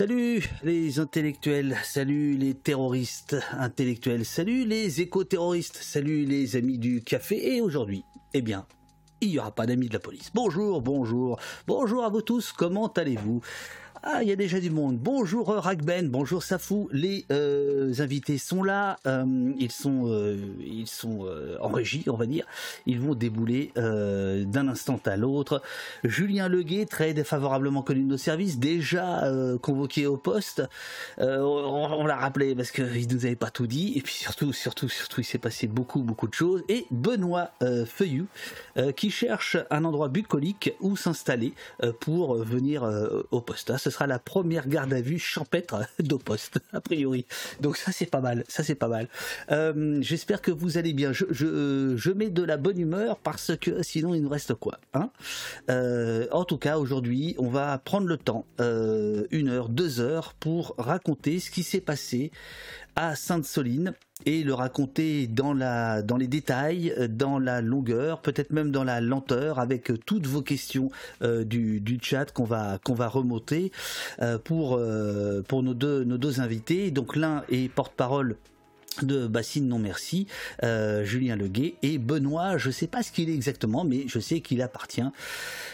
Salut les intellectuels, salut les terroristes intellectuels, salut les éco-terroristes, salut les amis du café. Et aujourd'hui, eh bien, il n'y aura pas d'amis de la police. Bonjour, bonjour, bonjour à vous tous, comment allez-vous? Ah, il y a déjà du monde. Bonjour euh, Ragben, bonjour Safou. Les euh, invités sont là. Euh, ils sont, ils sont en régie, on va dire. Ils vont débouler d'un instant à l'autre. Julien Leguet, très défavorablement connu de nos services, déjà convoqué au poste. on, l'a rappelé parce qu'il nous avait pas tout dit. Et puis surtout, surtout, surtout, il s'est passé beaucoup, beaucoup de choses. Et Benoît Feuillu, qui cherche un endroit bucolique où s'installer pour venir au poste. Ah, ce sera la première garde à vue champêtre d'au poste, a priori. Donc ça c'est pas mal, ça c'est pas mal. Euh, j'espère que vous allez bien. Je, je, mets de la bonne humeur parce que sinon il nous reste quoi hein? Euh, En tout cas aujourd'hui on va prendre le temps, euh, une heure, deux heures pour raconter ce qui s'est passé à Sainte-Soline et le raconter dans, la, dans les détails, dans la longueur, peut-être même dans la lenteur, avec toutes vos questions euh, du, chat qu'on va, remonter euh, pour, euh, nos deux invités. Donc l'un est porte-parole de Bassine Non Merci, euh, Julien Leguet et Benoît, je sais pas ce qu'il est exactement, mais je sais qu'il appartient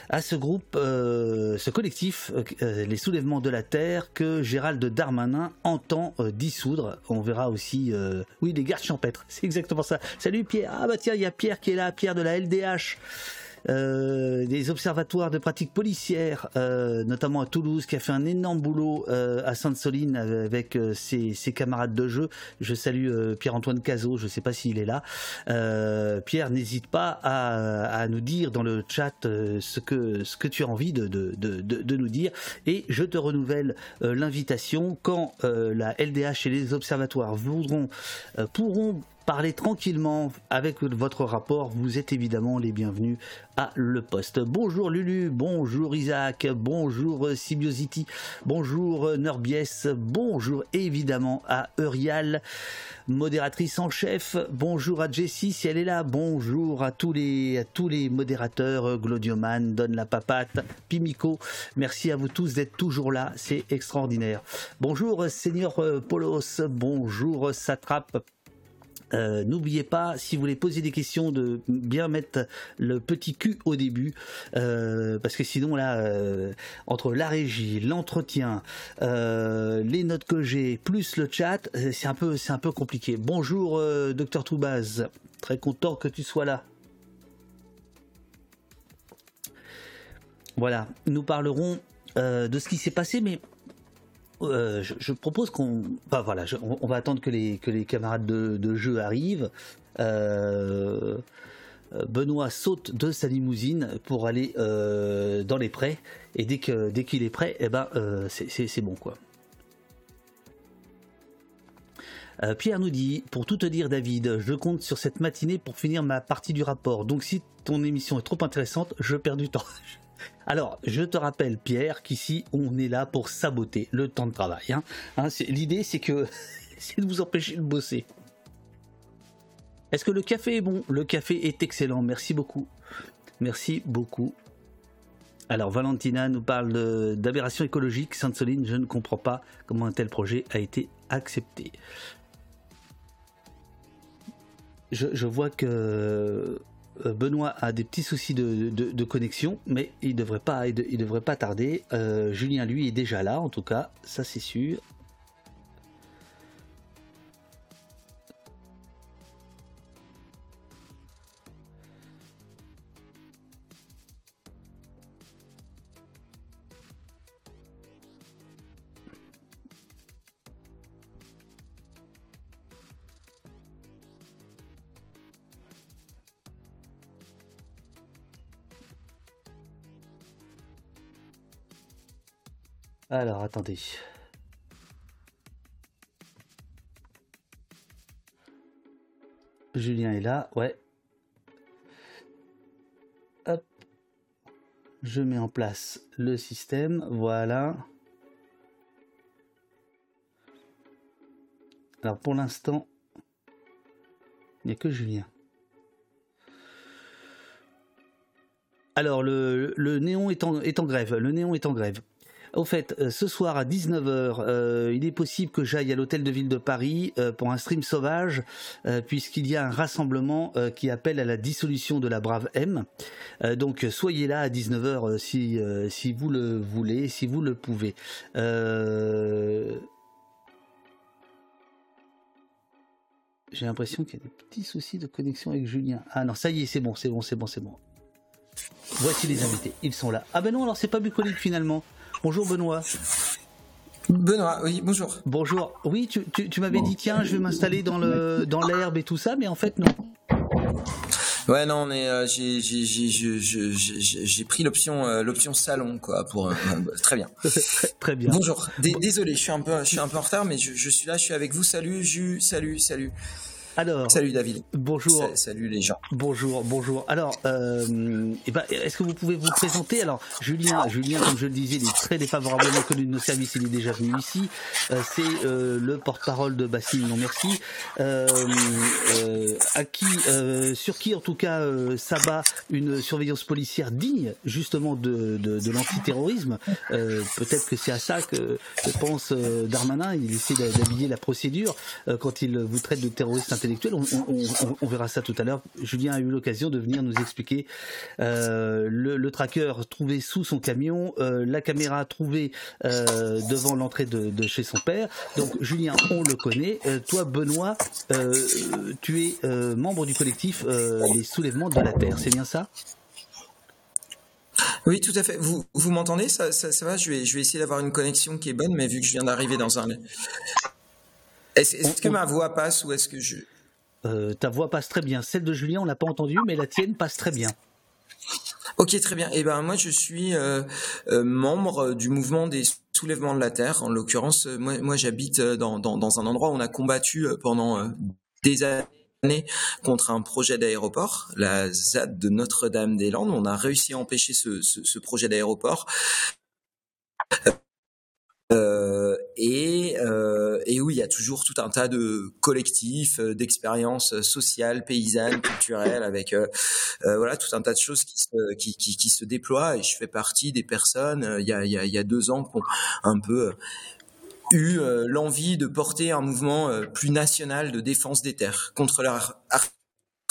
à ce groupe, euh, ce collectif, euh, les soulèvements de la Terre, que Gérald Darmanin entend dissoudre. On verra aussi, oui, les gardes champêtres, c'est exactement ça. Salut Pierre, ah bah tiens, il y a Pierre qui est là, Pierre de la LDH. Euh, des observatoires de pratiques policières, euh, notamment à Toulouse, qui a fait un énorme boulot euh, à Sainte-Soline avec ses, camarades de jeu. Je salue Pierre-Antoine Cazot, je ne sais pas s'il est là. Pierre, n'hésite pas à, nous dire dans le chat ce, que, ce que tu as envie de, de, de, nous dire. Et je te renouvelle l'invitation quand la LDH et les observatoires voudront, pourront parlez tranquillement avec votre rapport. Vous êtes évidemment les bienvenus à Le Poste. Bonjour Lulu, bonjour Isaac, bonjour Sybiosity, bonjour Norbies, bonjour évidemment à Eurial, modératrice en chef, bonjour à Jessie si elle est là, bonjour à tous les, modérateurs, Glodioman, Donne la Papate, Pimico, merci à vous tous d'être toujours là, c'est extraordinaire. Bonjour Seigneur Polos, bonjour Satrap, euh, n'oubliez pas, si vous voulez poser des questions, de bien mettre le petit cul au début, euh, parce que sinon là, euh, entre la régie, l'entretien, les notes que j'ai, plus le chat, c'est un peu, c'est un peu compliqué. Bonjour, docteur Toubaz, très content que tu sois là. Voilà, nous parlerons de ce qui s'est passé, mais euh, je, propose qu'on, enfin voilà, on, va attendre que les camarades de, jeu arrivent. Euh, Benoît saute de sa limousine pour aller euh, dans les prés et dès qu'il est prêt, eh ben c'est bon quoi. Pierre nous dit, pour tout te dire David, je compte sur cette matinée pour finir ma partie du rapport. Donc si ton émission est trop intéressante, je perds du temps. Alors, je te rappelle, Pierre, qu'ici, on est là pour saboter le temps de travail. Hein. Hein, l'idée, c'est que c'est de vous empêcher de bosser. Est-ce que le café est bon? Le café est excellent. Merci beaucoup. Merci beaucoup. Alors, Valentina nous parle d'aberration écologique. Sainte-Soline, je ne comprends pas comment un tel projet a été accepté. je vois que Benoît a des petits soucis de, connexion, mais il devrait devrait pas tarder. Euh, Julien, lui, est déjà là, en tout cas, ça c'est sûr. Alors, attendez. Julien est là, ouais. Hop. Je mets en place le système, voilà. Alors pour l'instant, il n'y a que Julien. Alors le, néon est en, est en grève, le néon est en grève. Au fait, euh, ce soir à 19h, euh, il est possible que j'aille à l'hôtel de ville de Paris euh, pour un stream sauvage, puisqu'il y a un rassemblement qui appelle à la dissolution de la Brave M. donc soyez là à 19h si, si vous le voulez, si vous le pouvez. J'ai l'impression qu'il y a des petits soucis de connexion avec Julien. Ah non, ça y est, c'est bon, c'est bon, c'est bon, c'est bon. Voici les invités, ils sont là. Ah ben non, alors c'est pas bucolique finalement. Bonjour Benoît. Benoît, oui, bonjour. Bonjour. Oui, tu, m'avais dit tiens, je vais m'installer dans le dans l'herbe et tout ça, mais en fait non. Ouais, non, mais euh, j'ai pris l'option euh, l'option salon quoi pour euh, très bien. très bien. Bonjour. désolé, je suis un peu je suis un peu en retard, mais je, je suis là, je suis avec vous. Salut, Jus, salut, salut. Alors, salut David. Bonjour. salut les gens. Bonjour, bonjour. Alors, euh, eh ben, est-ce que vous pouvez vous présenter? Alors, Julien, Julien, comme je le disais, il est très défavorablement connu de nos services. Il est déjà venu ici. Euh, c'est euh, le porte-parole de Bastille Non Merci, euh, euh, à qui, euh, sur qui, en tout cas, s'abat une surveillance policière digne, justement, de, de, de l'antiterrorisme. Peut-être que c'est à ça que pense Darmanin. Il essaie d'habiller la procédure quand il vous traite de terroriste on, verra ça tout à l'heure. Julien a eu l'occasion de venir nous expliquer euh, le, tracker trouvé sous son camion, euh, la caméra trouvée euh, devant l'entrée de, chez son père. Donc Julien, on le connaît. toi, Benoît, tu es membre du collectif Les Soulèvements de la Terre. C'est bien ça? Oui, tout à fait. Vous, vous m'entendez? Ça, ça, va? Je vais, je vais essayer d'avoir une connexion qui est bonne, mais vu que je viens d'arriver dans un... Est-ce que ma voix passe ou est-ce que je... Euh, ta voix passe très bien. Celle de Julien, on l'a pas entendue, mais la tienne passe très bien. Ok, très bien. Et eh ben moi, je suis euh, euh, membre du mouvement des soulèvements de la terre. En l'occurrence, moi, j'habite dans, un endroit où on a combattu pendant des années contre un projet d'aéroport, la ZAD de Notre-Dame-des-Landes. On a réussi à empêcher ce, ce projet d'aéroport euh, et, euh, et où il y a toujours tout un tas de collectifs, euh, d'expériences sociales, paysannes, culturelles, avec euh, euh, voilà tout un tas de choses qui se, qui, qui, qui, se déploient. Et je fais partie des personnes il y a, y a, y a deux ans qui ont un peu eu l'envie de porter un mouvement plus national de défense des terres contre leur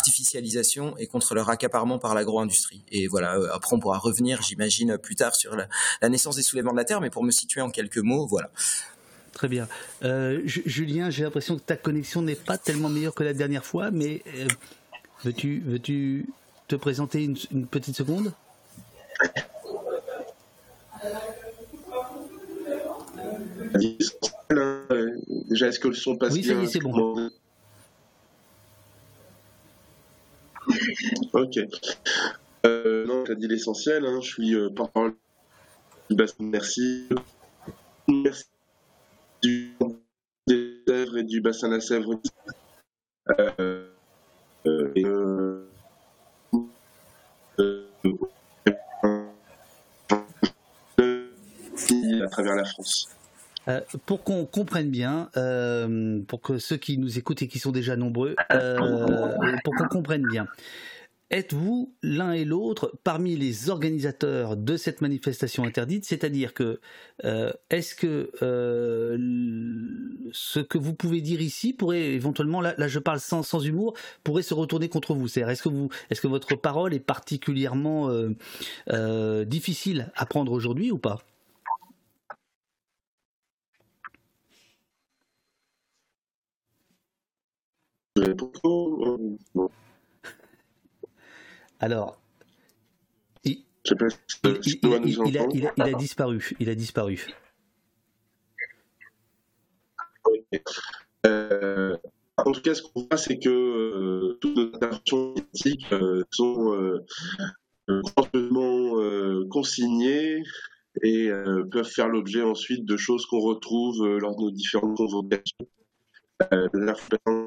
artificialisation et contre leur accaparement par l'agro-industrie. Et voilà, euh, après on pourra revenir, j'imagine, plus tard sur la, naissance des soulèvements de la Terre, mais pour me situer en quelques mots, voilà. Très bien. Euh, Julien, j'ai l'impression que ta connexion n'est pas tellement meilleure que la dernière fois, mais euh, veux-tu veux -tu te présenter une, petite seconde? Déjà, est-ce que le son passe Oui, c'est bon. Ok. Euh, non, tu as dit l'essentiel. Hein. Je suis euh, bassin Merci. Merci du des Sèvres et du bassin de la Sèvre. Euh, euh, euh, à travers la France. Euh, pour qu'on comprenne bien, euh, pour que ceux qui nous écoutent et qui sont déjà nombreux, euh, pour qu'on comprenne bien, êtes-vous l'un et l'autre parmi les organisateurs de cette manifestation interdite? C'est-à-dire que est-ce que ce que vous pouvez dire ici pourrait éventuellement, là, je parle sans, humour, pourrait se retourner contre vous? C'est-à-dire vous, est-ce que votre parole est particulièrement difficile à prendre aujourd'hui ou pas? Alors, il, a, disparu. Il a disparu. Euh, en tout cas, ce qu'on voit, c'est que euh, toutes nos interventions politiques euh, sont complètement consignées et peuvent faire l'objet ensuite de choses qu'on retrouve lors de nos différentes convocations euh,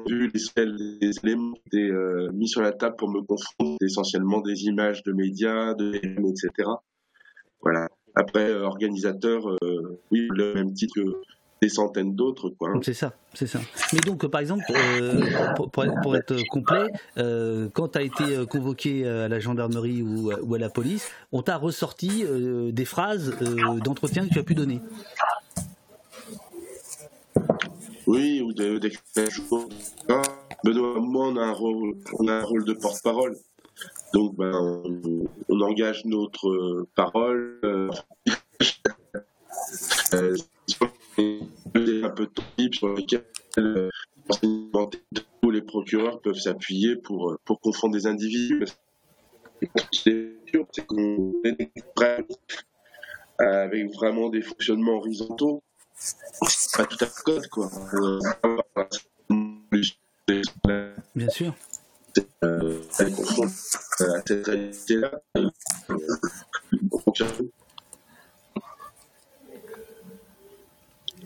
les, éléments étaient euh, mis sur la table pour me confondre essentiellement des images de médias, de etc. Voilà. Après, euh, organisateur, oui, le même titre que des centaines d'autres. Quoi. C'est ça, c'est ça. Mais donc, par exemple, euh, pour, être complet, euh, quand tu as été convoqué à la gendarmerie ou à la police, on t'a ressorti des phrases d'entretien que tu as pu donner. Oui, ou des, des Benoît, moi, on a un rôle, on a un rôle de porte-parole. Donc, ben, on, engage notre parole. Euh, euh, un peu de sur lesquels euh, tous les procureurs peuvent s'appuyer pour, pour confondre des individus. C'est qu'on est avec vraiment des fonctionnements horizontaux. C'est pas tout à fait code, quoi. Bien sûr. Euh, euh, à cette réalité-là. Euh,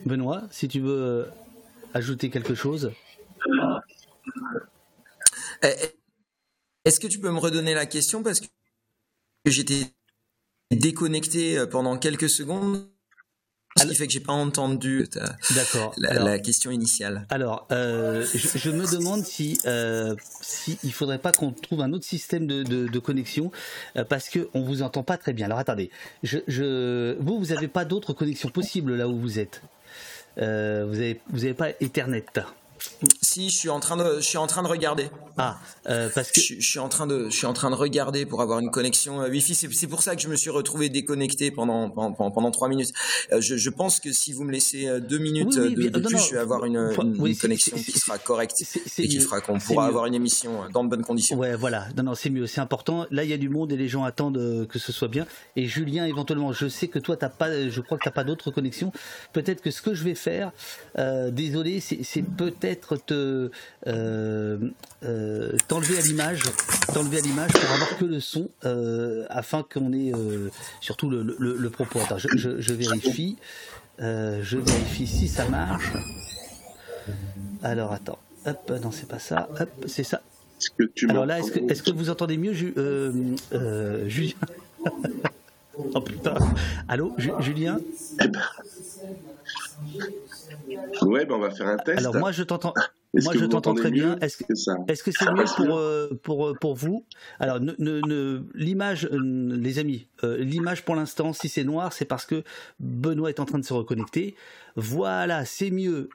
Benoît, si tu veux ajouter quelque chose. Eh, eh, est-ce que tu peux me redonner la question parce que j'étais déconnecté pendant quelques secondes ce qui fait que j'ai pas entendu la, la, question initiale. Alors, euh, je, me demande si euh, si il faudrait pas qu'on trouve un autre système de, de, connexion euh, parce que on vous entend pas très bien. Alors attendez, je, je vous vous avez pas d'autres connexions possibles là où vous êtes. Euh, vous avez vous avez pas Ethernet. Si, je suis en train de, je suis en train de regarder. Ah, euh, parce que je, suis en train de, je suis en train de regarder pour avoir une connexion euh, Wi-Fi. C'est pour ça que je me suis retrouvé déconnecté pendant pendant, pendant trois minutes. Euh, je, je, pense que si vous me laissez deux minutes de, plus, je vais avoir une, une, connexion qui sera correcte et qui fera qu'on pourra avoir une émission dans de bonnes conditions. Ouais, voilà. Non, non, c'est mieux, c'est important. Là, il y a du monde et les gens attendent que ce soit bien. Et Julien, éventuellement, je sais que toi, t'as pas, je crois que t'as pas d'autres connexions. Peut-être que ce que je vais faire, désolé, c'est peut-être te euh, euh, t'enlever à l'image, t'enlever à l'image pour avoir que le son, euh, afin qu'on ait surtout le, propos. Attends, je, vérifie, je vérifie si ça marche. Alors attends, hop, non c'est pas ça, hop, c'est ça. Alors là, est-ce que, est que, vous entendez mieux, Julien? Oh putain. Allô, Julien? Eh ben, Ouais, ben on va faire un test. Alors moi je t'entends. Moi je t'entends très bien. Est-ce que est-ce que c'est mieux pour euh, pour euh, pour vous? Alors ne, ne, l'image, euh, les amis, l'image pour l'instant, si c'est noir, c'est parce que Benoît est en train de se reconnecter. Voilà, c'est mieux,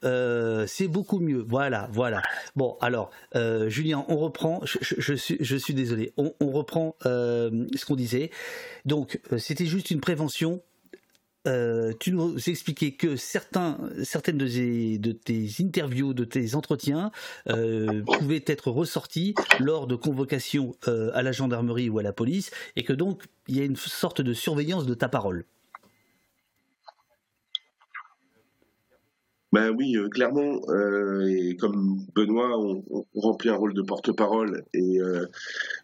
c'est beaucoup mieux. Voilà, voilà. Bon, alors Julien, on reprend. Je, suis je suis désolé. On, on reprend ce qu'on disait. Donc c'était juste une prévention euh, tu nous expliquais que certains, certaines de tes, interviews, de tes entretiens euh, pouvaient être ressortis lors de convocations euh, à la gendarmerie ou à la police, et que donc il y a une sorte de surveillance de ta parole. Ben oui, euh, clairement, euh, et comme Benoît, on, remplit un rôle de porte-parole et euh,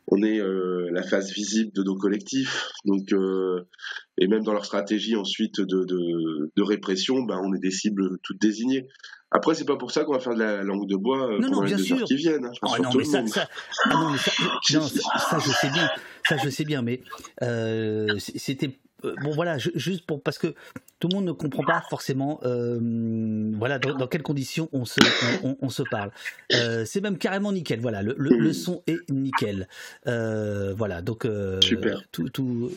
on est la face visible de nos collectifs. Donc, et même dans leur stratégie ensuite de, de, répression, ben on est des cibles toutes désignées. Après, c'est pas pour ça qu'on va faire de la langue de bois pendant les deux heures qui viennent. Hein, oh, non, mais ça, ça, ah non, mais ça, non, ça, je sais bien, ça je sais bien, mais c'était bon voilà, juste pour parce que tout le monde ne comprend pas forcément, euh, voilà, dans, quelles conditions on se on, se parle. Euh, c'est même carrément nickel. Voilà, le, le, son est nickel. voilà, donc super. Tout, tout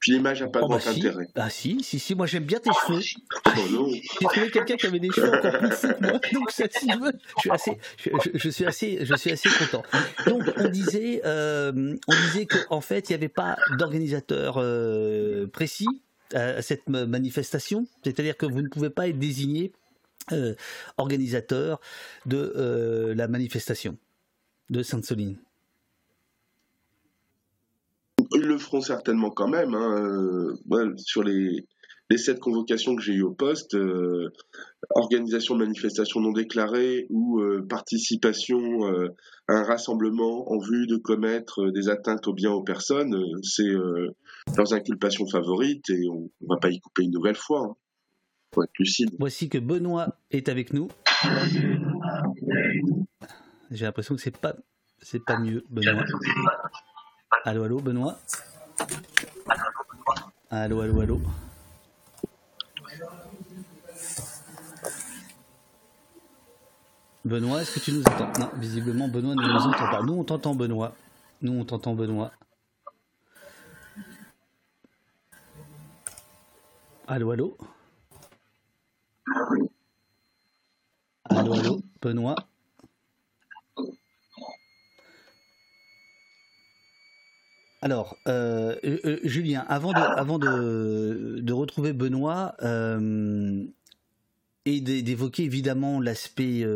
puis l'image n'a pas oh, grand bah intérêt. Ah si, si, si, moi j'aime bien tes cheveux. Oh non. J'ai trouvé quelqu'un qui avait des cheveux encore plus fous que moi, donc ça, si je suis assez, je, suis assez, je suis assez content. Donc on disait, euh, on disait qu'en fait il n'y avait pas d'organisateur euh, précis à cette manifestation, c'est-à-dire que vous ne pouvez pas être désigné euh, organisateur de la manifestation de Sainte-Soline. Ils le feront certainement quand même. Hein. Euh, sur les, sept convocations que j'ai eues au poste, euh, organisation de manifestation non déclarée ou euh, participation à un rassemblement en vue de commettre des atteintes aux biens aux personnes, c'est leurs inculpations favorites et on ne va pas y couper une nouvelle fois. Hein. Voici que Benoît est avec nous. J'ai l'impression que pas mieux, Benoît. Allô, allô, Benoît Allô, allô, allô Benoît, est-ce que tu nous entends? Non, visiblement, Benoît ne nous entend pas. Nous, on t'entend, Benoît. Nous, on t'entend, Benoît. Allô, allô? Allô, allô, Benoît? Alors, euh, euh, euh, Julien, avant de, avant de, de retrouver Benoît et d'évoquer évidemment l'aspect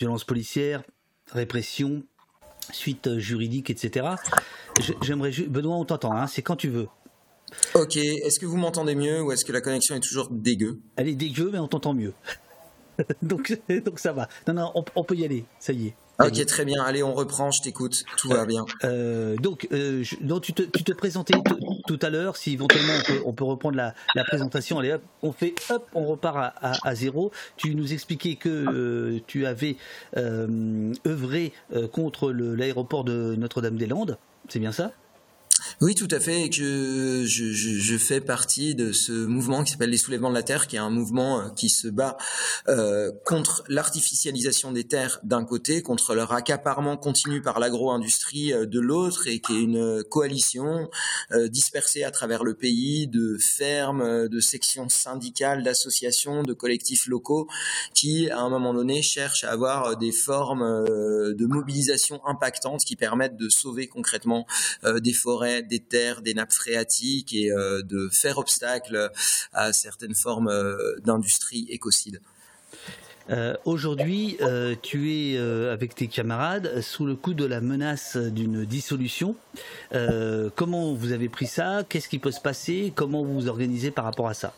violence policière, répression, suite juridique, etc. J'aimerais, Benoît, on t'entend, hein, c'est quand tu veux. Ok, est-ce que vous m'entendez mieux ou est-ce que la connexion est toujours dégueu? Elle est dégueu, mais on t'entend mieux. donc, donc ça va. Non, non, on, peut y aller, ça y est. Ok, très bien. Allez, on reprend, je t'écoute. Tout va bien. Euh, donc, euh, donc tu, te, tu te présentais tout à l'heure. Si éventuellement on peut, reprendre la, présentation, allez hop, on fait hop, on repart à, zéro. Tu nous expliquais que euh, tu avais œuvré contre l'aéroport de Notre-Dame-des-Landes. C'est bien ça? Oui, tout à fait. Je, je, je, fais partie de ce mouvement qui s'appelle les soulèvements de la terre, qui est un mouvement euh, qui se bat euh, contre l'artificialisation des terres d'un côté, contre leur accaparement continu par l'agro-industrie euh, de l'autre, et qui est une coalition dispersée à travers le pays de fermes, de sections syndicales, d'associations, de collectifs locaux, qui à un moment donné cherchent à avoir des formes de mobilisation impactantes qui permettent de sauver concrètement des forêts des terres, des nappes phréatiques et euh, de faire obstacle à certaines formes euh, d'industrie écocide. Euh, aujourd'hui, tu es avec tes camarades sous le coup de la menace d'une dissolution. comment vous avez pris ça? Qu'est-ce qui peut se passer? Comment vous vous organisez par rapport à ça?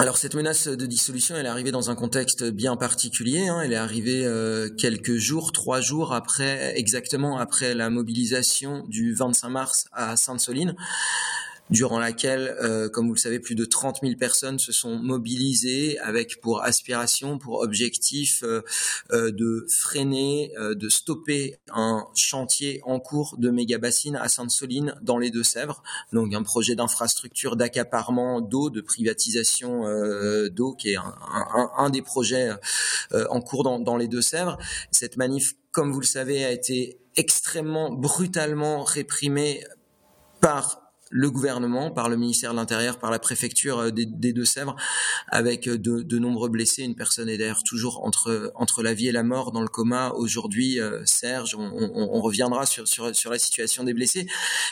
Alors cette menace de dissolution, elle est arrivée dans un contexte bien particulier. Hein. Elle est arrivée euh, quelques jours, trois jours après, exactement après la mobilisation du 25 mars à Sainte-Soline durant laquelle, euh, comme vous le savez, plus de 30 000 personnes se sont mobilisées avec pour aspiration, pour objectif euh, euh de freiner, euh, de stopper un chantier en cours de méga bassine à Sainte-Soline dans les Deux-Sèvres. Donc un projet d'infrastructure d'accaparement d'eau, de privatisation euh, d'eau, qui est un, un, un des projets en cours dans, dans les Deux-Sèvres. Cette manif, comme vous le savez, a été extrêmement brutalement réprimée par le gouvernement, par le ministère de l'Intérieur, par la préfecture euh, des, Deux-Sèvres, avec euh, de, nombreux blessés. Une personne est d'ailleurs toujours entre, entre la vie et la mort dans le coma. Aujourd'hui, euh, Serge, on, reviendra sur, sur, sur, la situation des blessés.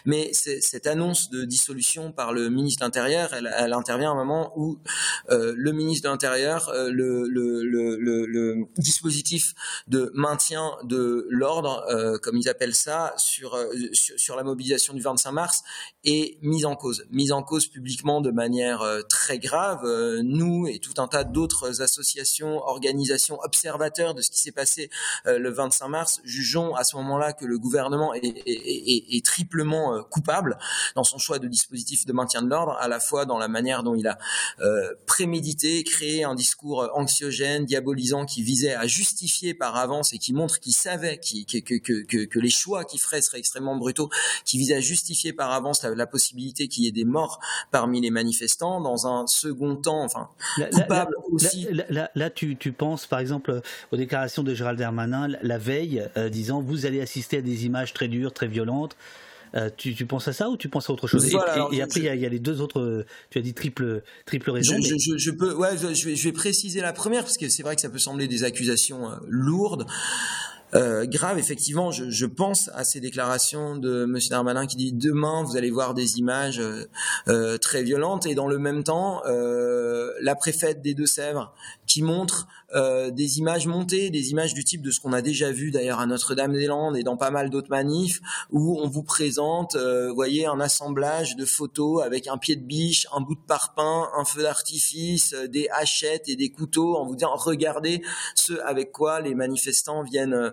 Mais cette annonce de dissolution par le ministre de l'Intérieur, elle, intervient à un moment où le ministre de l'Intérieur, le, le, le, dispositif de maintien de l'ordre, comme ils appellent ça, sur, sur, sur la mobilisation du 25 mars, est mise en cause, mise en cause publiquement de manière euh, très grave. Euh, nous et tout un tas d'autres associations, organisations, observateurs de ce qui s'est passé euh, le 25 mars, jugeons à ce moment-là que le gouvernement est, triplement coupable dans son choix de dispositif de maintien de l'ordre, à la fois dans la manière dont il a prémédité, créé un discours anxiogène, diabolisant, qui visait à justifier par avance et qui montre qu'il savait que, les choix qu'il ferait seraient extrêmement brutaux, qui visait à justifier par avance la, la possibilité qu'il y ait des morts parmi les manifestants. Dans un second temps, enfin, coupable aussi. Là, tu, penses par exemple aux déclarations de Gérald Darmanin la veille, euh, disant vous allez assister à des images très dures, très violentes. Euh, tu, penses à ça ou tu penses à autre chose? Et, après, il y, a les deux autres. Tu as dit triple, triple raison. Je, peux, ouais, vais, je, vais, préciser la première parce que c'est vrai que ça peut sembler des accusations euh, lourdes. Euh, grave. Effectivement, je, pense à ces déclarations de Monsieur Darmanin qui dit demain vous allez voir des images euh, euh très violentes et dans le même temps la préfète des Deux-Sèvres qui montre euh, des images montées, des images du type de ce qu'on a déjà vu d'ailleurs à Notre-Dame-des-Landes et dans pas mal d'autres manifs, où on vous présente, euh, voyez, un assemblage de photos avec un pied de biche, un bout de parpaing, un feu d'artifice, euh, des hachettes et des couteaux, en vous disant regardez ce avec quoi les manifestants viennent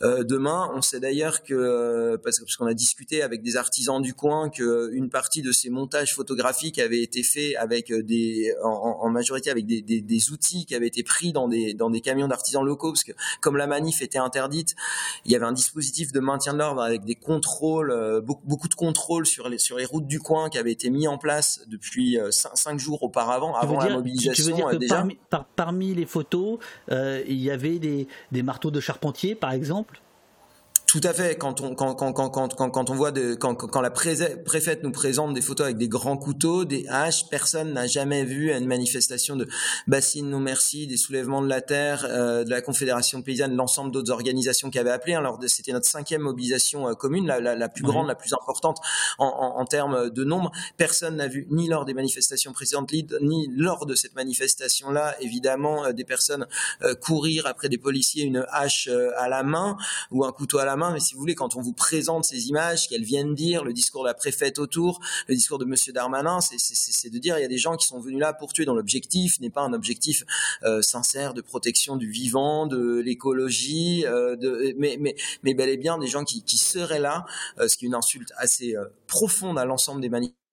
demain. On sait d'ailleurs que parce qu'on a discuté avec des artisans du coin que une partie de ces montages photographiques avait été fait avec des en, majorité avec des, des, outils qui avaient été pris dans des dans des camions d'artisans locaux parce que comme la manif était interdite, il y avait un dispositif de maintien de l'ordre avec des contrôles, beaucoup, beaucoup de contrôles sur les sur les routes du coin qui avaient été mis en place depuis cinq, jours auparavant, avant la mobilisation. Tu veux dire que déjà. Parmi, les photos, euh, il y avait des, des marteaux de charpentier, par exemple? Tout à fait. Quand on quand quand quand quand quand, on voit de, quand quand la préfète nous présente des photos avec des grands couteaux, des haches, personne n'a jamais vu une manifestation de Bassine Non Merci, des soulèvements de la terre, euh, de la Confédération paysanne, l'ensemble d'autres organisations qui avaient appelé. Alors c'était notre cinquième mobilisation euh, commune, la, la, la plus grande, la plus importante en, en, en termes de nombre. Personne n'a vu ni lors des manifestations précédentes, ni lors de cette manifestation-là, évidemment, euh, des personnes courir après des policiers une hache à la main ou un couteau à la main mais si vous voulez, quand on vous présente ces images qu'elles viennent dire, le discours de la préfète autour, le discours de Monsieur Darmanin, c'est de dire il y a des gens qui sont venus là pour tuer, dont l'objectif n'est pas un objectif euh, sincère de protection du vivant, de l'écologie, euh, mais, bel et bien des gens qui, seraient là, euh, ce qui est une insulte assez profonde à l'ensemble des manifestants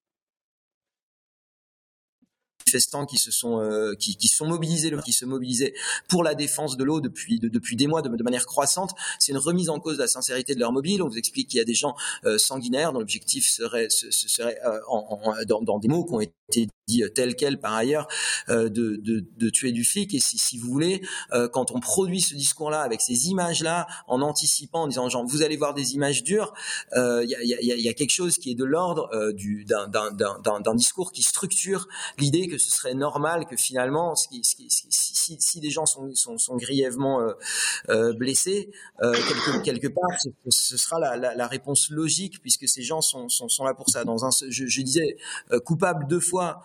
qui se sont euh, qui, qui, mobilisés, se mobilisaient pour la défense de l'eau depuis depuis des mois de, manière croissante. C'est une remise en cause de la sincérité de leur mobile. On vous explique qu'il y a des gens euh, sanguinaires dont l'objectif serait ce, serait euh, en, dans, des mots qui ont été dit tel quel par ailleurs de, de, tuer du flic et si, si vous voulez quand on produit ce discours là avec ces images là en anticipant en disant genre vous allez voir des images dures il y a, y, a, quelque chose qui est de l'ordre du d'un discours qui structure l'idée que ce serait normal que finalement, si, si, si, des gens sont, grièvement euh, euh, blessés, euh, quelque, part, ce, sera la, réponse logique puisque ces gens sont là pour ça. Dans un, je, je disais coupable deux fois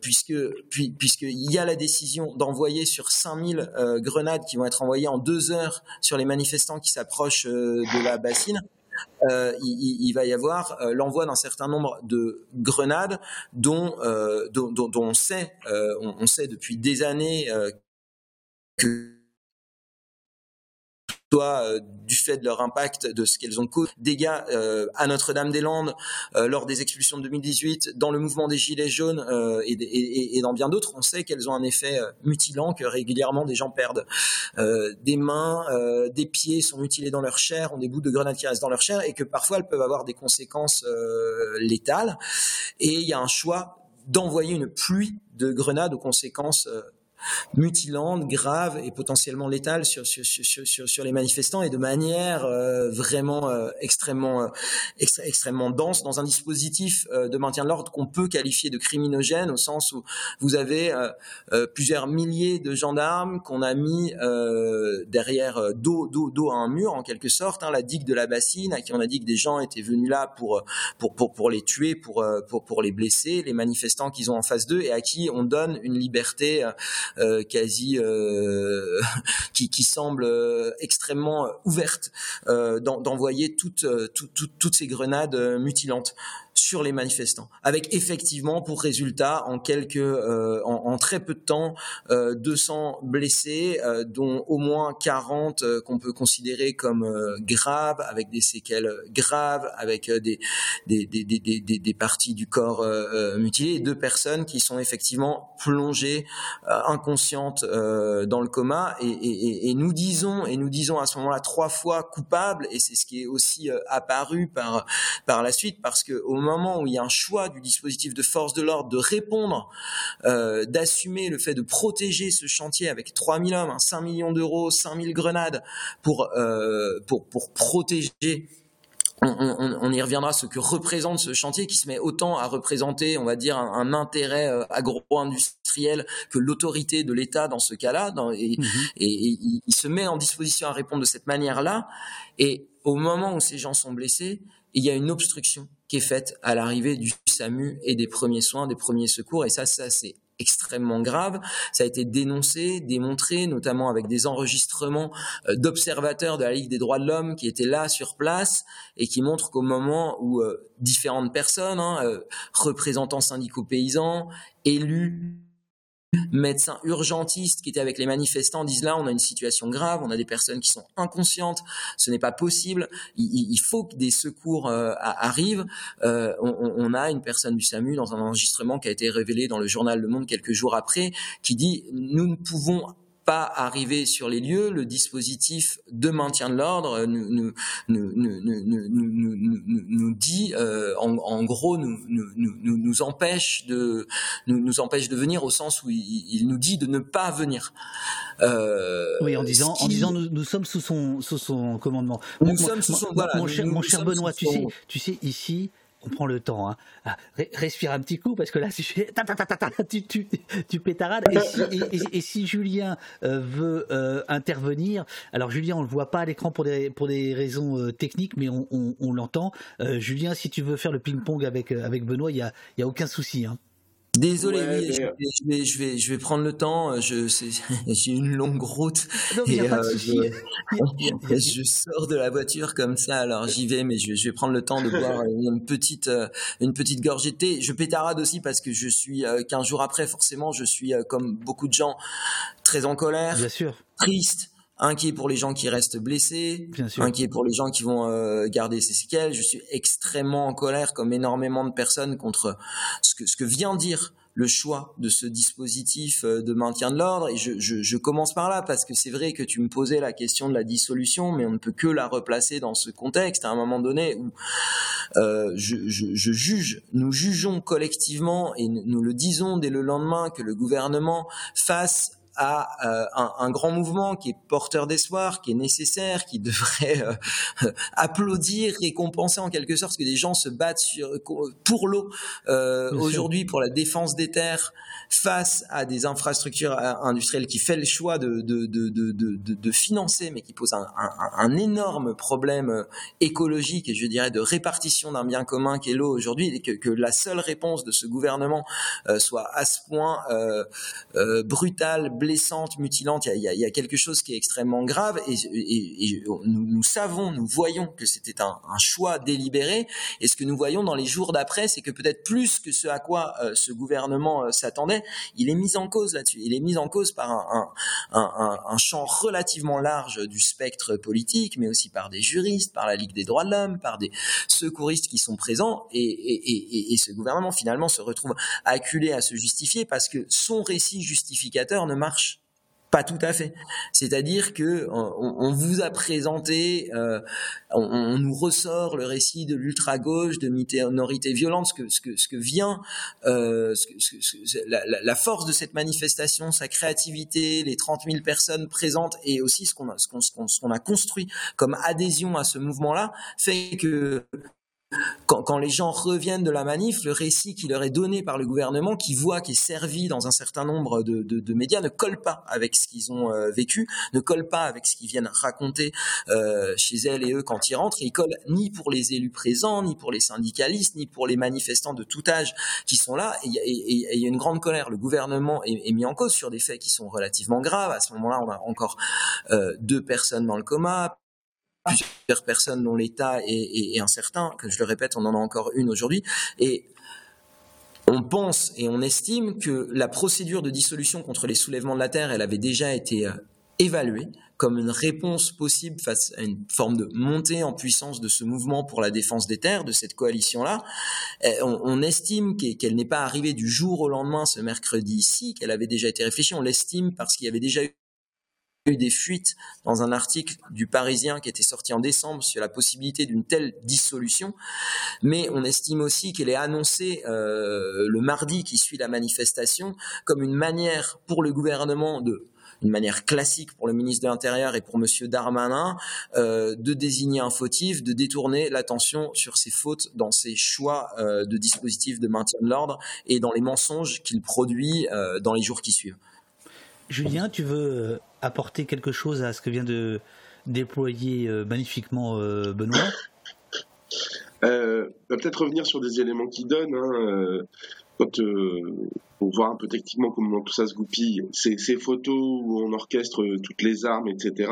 puisque puis, puisqu'il y a la décision d'envoyer sur 5000 grenades qui vont être envoyées en deux heures sur les manifestants qui s'approchent de la bassine. Euh, il, va y avoir euh, l'envoi d'un certain nombre de grenades dont, euh, on sait, on, sait depuis des années que soit euh, du fait de leur impact, de ce qu'elles ont causé, dégâts euh, à Notre-Dame-des-Landes euh, lors des expulsions de 2018, dans le mouvement des Gilets jaunes et, et, dans bien d'autres, on sait qu'elles ont un effet mutilant, que régulièrement des gens perdent des mains, des pieds sont mutilés dans leur chair, ont des bouts de grenades qui restent dans leur chair et que parfois elles peuvent avoir des conséquences létales. Et il y a un choix d'envoyer une pluie de grenades aux conséquences mutilante, grave et potentiellement létale sur, sur, sur, sur, les manifestants et de manière euh, vraiment euh, extrêmement, euh, extrêmement dense dans un dispositif de maintien de l'ordre qu'on peut qualifier de criminogène au sens où vous avez plusieurs milliers de gendarmes qu'on a mis derrière dos, dos, dos à un mur en quelque sorte, hein, la digue de la bassine à qui on a dit que des gens étaient venus là pour, pour, pour, pour les tuer, pour, pour, pour les blesser, les manifestants qu'ils ont en face d'eux et à qui on donne une liberté euh, quasi euh, qui, qui, semble euh, extrêmement ouverte d'envoyer toutes, toutes, toutes ces grenades mutilantes sur les manifestants, avec effectivement pour résultat en quelques, euh, en, très peu de temps, euh, 200 blessés, euh, dont au moins 40 euh, qu'on peut considérer comme graves, avec des séquelles graves, avec des des, des, des, des, parties du corps mutilées, deux personnes qui sont effectivement plongées inconscientes dans le coma. Et, et, et, nous disons, et nous disons à ce moment-là trois fois coupables, et c'est ce qui est aussi apparu par par la suite, parce que au moment où il y a un choix du dispositif de force de l'ordre de répondre, euh, d'assumer le fait de protéger ce chantier avec 3000 hommes, 5 hein, millions d'euros, 5000 grenades pour, euh, pour, pour protéger on, y reviendra ce que représente ce chantier qui se met autant à représenter, on va dire, un, intérêt euh, agro-industriel que l'autorité de l'État dans ce cas-là, mmh et, et, il se met en disposition à répondre de cette manière-là. Et au moment où ces gens sont blessés, il y a une obstruction qui est faite à l'arrivée du SAMU et des premiers soins, des premiers secours. Et ça, ça c'est extrêmement grave. Ça a été dénoncé, démontré, notamment avec des enregistrements euh, d'observateurs de la Ligue des droits de l'homme qui étaient là sur place et qui montrent qu'au moment où euh, différentes personnes, hein, euh, représentants syndicaux paysans, élus, médecins urgentistes qui étaient avec les manifestants disent là, on a une situation grave, on a des personnes qui sont inconscientes, ce n'est pas possible, il, faut que des secours euh, arrivent. Euh, on, on, a une personne du SAMU dans un enregistrement qui a été révélé dans le journal Le Monde quelques jours après, qui dit nous ne pouvons pas arriver sur les lieux, le dispositif de maintien de l'ordre nous, nous, nous, nous dit, euh, en, en, gros, nous, nous, empêche de nous, empêche de venir au sens où il, nous dit de ne pas venir. Euh, oui, en disant, en disant nous, sommes sous son, sous son commandement. Nous sommes sous son, voilà, mon cher, mon cher Benoît, tu sais, tu sais, ici, on prend le temps. Hein. Ah, respire un petit coup parce que là, si tu, tu, tu pétarades. Et si, Julien euh, veut euh, intervenir, alors Julien, on le voit pas à l'écran pour des pour des raisons euh, techniques, mais on, l'entend. Julien, si tu veux faire le ping-pong avec avec Benoît, il y a, y a aucun souci. Hein. Désolé, oui, je, vais, je, vais, je, vais, prendre le temps. Je, j'ai une longue route. et, euh, je, sors de la voiture comme ça, alors j'y vais, mais je, vais prendre le temps de boire une petite, euh, une petite gorgée de thé. Je pétarade aussi parce que je suis, euh, qu'un jour après, forcément, je suis, comme beaucoup de gens, très en colère, Bien sûr. triste, inquiet pour les gens qui restent blessés, inquiet pour les gens qui vont euh, garder ces séquelles. Je suis extrêmement en colère, comme énormément de personnes, contre ce que, ce que vient dire le choix de ce dispositif euh, de maintien de l'ordre. Et je, je, je, commence par là parce que c'est vrai que tu me posais la question de la dissolution, mais on ne peut que la replacer dans ce contexte à un moment donné où euh, je, je, juge, nous jugeons collectivement et nous le disons dès le lendemain que le gouvernement face à euh, un, grand mouvement qui est porteur d'espoir, qui est nécessaire, qui devrait euh, applaudir, récompenser en quelque sorte, que des gens se battent sur, pour l'eau euh, aujourd'hui, pour la défense des terres, face à des infrastructures industrielles qui fait le choix de, de, de, de, de financer, mais qui pose un, un, un, énorme problème écologique et je dirais de répartition d'un bien commun qui est l'eau aujourd'hui, et que, que, la seule réponse de ce gouvernement soit à ce point euh, brutale, blessante, mutilante. Il y, a, quelque chose qui est extrêmement grave et, nous, savons, nous voyons que c'était un, choix délibéré. Et ce que nous voyons dans les jours d'après, c'est que peut-être plus que ce à quoi euh, ce gouvernement euh, il est mis en cause là-dessus. Il est mis en cause par un, champ relativement large du spectre politique, mais aussi par des juristes, par la Ligue des droits de l'homme, par des secouristes qui sont présents. Et, et ce gouvernement finalement se retrouve acculé à se justifier parce que son récit justificateur ne marche pas tout à fait. C'est-à-dire que on, vous a présenté, euh, on, nous ressort le récit de l'ultra gauche, de minorité violente, ce que ce que ce que vient, euh, la, force de cette manifestation, sa créativité, les 30 000 personnes présentes et aussi ce qu'on a ce qu'on a construit comme adhésion à ce mouvement-là, fait que quand, les gens reviennent de la manif, le récit qui leur est donné par le gouvernement, qui voit, qui est servi dans un certain nombre de, médias, ne colle pas avec ce qu'ils ont euh, vécu, ne colle pas avec ce qu'ils viennent raconter euh, chez elles et eux quand ils rentrent. Et il colle ni pour les élus présents, ni pour les syndicalistes, ni pour les manifestants de tout âge qui sont là. Et il y, a une grande colère. Le gouvernement est, mis en cause sur des faits qui sont relativement graves. À ce moment-là, on a encore euh, deux personnes dans le coma, plusieurs personnes dont l'état est, incertain, que je le répète, on en a encore une aujourd'hui, et on pense et on estime que la procédure de dissolution contre les soulèvements de la Terre, elle avait déjà été euh, évaluée comme une réponse possible face à une forme de montée en puissance de ce mouvement pour la défense des terres, de cette coalition-là. On, on, estime qu'elle n'est pas arrivée du jour au lendemain ce mercredi ici, qu'elle avait déjà été réfléchie. On l'estime parce qu'il y avait déjà eu eu des fuites dans un article du Parisien qui était sorti en décembre sur la possibilité d'une telle dissolution, mais on estime aussi qu'elle est annoncée euh, le mardi qui suit la manifestation comme une manière pour le gouvernement de une manière classique pour le ministre de l'Intérieur et pour Monsieur Darmanin euh, de désigner un fautif, de détourner l'attention sur ses fautes dans ses choix euh, de dispositifs de maintien de l'ordre et dans les mensonges qu'il produit dans les jours qui suivent. Julien, tu veux apporter quelque chose à ce que vient de déployer euh, magnifiquement euh, Benoît? Euh, Peut-être revenir sur des éléments qui donnent. Hein, quand, pour voir un peu techniquement comment tout ça se goupille, ces, ces photos où on orchestre toutes les armes, etc.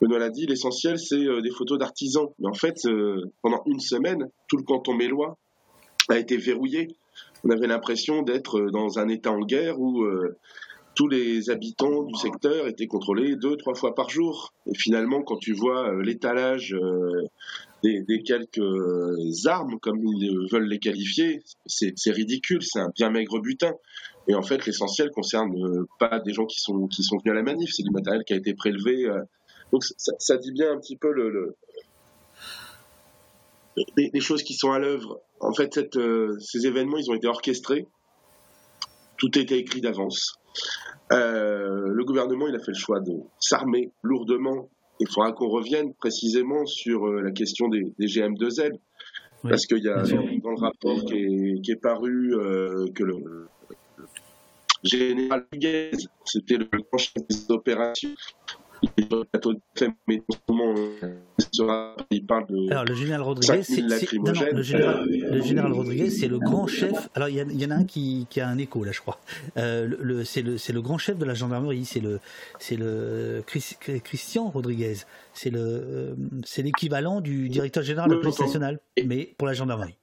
Benoît l'a dit, l'essentiel c'est des photos d'artisans. Mais en fait, pendant une semaine, tout le canton mélois a été verrouillé on avait l'impression d'être dans un État en guerre où tous les habitants du secteur étaient contrôlés deux, trois fois par jour. Et finalement, quand tu vois l'étalage des, quelques armes, comme ils veulent les qualifier, c'est ridicule, c'est un bien maigre butin. Et en fait, l'essentiel concerne pas des gens qui sont, venus à la manif, c'est du matériel qui a été prélevé. donc ça, dit bien un petit peu le, les, choses qui sont à l'œuvre. En fait, euh, ces événements, ils ont été orchestrés. Tout était écrit d'avance. Euh, le gouvernement, il a fait le choix de s'armer lourdement. Il faudra qu'on revienne précisément sur euh, la question des, GM2L. Parce qu'il y a dans, le rapport qui est, paru que le, général Huguez, c'était le chef des opérations, alors le général Rodriguez, c'est le général, Rodriguez, c'est le grand chef. Alors il y, en a un qui, a un écho là, je crois. Euh, le, c'est le, le grand chef de la gendarmerie. C'est le, c'est le Christian Rodriguez. C'est le, euh, c'est l'équivalent du directeur général de la police nationale, mais pour la gendarmerie.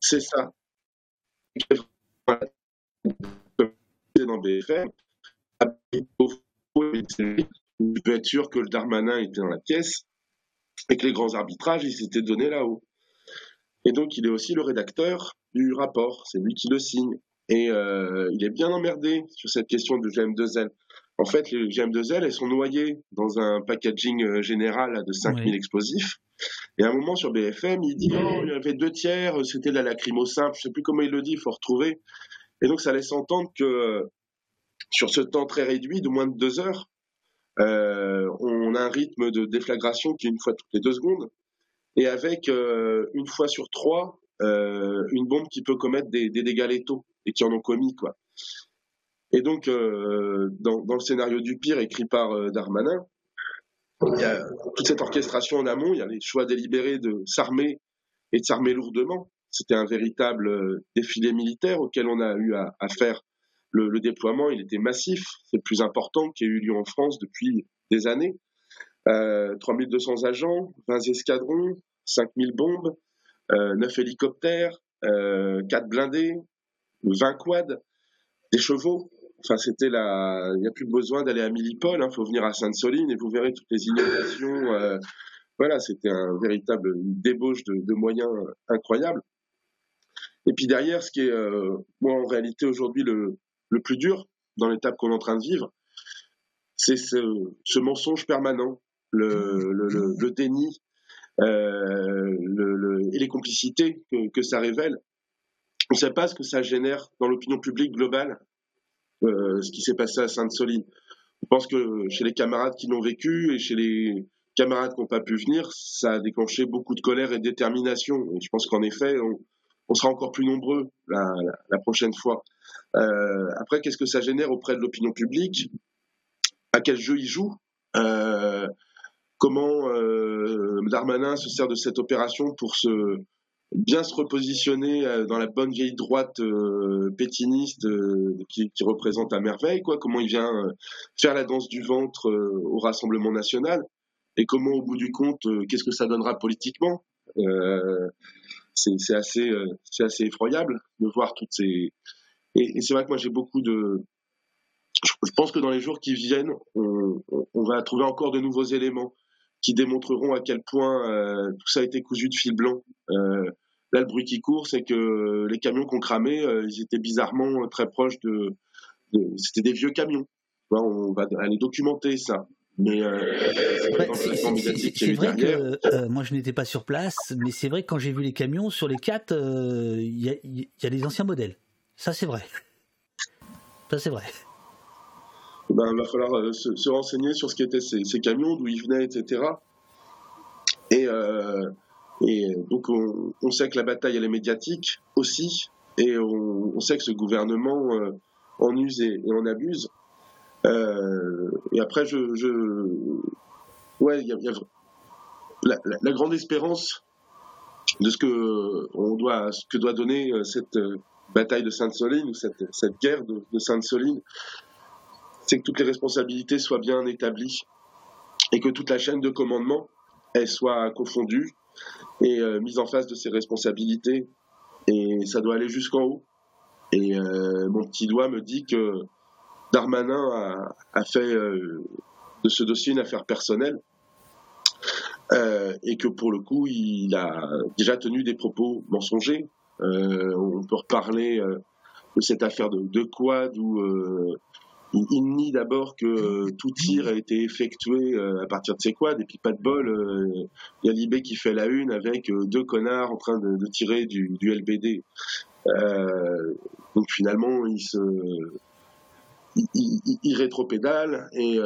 C'est ça. Dans BFM, tu peux être sûr que le Darmanin était dans la pièce et que les grands arbitrages, ils s'étaient donnés là-haut. Et donc, il est aussi le rédacteur du rapport. C'est lui qui le signe. Et euh, il est bien emmerdé sur cette question de GM2L. En fait, les GM2L, elles sont noyées dans un packaging euh, général de 5000 explosifs. Et à un moment sur BFM, il dit oh, il y avait deux tiers, c'était de la lacrymo simple. Je sais plus comment il le dit, il faut retrouver. Et donc, ça laisse entendre que sur ce temps très réduit de moins de deux heures, euh, on a un rythme de déflagration qui est une fois toutes les deux secondes, et avec euh, une fois sur trois euh, une bombe qui peut commettre des, dégâts létaux et qui en ont commis quoi. Et donc dans, le scénario du pire écrit par Darmanin, il y a toute cette orchestration en amont, il y a les choix délibérés de s'armer et de s'armer lourdement. C'était un véritable défilé militaire auquel on a eu à faire le, déploiement, il était massif. C'est le plus important qui a eu lieu en France depuis des années. Euh, 3200 agents, 20 escadrons, 5000 bombes, euh, 9 hélicoptères, euh, 4 blindés, 20 quads, des chevaux. Enfin, c'était la. Il n'y a plus besoin d'aller à Millipol. Il hein. faut venir à Sainte-Soline et vous verrez toutes les innovations. Euh, voilà, c'était un véritable débauche de, de, moyens incroyables. Et puis derrière, ce qui est, euh, moi, en réalité, aujourd'hui, le, le plus dur dans l'étape qu'on est en train de vivre, c'est ce, mensonge permanent, le, déni euh, et les complicités que, ça révèle. On ne sait pas ce que ça génère dans l'opinion publique globale, euh, ce qui s'est passé à Sainte-Soline. Je pense que chez les camarades qui l'ont vécu et chez les camarades qui n'ont pas pu venir, ça a déclenché beaucoup de colère et de détermination. Je pense qu'en effet, on, sera encore plus nombreux la prochaine fois. Euh, après, qu'est-ce que ça génère auprès de l'opinion publique? À quel jeu il joue? Euh, Comment euh, Darmanin se sert de cette opération pour bien se repositionner dans la bonne vieille droite pétiniste qui, représente à merveille quoi? Comment il vient faire la danse du ventre au Rassemblement national? Et comment au bout du compte qu'est-ce que ça donnera politiquement? C'est assez c'est assez effroyable de voir toutes ces et, c'est vrai que moi j'ai beaucoup de. Je pense que dans les jours qui viennent, on, va trouver encore de nouveaux éléments qui démontreront à quel point euh, tout ça a été cousu de fil blanc. Euh, là, le bruit qui court, c'est que les camions qu'on cramait, euh, ils étaient bizarrement très proches de. C'était des vieux camions. On va aller documenter ça. Mais c'est vrai que moi je n'étais pas sur place, mais c'est vrai que quand j'ai vu les camions sur les quatre, il y, y, a des anciens modèles. Ça, c'est vrai. Ça, c'est vrai. Ben, il va falloir euh, se, renseigner sur ce qu'étaient ces, ces camions, d'où ils venaient, etc. Et, euh, et donc, on, sait que la bataille, elle est médiatique aussi. Et on, sait que ce gouvernement euh, en use et, en abuse. Et après, je. Ouais, il y a, la, grande espérance de ce que, on doit, que doit donner cette bataille de Sainte-Soline ou cette, guerre de, Sainte-Soline, c'est que toutes les responsabilités soient bien établies et que toute la chaîne de commandement elle soit confondue et euh, mise en face de ses responsabilités et ça doit aller jusqu'en haut. Et mon petit doigt me dit que Darmanin a, fait de ce dossier une affaire personnelle. et que pour le coup, il a déjà tenu des propos mensongers. on peut reparler de cette affaire de, de quad où il, nie d'abord que euh, tout tir a été effectué euh, à partir de ses quads et puis pas de bol, euh, il y a Libé qui fait la une avec deux connards en train de, tirer du, LBD. donc finalement, il se il, rétropédale et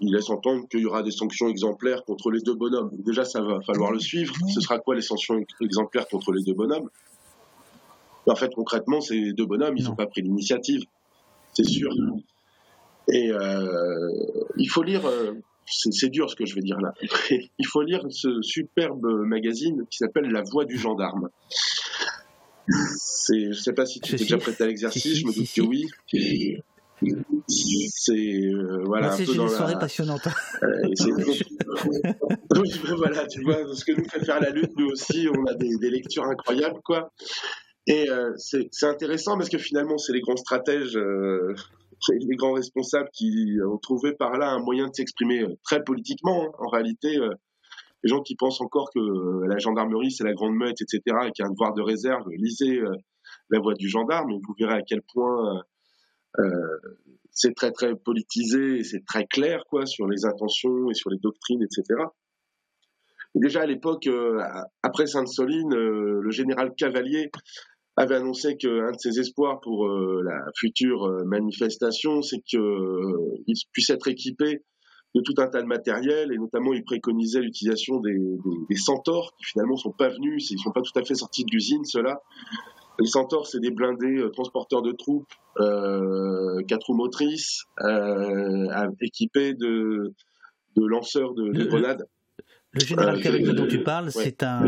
il laisse entendre qu'il y aura des sanctions exemplaires contre les deux bonhommes. déjà, ça va falloir le suivre. Ce sera quoi les sanctions exemplaires contre les deux bonhommes? En fait, concrètement, ces deux bonhommes, ils n'ont pas pris l'initiative c'est sûr. Et euh, il faut lire, euh, c'est dur ce que je vais dire là, il faut lire ce superbe magazine qui s'appelle La Voix du gendarme. Je ne sais pas si tu t'es déjà prêté à l'exercice, je me doute que oui. C'est euh, voilà un peu dans soirée la... passionnante. voilà, tu vois, ce que nous fait faire la lutte, nous aussi, on a des, des lectures incroyables, quoi. Et euh, c'est intéressant parce que finalement, c'est les grands stratèges, euh, les grands responsables qui ont trouvé par là un moyen de s'exprimer très politiquement. Hein. En réalité, les gens qui pensent encore que la gendarmerie, c'est la grande meute, etc., et qu'il y a un devoir de réserve, lisez la voix du gendarme et vous verrez à quel point c'est très, très politisé c'est très clair quoi, sur les intentions et sur les doctrines, etc. déjà à l'époque, après Sainte-Soline, le général Cavalier avait annoncé qu'un de ses espoirs pour euh, la future euh, manifestation, c'est qu'il euh, puisse être équipé de tout un tas de matériel, et notamment il préconisait l'utilisation des, des, centaures, qui finalement sont pas venus, ils sont pas tout à fait sortis de l'usine, ceux-là. Les centaures, c'est des blindés transporteurs de troupes, quatre roues motrices, équipés de, de lanceurs de, grenades. Le général Cavalier dont tu parles, c'est un,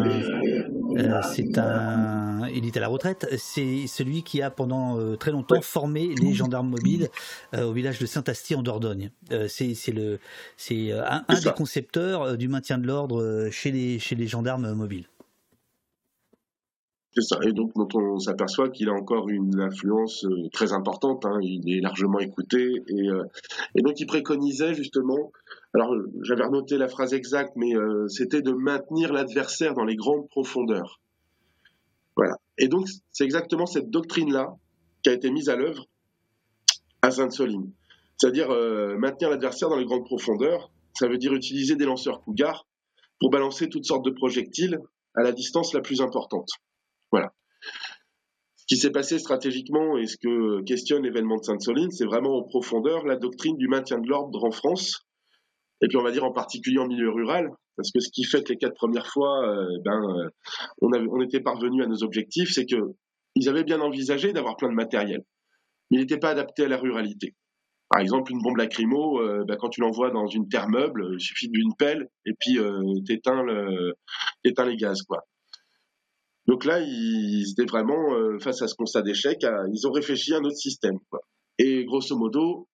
euh, c'est un, il est à la retraite. C'est celui qui a pendant euh, très longtemps formé les gendarmes mobiles euh, au village de Saint-Asti en Dordogne. c'est le, c'est un, des concepteurs du maintien de l'ordre chez les chez les gendarmes mobiles. C'est ça. Et donc, on s'aperçoit qu'il a encore une influence très importante. Hein. Il est largement écouté. Et, et donc, il préconisait justement alors, j'avais renoté la phrase exacte, mais euh, c'était de maintenir l'adversaire dans les grandes profondeurs. Voilà. Et donc, c'est exactement cette doctrine-là qui a été mise à l'œuvre à Sainte-Soline. C'est-à-dire euh, maintenir l'adversaire dans les grandes profondeurs, ça veut dire utiliser des lanceurs Cougar pour balancer toutes sortes de projectiles à la distance la plus importante. Voilà. Ce qui s'est passé stratégiquement et ce que questionne l'événement de Sainte-Soline, c'est vraiment en profondeur la doctrine du maintien de l'ordre en France et puis on va dire en particulier en milieu rural, parce que ce qui fait que les quatre premières fois, euh, ben, euh, on, était parvenu à nos objectifs, c'est que ils avaient bien envisagé d'avoir plein de matériel, mais il n'était pas adapté à la ruralité. Par exemple, une bombe lacrymo, euh, ben, quand tu l'envoies dans une terre meuble, il suffit d'une pelle et puis euh, t'éteins, le, éteins les gaz, quoi. Donc là, ils étaient vraiment face à ce constat d'échec, ils ont réfléchi à un autre système. Et grosso modo,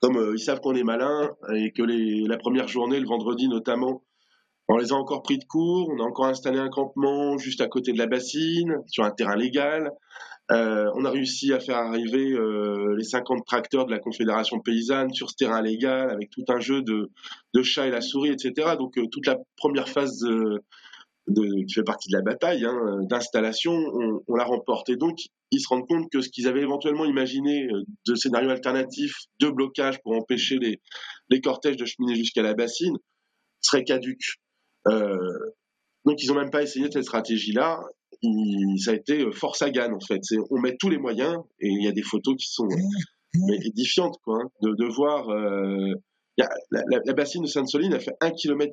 comme euh, ils savent qu'on est malin et que la première journée, le vendredi notamment, on les a encore pris de court, on a encore installé un campement juste à côté de la bassine, sur un terrain légal. Euh, on a réussi à faire arriver euh, les 50 tracteurs de la Confédération paysanne sur ce terrain légal avec tout un jeu de, chat et la souris, etc. Donc euh, toute la première phase qui fait partie de la bataille hein, d'installation, on, l'a remporté. Donc, ils se rendent compte que ce qu'ils avaient éventuellement imaginé euh, de scénarios alternatifs de blocage pour empêcher les, les cortèges de cheminer jusqu'à la bassine serait caduque. Euh, donc, ils n'ont même pas essayé cette stratégie-là. Ça a été euh, force à gagne, en fait. On met tous les moyens, et il y a des photos qui sont édifiantes, quoi, hein, de, de, voir... Euh, la, la, la, bassine de Sainte-Soline a fait 1,8 km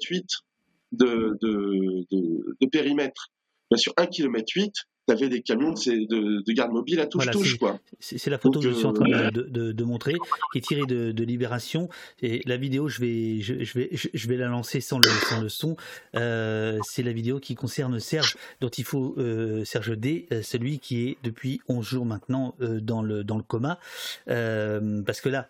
de, de, de, périmètre. Bien sur 1 km 8, tu avais des camions de, de, garde mobile à touche-touche. C'est la photo que je suis en train euh, de, montrer, qui est tirée de, Libération. Et la vidéo, je vais, je, vais, je, vais la lancer sans le, sans le son. Euh, c'est la vidéo qui concerne Serge, dont il faut, euh, Serge D, celui qui est depuis 11 jours maintenant dans, le, dans le coma. parce que là,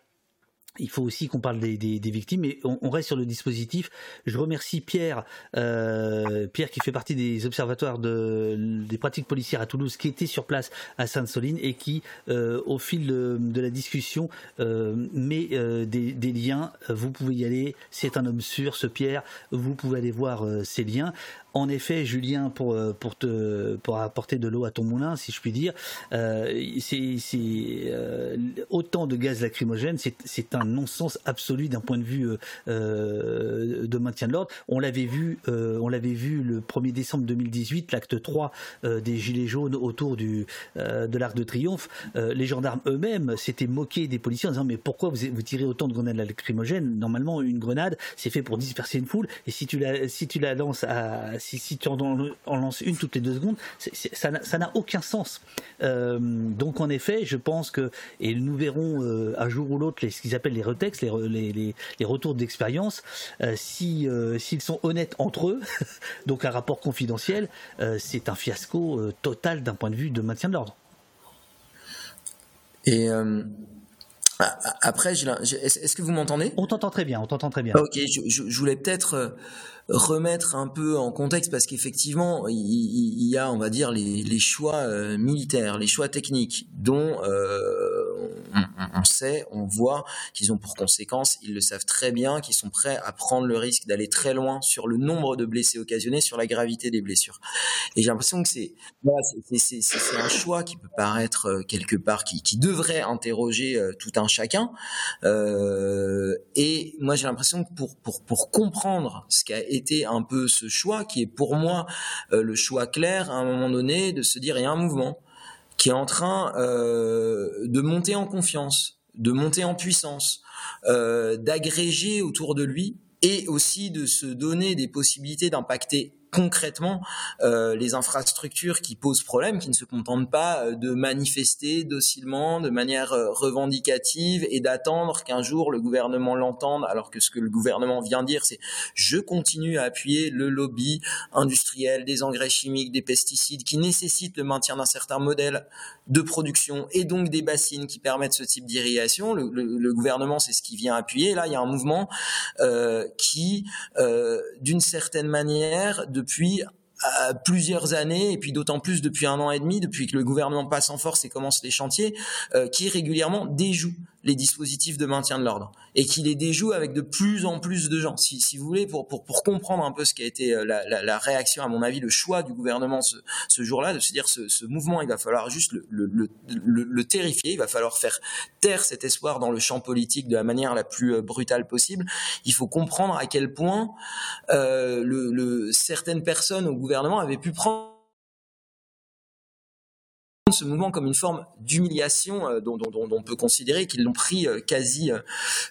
il faut aussi qu'on parle des, des, victimes, mais on, reste sur le dispositif. Je remercie Pierre, euh, Pierre qui fait partie des observatoires de, des pratiques policières à Toulouse, qui était sur place à Sainte-Soline et qui, euh, au fil de, la discussion, euh, met des, des, liens. Vous pouvez y aller. C'est un homme sûr, ce Pierre. Vous pouvez aller voir ces liens. En effet, Julien, pour, euh, pour, te, pour apporter de l'eau à ton moulin, si je puis dire, euh, c'est euh, autant de gaz lacrymogène, c'est un non-sens absolu d'un point de vue de maintien de l'ordre. On l'avait vu, on vu le 1er décembre 2018, l'acte 3 des Gilets jaunes autour du, de l'Arc de Triomphe. les gendarmes eux-mêmes s'étaient moqués des policiers en disant mais pourquoi vous, vous tirez autant de grenades lacrymogènes? Normalement, une grenade, c'est fait pour disperser une foule, et si tu la, si tu la lances à si, tu en, lances une toutes les deux secondes, ça n'a aucun sens. Euh, donc en effet, je pense que, et nous verrons euh, un jour ou l'autre ce qu'ils appellent les retextes, les, les, retours d'expérience, euh, si s'ils sont honnêtes entre eux, donc un rapport confidentiel, c'est un fiasco total d'un point de vue de maintien de l'ordre. Et après, est-ce que vous m'entendez? On t'entend très bien, on t'entend très bien. Ok, je voulais peut-être remettre un peu en contexte parce qu'effectivement, il, y a, on va dire, les, choix euh, militaires, les choix techniques dont euh, on, sait, on voit qu'ils ont pour conséquence, ils le savent très bien, qu'ils sont prêts à prendre le risque d'aller très loin sur le nombre de blessés occasionnés, sur la gravité des blessures. Et j'ai l'impression que c'est c'est un choix qui peut paraître euh, quelque part, qui, qui devrait interroger tout un chacun. et moi, j'ai l'impression que pour, pour, pour comprendre ce qu'a été un peu ce choix qui est pour moi euh, le choix clair à un moment donné de se dire il y a un mouvement qui est en train euh, de monter en confiance, de monter en puissance, euh, d'agréger autour de lui et aussi de se donner des possibilités d'impacter concrètement euh, les infrastructures qui posent problème, qui ne se contentent pas euh, de manifester docilement, de manière euh, revendicative et d'attendre qu'un jour le gouvernement l'entende, alors que ce que le gouvernement vient dire, c'est je continue à appuyer le lobby industriel des engrais chimiques, des pesticides, qui nécessitent le maintien d'un certain modèle de production et donc des bassines qui permettent ce type d'irrigation. Le, gouvernement, c'est ce qui vient appuyer. Là, il y a un mouvement qui, d'une certaine manière, de depuis euh, plusieurs années et puis d'autant plus depuis un an et demi, depuis que le gouvernement passe en force et commence les chantiers, euh, qui régulièrement déjoue les dispositifs de maintien de l'ordre et qui les déjoue avec de plus en plus de gens. Si, si vous voulez, pour, pour, pour, comprendre un peu ce qui a été euh, la, la, la, réaction, à mon avis, le choix du gouvernement ce, ce jour-là, de se dire ce, ce mouvement, il va falloir juste le, le, le, le, terrifier, il va falloir faire taire cet espoir dans le champ politique de la manière la plus euh, brutale possible. Il faut comprendre à quel point euh, certaines personnes au gouvernement avaient pu prendre ce mouvement comme une forme d'humiliation euh, dont, on peut considérer qu'ils l'ont pris euh, quasi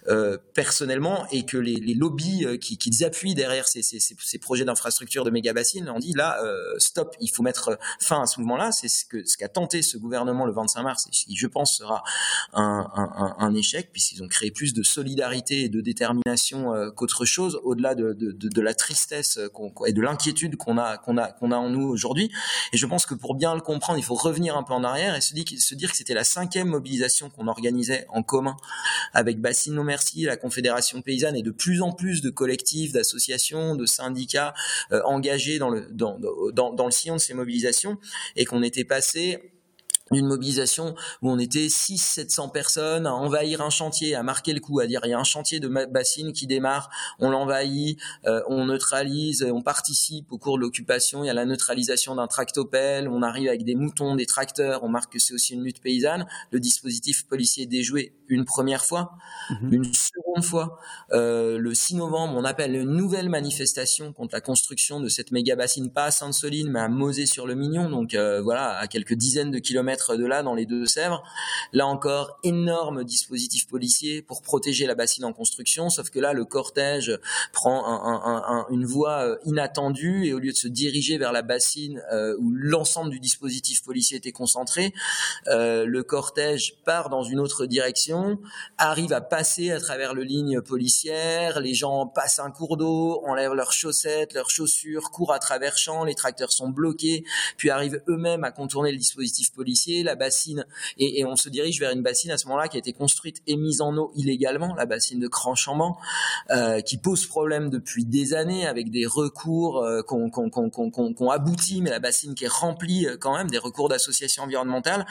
euh, personnellement et que les, lobbies qui, qu'ils appuient derrière ces, projets d'infrastructure de méga bassines ont dit là stop il faut mettre fin à ce mouvement là c'est ce que ce qu'a tenté ce gouvernement le 25 mars et qui je pense sera un, échec puisqu'ils ont créé plus de solidarité et de détermination qu'autre chose au-delà de, la tristesse et de l'inquiétude qu'on a qu'on a qu'on a en nous aujourd'hui. Et je pense que pour bien le comprendre il faut revenir un peu en arrière et se, dire que c'était la cinquième mobilisation qu'on organisait en commun avec Bassine Merci, la Confédération paysanne et de plus en plus de collectifs, d'associations, de syndicats euh, engagés dans le, dans, dans le sillon de ces mobilisations et qu'on était passé d'une mobilisation où on était 6 700 personnes à envahir un chantier, à marquer le coup, à dire il y a un chantier de bassine qui démarre, on l'envahit, euh, on neutralise, on participe au cours de l'occupation, il y a la neutralisation d'un tractopelle, on arrive avec des moutons, des tracteurs, on marque que c'est aussi une lutte paysanne, le dispositif policier est déjoué une première fois, mhm. une seconde fois, euh, le 6 novembre, on appelle une nouvelle manifestation contre la construction de cette méga bassine, pas à Sainte-Soline, mais à Mosée-sur-le-Mignon, donc euh, voilà, à quelques dizaines de kilomètres de là, dans les Deux-Sèvres. Là encore, énorme dispositif policier pour protéger la bassine en construction, sauf que là, le cortège prend une voie euh, inattendue et au lieu de se diriger vers la bassine euh, où l'ensemble du dispositif policier était concentré, euh, le cortège part dans une autre direction, arrive à passer à travers le ligne policière, les gens passent un cours d'eau, enlèvent leurs chaussettes, leurs chaussures, courent à travers champs, les tracteurs sont bloqués, puis arrivent eux-mêmes à contourner le dispositif policier la bassine, et, on se dirige vers une bassine à ce moment-là qui a été construite et mise en eau illégalement, la bassine de Cranchambant, euh, qui pose problème depuis des années avec des recours euh, qu'on aboutit, mais la bassine qui est remplie euh, quand même des recours d'associations environnementales.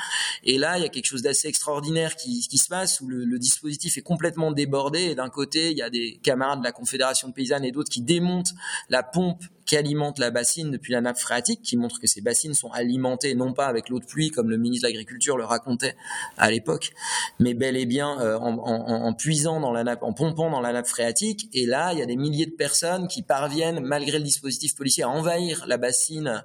Et là, il y a quelque chose d'assez extraordinaire qui, se passe où le, le dispositif est complètement débordé. Et d'un côté, il y a des camarades de la Confédération paysanne et d'autres qui démontent la pompe qui alimente la bassine depuis la nappe phréatique, qui montre que ces bassines sont alimentées non pas avec l'eau de pluie comme le ministre de l'Agriculture le racontait à l'époque, mais bel et bien euh, en, en, en, puisant dans la nappe, en pompant dans la nappe phréatique. Et là, il y a des milliers de personnes qui parviennent, malgré le dispositif policier, à envahir la bassine,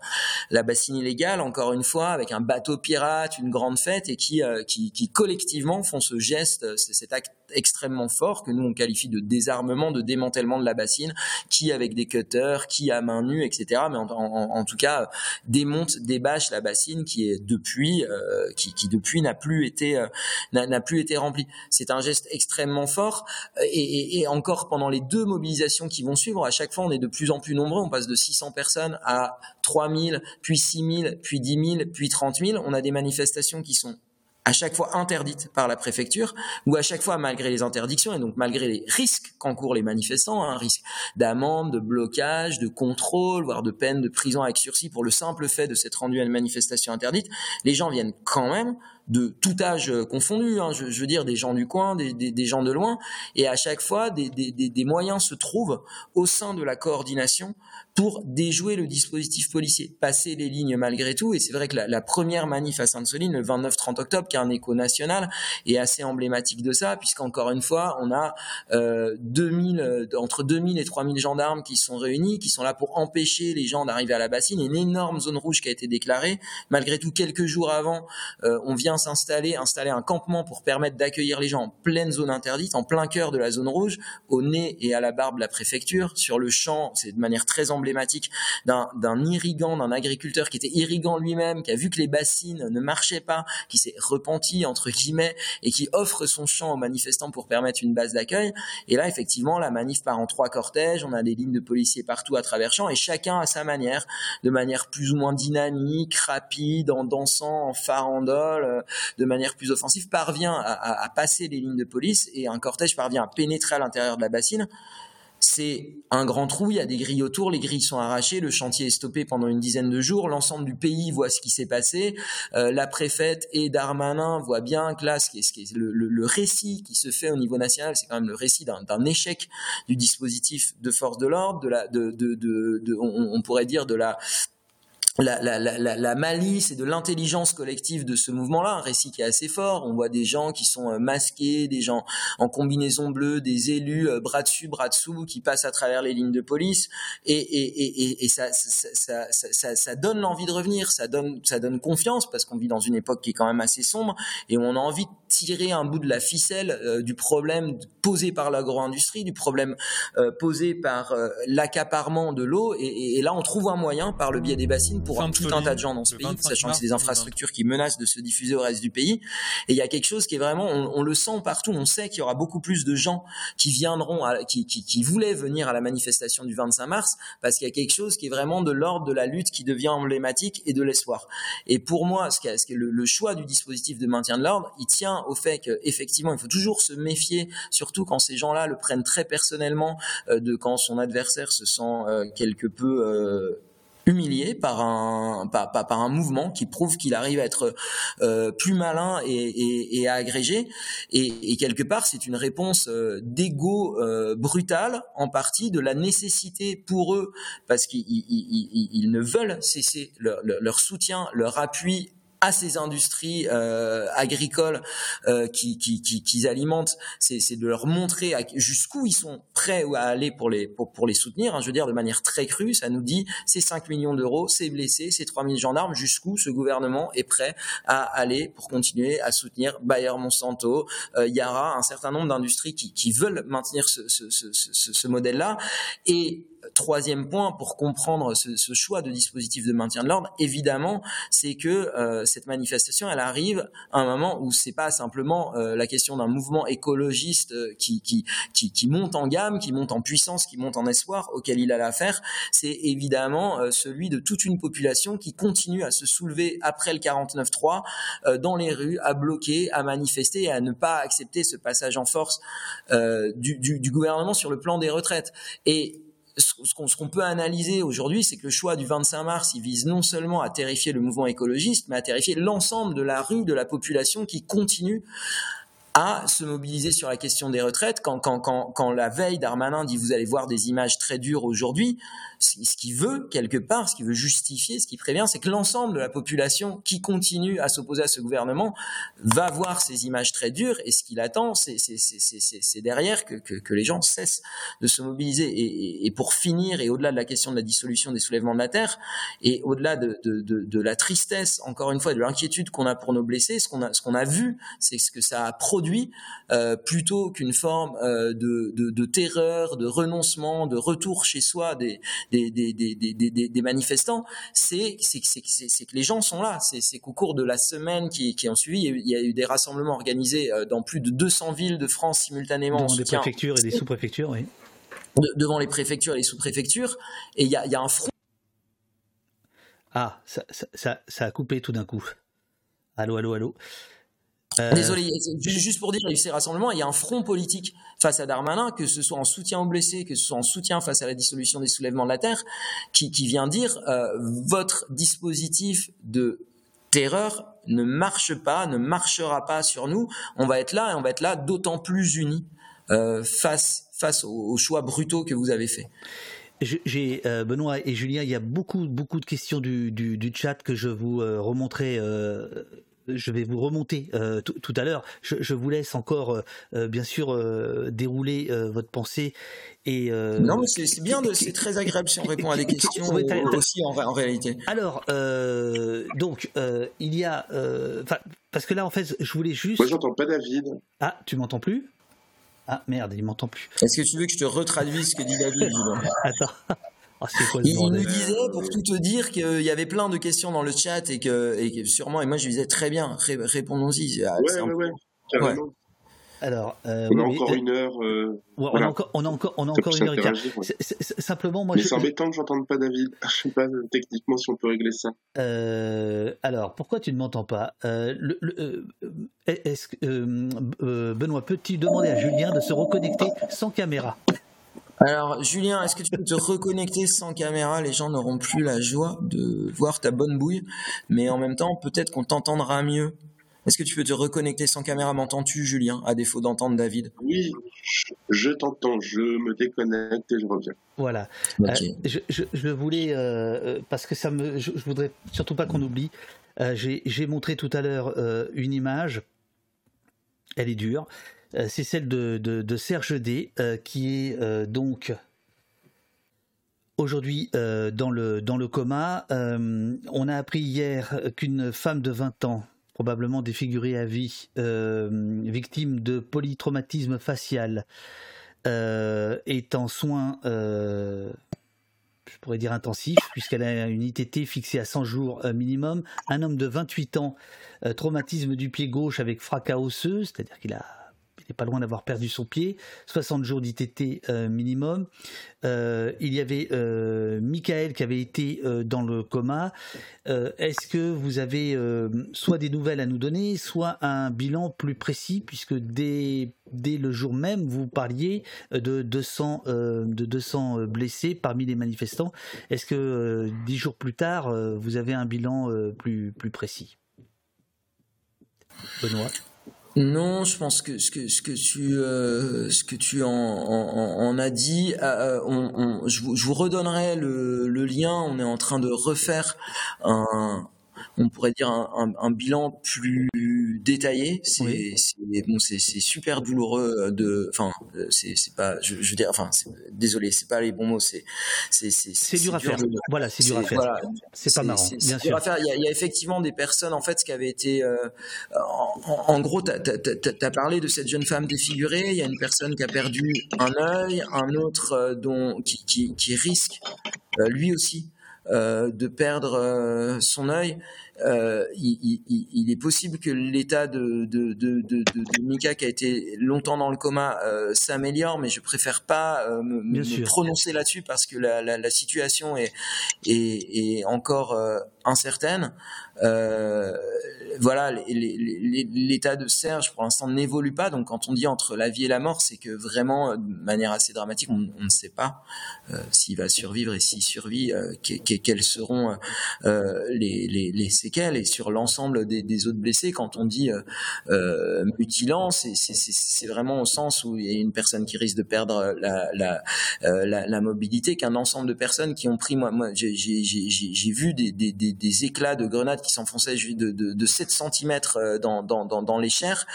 la bassine illégale, encore une fois, avec un bateau pirate, une grande fête, et qui, euh, qui, qui collectivement font ce geste, cet acte extrêmement fort que nous on qualifie de désarmement, de démantèlement de la bassine, qui avec des cutters, qui à main nue, etc. Mais en, tout cas démonte, débâche la bassine qui est depuis, euh, qui, qui, depuis n'a plus été euh, n'a plus été remplie. C'est un geste extrêmement fort et, et, et, encore pendant les deux mobilisations qui vont suivre, à chaque fois on est de plus en plus nombreux, on passe de 600 personnes à 3000, puis 6000, puis 10 000, puis 30 000. On a des manifestations qui sont à chaque fois interdite par la préfecture, ou à chaque fois malgré les interdictions et donc malgré les risques qu'encourent les manifestants, un hein, risque d'amende, de blocage, de contrôle, voire de peine de prison avec sursis pour le simple fait de s'être rendu à une manifestation interdite, les gens viennent quand même de tout âge confondu, hein, je, je, veux dire des gens du coin, des, des, des, gens de loin, et à chaque fois des, des, moyens se trouvent au sein de la coordination pour déjouer le dispositif policier, passer les lignes malgré tout. Et c'est vrai que la, la, première manif à Sainte-Soline, le 29-30 octobre, qui a un écho national, est assez emblématique de ça, puisqu'encore une fois, on a euh, 2000, euh, entre 2000 et 3000 gendarmes qui sont réunis, qui sont là pour empêcher les gens d'arriver à la bassine. Une énorme zone rouge qui a été déclarée. Malgré tout, quelques jours avant, euh, on vient s'installer, installer un campement pour permettre d'accueillir les gens en pleine zone interdite, en plein cœur de la zone rouge, au nez et à la barbe de la préfecture, sur le champ, c'est de manière très emblématique d'un irrigant, d'un agriculteur qui était irrigant lui-même, qui a vu que les bassines ne marchaient pas, qui s'est repenti entre guillemets et qui offre son champ aux manifestants pour permettre une base d'accueil. Et là, effectivement, la manif part en trois cortèges, on a des lignes de policiers partout à travers champ et chacun à sa manière, de manière plus ou moins dynamique, rapide, en dansant, en farandole, euh, de manière plus offensive, parvient à, passer les lignes de police et un cortège parvient à pénétrer à l'intérieur de la bassine. C'est un grand trou, il y a des grilles autour, les grilles sont arrachées, le chantier est stoppé pendant une dizaine de jours, l'ensemble du pays voit ce qui s'est passé, euh, la préfète et Darmanin voient bien que là, qui est, ce le, récit qui se fait au niveau national, c'est quand même le récit d'un échec du dispositif de force de l'ordre, de de, de, on, pourrait dire de la la, la, la, la, malice et de l'intelligence collective de ce mouvement-là, un récit qui est assez fort. On voit des gens qui sont euh, masqués, des gens en combinaison bleue, des élus euh, bras dessus, bras dessous, qui passent à travers les lignes de police, et, et, et, et ça, ça, ça, ça, donne l'envie de revenir, ça donne, ça donne confiance parce qu'on vit dans une époque qui est quand même assez sombre, et on a envie de tirer un bout de la ficelle euh, du problème posé par l'agro-industrie, du problème posé par l'accaparement de l'eau, et, là on trouve un moyen par le biais des bassines pour un, tout un tas de gens dans ce pays, sachant que c'est des infrastructures qui menacent de se diffuser au reste du pays. Et il y a quelque chose qui est vraiment, on, on le sent partout, on sait qu'il y aura beaucoup plus de gens qui viendront, à, qui, qui, qui, voulaient venir à la manifestation du 25 mars, parce qu'il y a quelque chose qui est vraiment de l'ordre de la lutte qui devient emblématique et de l'espoir. Et pour moi, ce qui est, le choix du dispositif de maintien de l'ordre, il tient au fait qu'effectivement, il faut toujours se méfier, surtout quand ces gens-là le prennent très personnellement, euh, de quand son adversaire se sent euh, quelque peu euh, humilié par un par, par, par, un mouvement qui prouve qu'il arrive à être euh, plus malin et, et, et à agréger. Et, et, quelque part c'est une réponse euh, d'ego euh, brutal en partie de la nécessité pour eux parce qu'ils ils, ils, ils ne veulent cesser leur, leur soutien leur appui à ces industries euh, agricoles euh, qui, qui, qui, qui, alimentent, c'est de leur montrer jusqu'où ils sont prêts à aller pour les, pour, pour les soutenir. Hein, je veux dire, de manière très crue, ça nous dit c'est 5 millions d'euros, c'est blessé, c'est 3000 gendarmes, jusqu'où ce gouvernement est prêt à aller pour continuer à soutenir Bayer Monsanto, euh, Yara, un certain nombre d'industries qui, qui veulent maintenir ce, ce, ce, ce, ce modèle-là. Et troisième point pour comprendre ce, ce, choix de dispositif de maintien de l'ordre, évidemment, c'est que euh, cette manifestation, elle arrive à un moment où c'est pas simplement la question d'un mouvement écologiste qui, qui, qui, qui, monte en gamme, qui monte en puissance, qui monte en espoir, auquel il a l'affaire. C'est évidemment celui de toute une population qui continue à se soulever après le 49-3 dans les rues, à bloquer, à manifester et à ne pas accepter ce passage en force du, du, du gouvernement sur le plan des retraites. Et ce qu'on peut analyser aujourd'hui, c'est que le choix du 25 mars, il vise non seulement à terrifier le mouvement écologiste, mais à terrifier l'ensemble de la rue, de la population qui continue à se mobiliser sur la question des retraites. Quand, quand, quand, quand la veille, Darmanin dit vous allez voir des images très dures aujourd'hui, ce qu'il veut, quelque part, ce qu'il veut justifier, ce qu'il prévient, c'est que l'ensemble de la population qui continue à s'opposer à ce gouvernement va voir ces images très dures et ce qu'il attend, c'est derrière que, que, que, les gens cessent de se mobiliser. Et, et, pour finir, et au-delà de la question de la dissolution des soulèvements de la Terre, et au-delà de, de, de, de, la tristesse, encore une fois, de l'inquiétude qu'on a pour nos blessés, ce qu'on a, ce qu'on a vu, c'est ce que ça a produit, euh, plutôt qu'une forme euh, de, de, de terreur, de renoncement, de retour chez soi des des, des, des, des manifestants, c'est que les gens sont là. C'est qu'au cours de la semaine qui, qui ont suivi, il y a eu des rassemblements organisés euh, dans plus de 200 villes de France simultanément. Devant les préfectures et les sous-préfectures, oui. devant les préfectures et les sous-préfectures. Et il y a, il y a un front. Ah, ça, ça, ça a coupé tout d'un coup. Allô, allô, allô. Euh, Désolé, juste pour dire, il y a eu ces rassemblements, il y a un front politique face à Darmanin, que ce soit en soutien aux blessés, que ce soit en soutien face à la dissolution des soulèvements de la Terre, qui, qui vient dire euh, votre dispositif de terreur ne marche pas, ne marchera pas sur nous. On va être là et on va être là d'autant plus unis euh, face face aux, choix brutaux que vous avez faits. J'ai euh, Benoît et Julien, il y a beaucoup beaucoup de questions du, du, du chat que je vous euh, remontrerai euh, je vais vous remonter euh, tout à l'heure. Je, vous laisse encore, euh, euh, bien sûr, dérouler votre pensée. Et, non, mais c'est bien, c'est très agréable si on répond à des questions aussi en, réalité. Alors, donc, il y a, parce que là, en fait, je voulais juste. Moi, j'entends pas David. Ah, tu m'entends plus? Ah merde, il m'entend plus. Est-ce que tu veux que je te retraduise ce que dit David Attends. Ah, il, nous disait, pour tout te dire, qu'il y avait plein de questions dans le chat et que, et sûrement, et moi je lui disais très bien, répondons-y. Ouais, ouais, ouais, carrément. Alors, euh, on a encore une heure. Euh, on, a encore, on a encore, on a encore une heure et quart. Simplement, moi. Mais c'est embêtant que j'entende pas David. Je sais pas techniquement si on peut régler ça. Euh, alors, pourquoi tu ne m'entends pas? Le, Est-ce que Benoît, peux-tu demander à Julien de se reconnecter sans caméra? Alors, Julien, est-ce que tu peux te reconnecter sans caméra? Les gens n'auront plus la joie de voir ta bonne bouille, mais en même temps, peut-être qu'on t'entendra mieux. Est-ce que tu peux te reconnecter sans caméra? M'entends-tu, Julien, à défaut d'entendre David? Oui, je t'entends. Je me déconnecte et je reviens. Voilà. Euh, je, voulais, euh, euh, parce que ça me, je, voudrais surtout pas qu'on oublie. J'ai montré tout à l'heure une image. Elle est dure. Euh, c'est celle de, Serge D, euh, qui est euh, donc aujourd'hui dans, le, coma. on a appris hier qu'une femme de 20 ans, probablement défigurée à vie, victime de polytraumatisme facial, est en soins je pourrais dire intensif, puisqu'elle a une ITT fixée à 100 jours minimum. Un homme de 28 ans, traumatisme du pied gauche avec fracas osseux, c'est-à-dire qu'il a pas loin d'avoir perdu son pied, 60 jours d'ITT euh, minimum. Euh, il y avait euh, Michael qui avait été dans le coma. Est-ce que vous avez soit des nouvelles à nous donner, soit un bilan plus précis, puisque dès, dès le jour même, vous parliez de 200, de 200 blessés parmi les manifestants. Est-ce que dix jours plus tard, vous avez un bilan plus, plus précis? Benoît? Non, je pense que ce que ce que tu euh, ce que tu en, en, as dit, euh, on, on, je, vous, je, vous, redonnerai le, le, lien. On est en train de refaire un on pourrait dire un, un, un bilan plus détaillé. C'est bon, c'est super douloureux de, enfin, c'est pas, je, je, veux dire, enfin, désolé, c'est pas les bons mots. C'est c'est dur à faire. Voilà, c'est dur à faire. c'est pas marrant. Bien dur à faire. Il y, a, il y, a, effectivement des personnes, en fait, ce qui avait été, euh, en, en, gros, tu as, parlé de cette jeune femme défigurée. Il y a une personne qui a perdu un œil, un autre euh, dont qui, qui, qui risque euh, lui aussi euh, de perdre euh, son œil. Il, est possible que l'état de, de, de, de, de, Mika qui a été longtemps dans le coma s'améliore, mais je préfère pas me, prononcer là-dessus parce que la, la, la situation est, est, est encore incertaine. Euh, voilà, l'état de Serge pour l'instant n'évolue pas. Donc quand on dit entre la vie et la mort, c'est que vraiment, de manière assez dramatique, on, ne sait pas euh, s'il va survivre et s'il survit, euh, quelles seront les, séquelles. Et sur l'ensemble des, autres blessés, quand on dit mutilant, c'est vraiment au sens où il y a une personne qui risque de perdre la, mobilité, qu'un ensemble de personnes qui ont pris, moi, j'ai vu des éclats de grenades qui s'enfonçaient de, de, de 7 cm euh, dans, dans, dans, dans les chairs.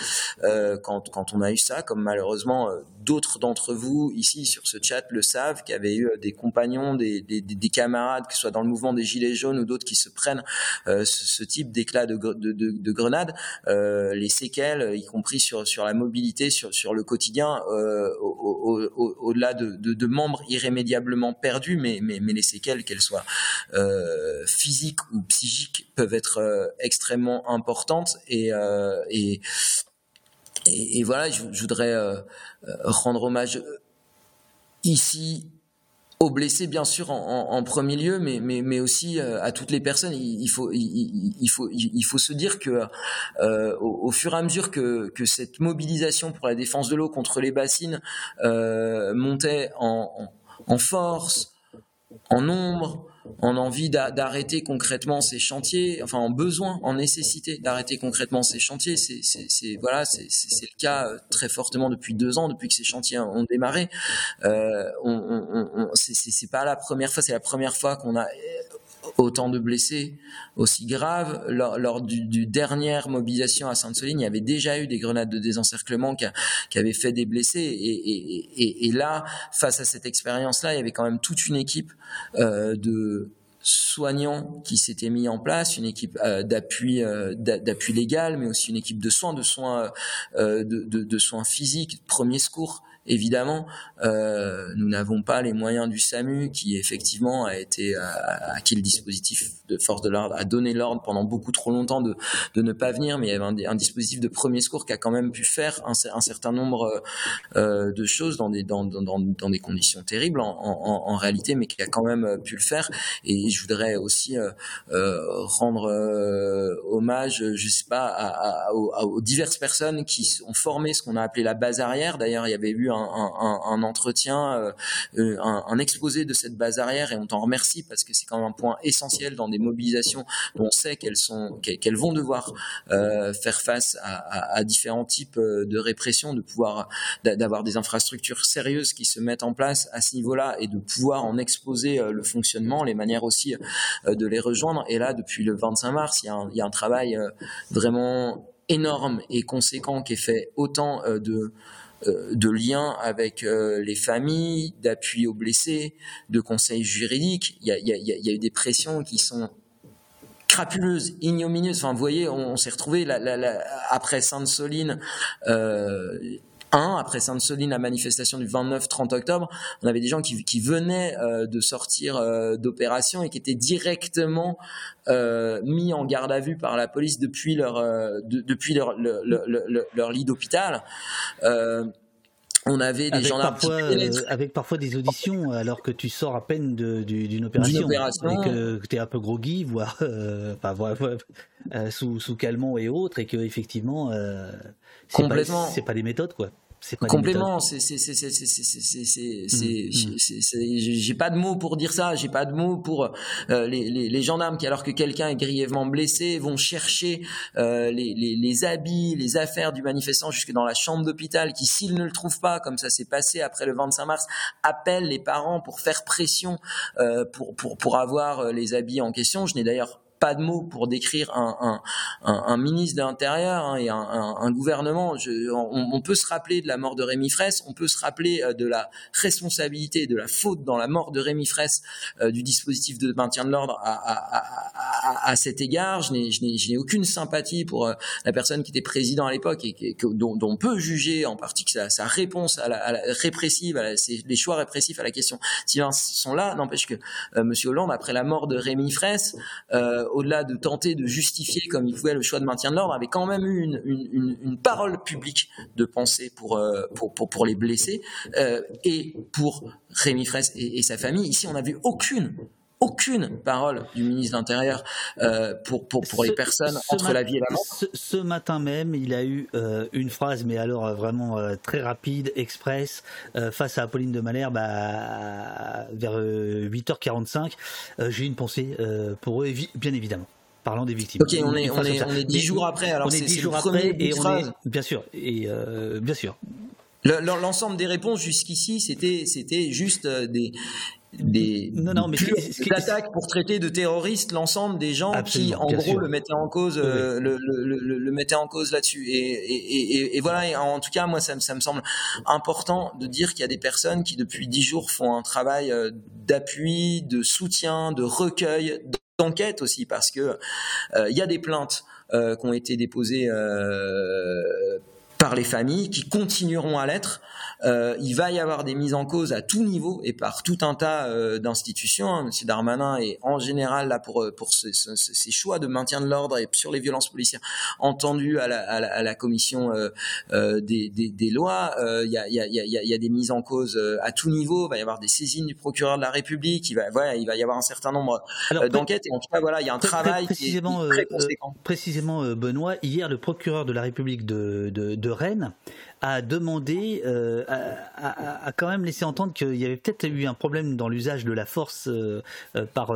Euh, quand, quand on a eu ça, comme malheureusement euh, d'autres d'entre vous ici sur ce chat le savent, qui avaient eu des compagnons, des, des, des, camarades, que ce soit dans le mouvement des Gilets jaunes ou d'autres qui se prennent ce, type d'éclat de, de, de, de grenades, les séquelles, y compris sur, sur la mobilité, sur, sur le quotidien, au-delà au, de, de, membres irrémédiablement perdus, mais, mais, mais les séquelles, qu'elles soient physiques ou psychiques, peuvent être extrêmement importante et, euh, et, voilà, je, voudrais euh, euh, rendre hommage ici aux blessés bien sûr en, premier lieu, mais, mais, aussi à toutes les personnes. Il, faut, il, faut, il faut se dire que au, fur et à mesure que, que cette mobilisation pour la défense de l'eau contre les bassines montait en, en, force, en nombre, en envie d'arrêter concrètement ces chantiers, enfin en besoin, en nécessité d'arrêter concrètement ces chantiers. C'est voilà, c'est le cas euh, très fortement depuis deux ans, depuis que ces chantiers ont démarré. Euh, on, c'est pas la première fois, c'est la première fois qu'on a autant de blessés aussi graves. Lors, du, dernière mobilisation à Sainte-Soline, il y avait déjà eu des grenades de désencerclement qui, avaient fait des blessés. Et, là, face à cette expérience-là, il y avait quand même toute une équipe euh, de soignants qui s'était mis en place, une équipe euh, d'appui euh, d'appui légal, mais aussi une équipe de soins, de soins de, de, soins physiques, de premiers secours Évidemment, euh, nous n'avons pas les moyens du SAMU qui effectivement a été à, qui le dispositif de force de l'ordre a donné l'ordre pendant beaucoup trop longtemps de, ne pas venir, mais il y avait un, dispositif de premier secours qui a quand même pu faire un, certain nombre euh, de choses dans des conditions terribles en, réalité, mais qui a quand même pu le faire. Et je voudrais aussi euh, euh rendre euh, hommage, je sais pas, à, aux, diverses personnes qui ont formé ce qu'on a appelé la base arrière. D'ailleurs, il y avait eu un, entretien, euh, euh, un, exposé de cette base arrière et on t'en remercie parce que c'est quand même un point essentiel dans des mobilisations où on sait qu'elles sont qu'elles vont devoir euh, faire face à, différents types de répression, de pouvoir d'avoir des infrastructures sérieuses qui se mettent en place à ce niveau-là et de pouvoir en exposer le fonctionnement, les manières aussi de les rejoindre. Et là, depuis le 25 mars, il y a un, il y a un travail vraiment énorme et conséquent qui est fait autant de de liens avec euh, les familles, d'appui aux blessés, de conseils juridiques. Il y a, eu des pressions qui sont crapuleuses, ignominieuses. Enfin, vous voyez, on, s'est retrouvé après Sainte-Soline. Euh, après Sainte-Soline, la manifestation du 29-30 octobre, on avait des gens qui, venaient de sortir d'opération et qui étaient directement mis en garde à vue par la police depuis leur, depuis leur, leur lit d'hôpital. On avait des gens parfois, euh, avec parfois des auditions alors que tu sors à peine d'une opération, opération, et que, tu es un peu groggy, voire, euh, euh, sous, sous calmant et autres, et que effectivement, c'est pas, pas des méthodes quoi complément c'est c'est c'est c'est c'est c'est j'ai pas de mots pour dire ça j'ai pas de mots pour euh, les, les, les gendarmes qui alors que quelqu'un est grièvement blessé vont chercher euh, les, les, les habits les affaires du manifestant jusque dans la chambre d'hôpital qui s'ils ne le trouvent pas comme ça s'est passé après le 25 mars appellent les parents pour faire pression euh, pour pour pour avoir les habits en question. Je n'ai d'ailleurs pas de mots pour décrire un, ministre de l'Intérieur hein, et un, gouvernement. on, peut se rappeler de la mort de Rémi Fraisse, on peut se rappeler euh, de la responsabilité, de la faute dans la mort de Rémi Fraisse euh, du dispositif de maintien de l'ordre à, cet égard. Je n'ai aucune sympathie pour euh, la personne qui était président à l'époque et dont, on peut juger en partie que sa, réponse à la, répressive, les choix répressifs à la question s'ils sont là, n'empêche que M. Hollande, après la mort de Rémi Fraisse, au-delà de tenter de justifier comme il pouvait le choix de maintien de l'ordre, avait quand même eu une, parole publique de pensée pour, pour, pour, pour, les blessés et pour Rémi Fraisse et, et, sa famille. Ici, on n'a vu aucune aucune parole du ministre de l'Intérieur euh, pour, pour, pour les personnes entre la vie et la mort. Ce, matin même, il a eu euh, une phrase, mais alors euh, vraiment très rapide, express, face à Apolline de Malherbe bah, vers 8h45. J'ai une pensée pour eux, bien évidemment parlant des victimes. Ok, on est, on est, on est dix jours après. Alors on est dix jours après et on est, bien sûr, et bien sûr. L'ensemble des réponses jusqu'ici, c'était, c'était juste des, des, non, non, mais attaques pour traiter de terroristes l'ensemble des gens qui, en gros, le mettaient en cause, euh, le, le, le, mettaient en cause là-dessus. Et, et, et, et, voilà. en tout cas, moi, ça, ça me semble important de dire qu'il y a des personnes qui, depuis dix jours, font un travail euh, d'appui, de soutien, de recueil, d'enquête aussi, parce que euh, il y a des plaintes qui ont été déposées par les familles, qui continueront à l'être. Euh, il va y avoir des mises en cause à tout niveau et par tout un tas euh, d'institutions. Hein. Monsieur Darmanin est en général là pour euh, pour ses, choix de maintien de l'ordre et sur les violences policières entendu à la, à la, commission des, des, des, lois. Il y a, y, a, y, a, des mises en cause à tout niveau. Il va y avoir des saisines du procureur de la République. Il va voilà, il va y avoir un certain nombre d'enquêtes. Et en tout cas, voilà, il y a un travail précisément, qui est très conséquent. précisément, Benoît, hier, le procureur de la République de, de, de Rennes a demandé, euh, a, quand même laissé entendre qu'il y avait peut-être eu un problème dans l'usage de la force euh, euh, par,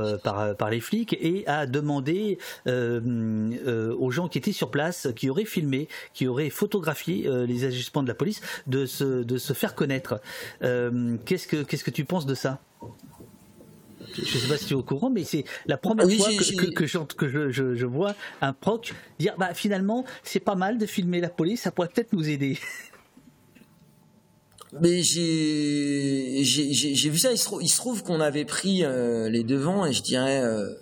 par, les flics et a demandé aux gens qui étaient sur place, qui auraient filmé, qui auraient photographié les agissements de la police, de se, de se faire connaître. qu'est-ce, que, qu'est-ce que tu penses de ça? Je ne sais pas si tu es au courant, mais c'est la première fois que, que, je, je, je, vois un proc dire bah, finalement, c'est pas mal de filmer la police, ça pourrait peut-être nous aider. Mais j'ai vu ça. Il se, trouve qu'on avait pris euh, les devants et je dirais euh,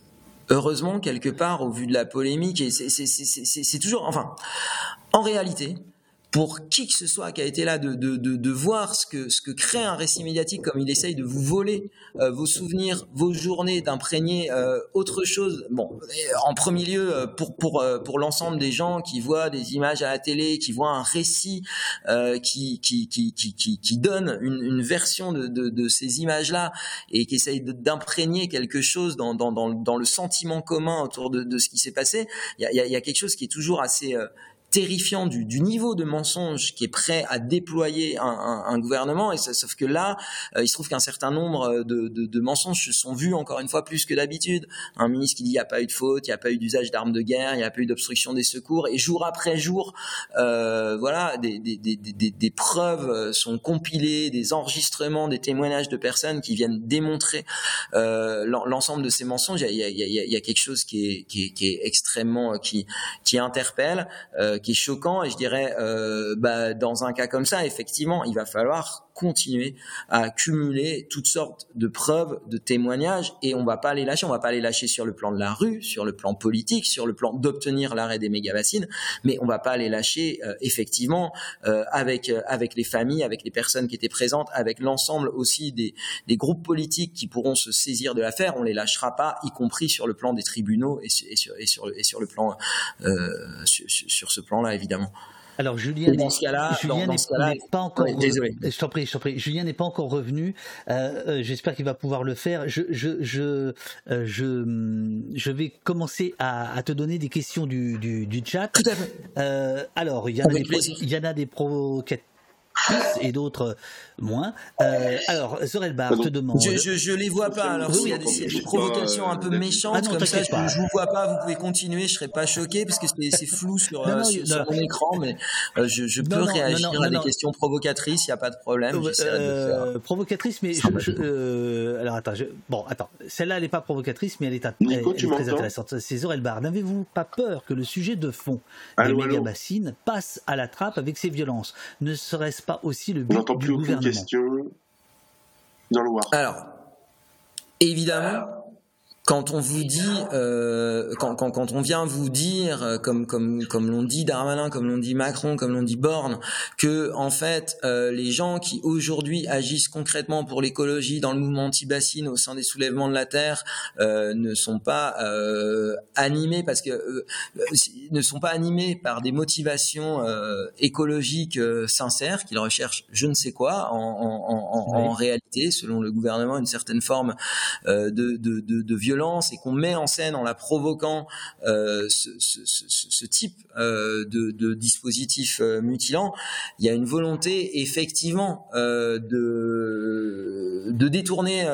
heureusement quelque part au vu de la polémique et c'est toujours enfin en réalité pour qui que ce soit qui a été là de, de, de, de, voir ce que, ce que crée un récit médiatique, comme il essaye de vous voler euh, vos souvenirs, vos journées, d'imprégner euh, autre chose. Bon, en premier lieu, euh, pour, pour, pour l'ensemble des gens qui voient des images à la télé, qui voient un récit qui, qui, qui, qui, qui, donne une, une version de, de, de ces images-là et qui essaye d'imprégner quelque chose dans, dans, dans, dans, le sentiment commun autour de, de ce qui s'est passé, il y a, y a, quelque chose qui est toujours assez terrifiant du, du, niveau de mensonge qui est prêt à déployer un, un, un gouvernement. Et ça, sauf que là, euh, il se trouve qu'un certain nombre de, de, de, mensonges sont vus encore une fois plus que d'habitude. Un ministre qui dit il n'y a pas eu de faute, il n'y a pas eu d'usage d'armes de guerre, il n'y a pas eu d'obstruction des secours. Et jour après jour, euh, voilà, des, des, des, des, preuves sont compilées, des enregistrements, des témoignages de personnes qui viennent démontrer euh, l'ensemble de ces mensonges. Il y a, il y a, il y a quelque chose qui est, qui est, qui est extrêmement qui, qui interpelle. Euh, qui est choquant. Et je dirais, euh, bah, dans un cas comme ça, effectivement, il va falloir continuer à accumuler toutes sortes de preuves, de témoignages, et on va pas les lâcher. On va pas les lâcher sur le plan de la rue, sur le plan politique, sur le plan d'obtenir l'arrêt des méga-bassines, mais on va pas les lâcher euh, effectivement euh, avec euh, avec les familles, avec les personnes qui étaient présentes, avec l'ensemble aussi des, des groupes politiques qui pourront se saisir de l'affaire. On les lâchera pas, y compris sur le plan des tribunaux et, sur, et sur, et sur le plan sur, sur ce plan-là évidemment. Alors Julien, n'est pas encore. désolé. Je t'en prie, je t'en prie. Julien n'est pas encore revenu. Euh, euh, j'espère qu'il va pouvoir le faire. Je, je, je, euh, je, je vais commencer à, à, te donner des questions du, du, du chat. Tout à fait. alors, il y, en a des, il y en a des provocatrices et d'autres moins. Euh, alors, Sorel Bar te demande. Je, je, je, les vois pas. Alors, s'il y a des, provocations un peu méchantes ah comme ça, je, ne vous vois pas. Vous pouvez continuer. Je serais pas choqué parce que c'est flou sur, euh, sur, mon écran, mais euh, je, je peux réagir à des questions provocatrices. Il n'y a pas de problème. Euh, provocatrice, mais je, alors attends. bon, attends. Celle-là, elle n'est pas provocatrice, mais elle est, Nico, elle, est très intéressante. C'est Zorel Bar. N'avez-vous pas peur que le sujet de fond des méga bassines passe à la trappe avec ces violences? Ne serait-ce pas aussi le but du gouvernement question dans le War. Alors, évidemment, quand on vous dit, euh, quand, quand, quand, on vient vous dire, euh, comme comme comme l'ont dit Darmanin, comme l'ont dit Macron, comme l'ont dit Borne, que en fait euh, les gens qui aujourd'hui agissent concrètement pour l'écologie dans le mouvement anti-bassine au sein des soulèvements de la terre euh, ne sont pas euh, animés parce que ne sont pas animés par des motivations écologiques sincères qu'ils recherchent je ne sais quoi en, en, en, en réalité selon le gouvernement une certaine forme de, de, de, de violence et qu'on met en scène en la provoquant euh, ce, type euh, de, dispositif euh, mutilant, il y a une volonté effectivement de, de détourner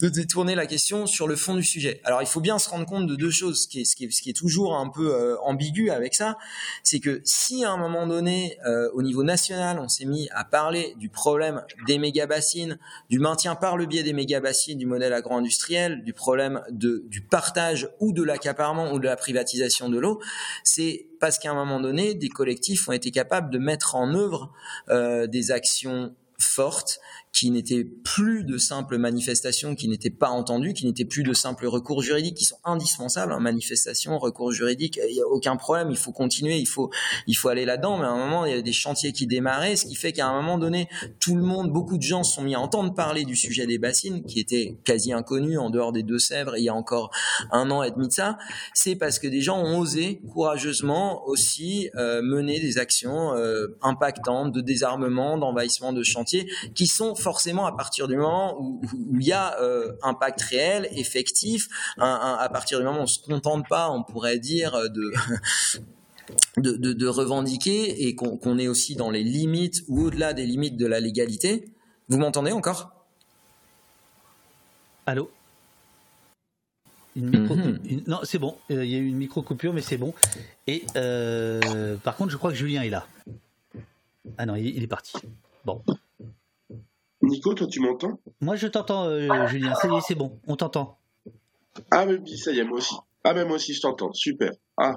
de détourner la question sur le fond du sujet. Alors il faut bien se rendre compte de deux choses, ce qui est, toujours un peu ambigu avec ça, c'est que si à un moment donné au niveau national on s'est mis à parler du problème des méga bassines, du maintien par le biais des méga bassines du modèle agro-industriel, du problème du partage ou de l'accaparement ou de la privatisation de l'eau, c'est parce qu'à un moment donné, des collectifs ont été capables de mettre en œuvre euh, des actions fortes qui n'étaient plus de simples manifestations, qui n'étaient pas entendues, qui n'étaient plus de simples recours juridiques, qui sont indispensables. en hein, manifestation, recours juridique, il n'y a aucun problème, il faut continuer, il faut, il faut aller là-dedans. Mais à un moment, il y a des chantiers qui démarraient, ce qui fait qu'à un moment donné, tout le monde, beaucoup de gens se sont mis à entendre parler du sujet des bassines, qui était quasi inconnu en dehors des Deux-Sèvres il y a encore un an et demi de ça. C'est parce que des gens ont osé courageusement aussi euh, mener des actions euh, impactantes de désarmement, d'envahissement de chantiers, qui sont forcément à partir du moment où, où il y a euh, impact réel, effectif, un, un, à partir du moment où on se contente pas, on pourrait dire de de, de, de, revendiquer et qu'on qu est aussi dans les limites ou au-delà des limites de la légalité. Vous m'entendez encore? Allô? Une micro -hmm. une... Non, c'est bon. Il y a eu une micro coupure, mais c'est bon. Et euh, par contre, je crois que Julien est là. Ah non, il, il est parti. Bon. Nico, toi, tu m'entends Moi, je t'entends, euh, Julien. Ça y est, c'est bon. On t'entend. Ah, oui, ça y est, moi aussi. Ah, ben moi aussi, je t'entends. Super. Ah,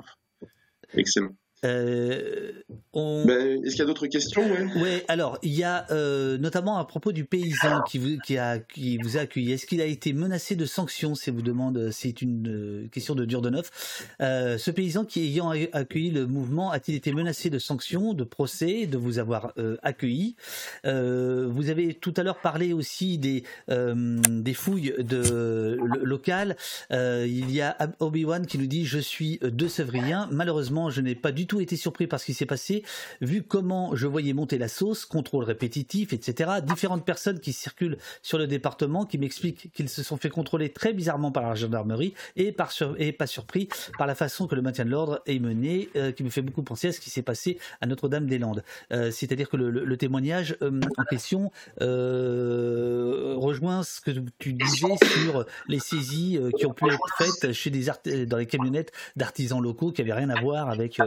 excellent. Euh, on... ben, Est-ce qu'il y a d'autres questions ouais, alors il y a euh, notamment à propos du paysan qui vous, qui a, qui vous a accueilli. Est-ce qu'il a été menacé de sanctions Si vous demande, c'est une euh, question de dur de neuf. Euh, ce paysan qui ayant accueilli le mouvement a-t-il été menacé de sanctions, de procès, de vous avoir accueilli? Vous avez tout à l'heure parlé aussi des des fouilles de locales. il y a Obi-Wan qui nous dit je suis de Sevrien. Malheureusement, je n'ai pas du tout été surpris par ce qui s'est passé, vu comment je voyais monter la sauce, contrôle répétitif, etc. Différentes personnes qui circulent sur le département qui m'expliquent qu'ils se sont fait contrôler très bizarrement par la gendarmerie et, pas surpris par la façon que le maintien de l'ordre est mené, euh, qui me fait beaucoup penser à ce qui s'est passé à Notre-Dame-des-Landes. Euh, C'est-à-dire que le, témoignage euh, en question rejoint ce que tu disais sur les saisies qui ont pu être faites chez des dans les camionnettes d'artisans locaux qui n'avaient rien à voir avec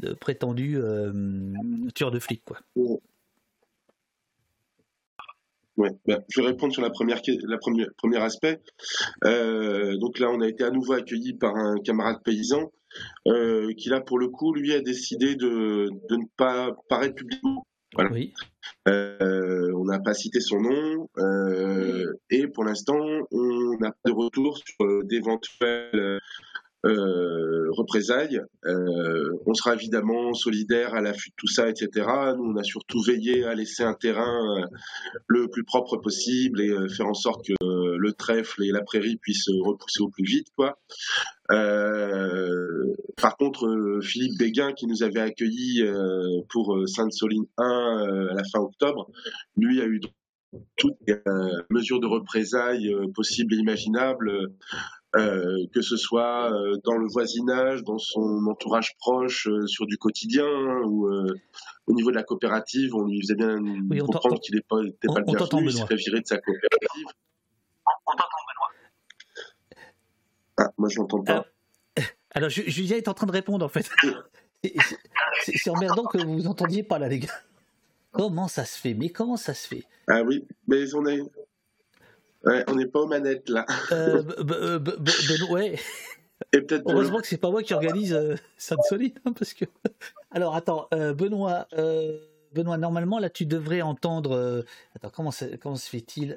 de prétendus euh, tueurs de flics. Quoi. Ouais, ben, je vais répondre sur la première, la première, premier aspect. Euh, donc là, on a été à nouveau accueilli par un camarade paysan euh, qui là, pour le coup, lui a décidé de, de ne pas paraître publiquement. Voilà. Oui. Euh, on n'a pas cité son nom et pour l'instant, on n'a pas de retour sur d'éventuels euh, représailles. Euh, on sera évidemment solidaire à l'affût de tout ça, etc. Nous, on a surtout veillé à laisser un terrain euh, le plus propre possible et euh, faire en sorte que euh, le trèfle et la prairie puissent repousser au plus vite, quoi. par contre, Philippe Béguin, qui nous avait accueillis pour Sainte-Soline 1 à la fin octobre, lui a eu toutes les mesures de représailles possibles et imaginables euh, que ce soit euh, dans le voisinage, dans son entourage proche, euh, sur du quotidien, hein, ou au niveau de la coopérative, on lui faisait bien oui, comprendre qu'il n'était pas, pas le bienvenu, il serait viré de sa coopérative. On t'entend, Benoît. Ah, moi je l'entends pas. Alors, alors Julien est en train de répondre en fait. C'est emmerdant que vous vous entendiez pas là, les gars. Comment ça se fait? Mais comment ça se fait? Ah oui, mais on Ouais, on n'est pas aux manettes là. Euh, ben ouais. Et peut-être Heureusement que c'est pas moi qui organise euh, Sainte-Soline, hein, parce que. Alors attends, euh, Benoît, euh, Benoît, normalement là tu devrais entendre. Euh, attends, comment ça, comment se fait-il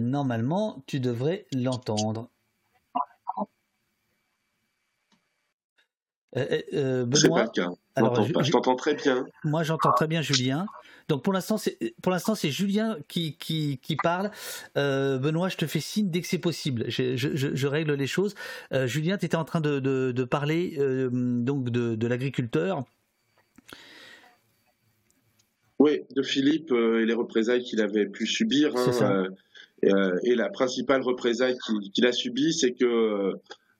normalement, tu devrais l'entendre. Benoît, alors, je, t'entends très bien. Moi, j'entends très bien Julien. Donc pour l'instant, c'est pour l'instant c'est Julien qui, qui, qui parle. Euh, Benoît, je te fais signe dès que c'est possible. Je, je, je, règle les choses. Euh, Julien, tu étais en train de, de, de parler euh, donc de, de l'agriculteur. Oui, de Philippe et les représailles qu'il avait pu subir. Hein, et la principale représaille qu'il a subie, c'est que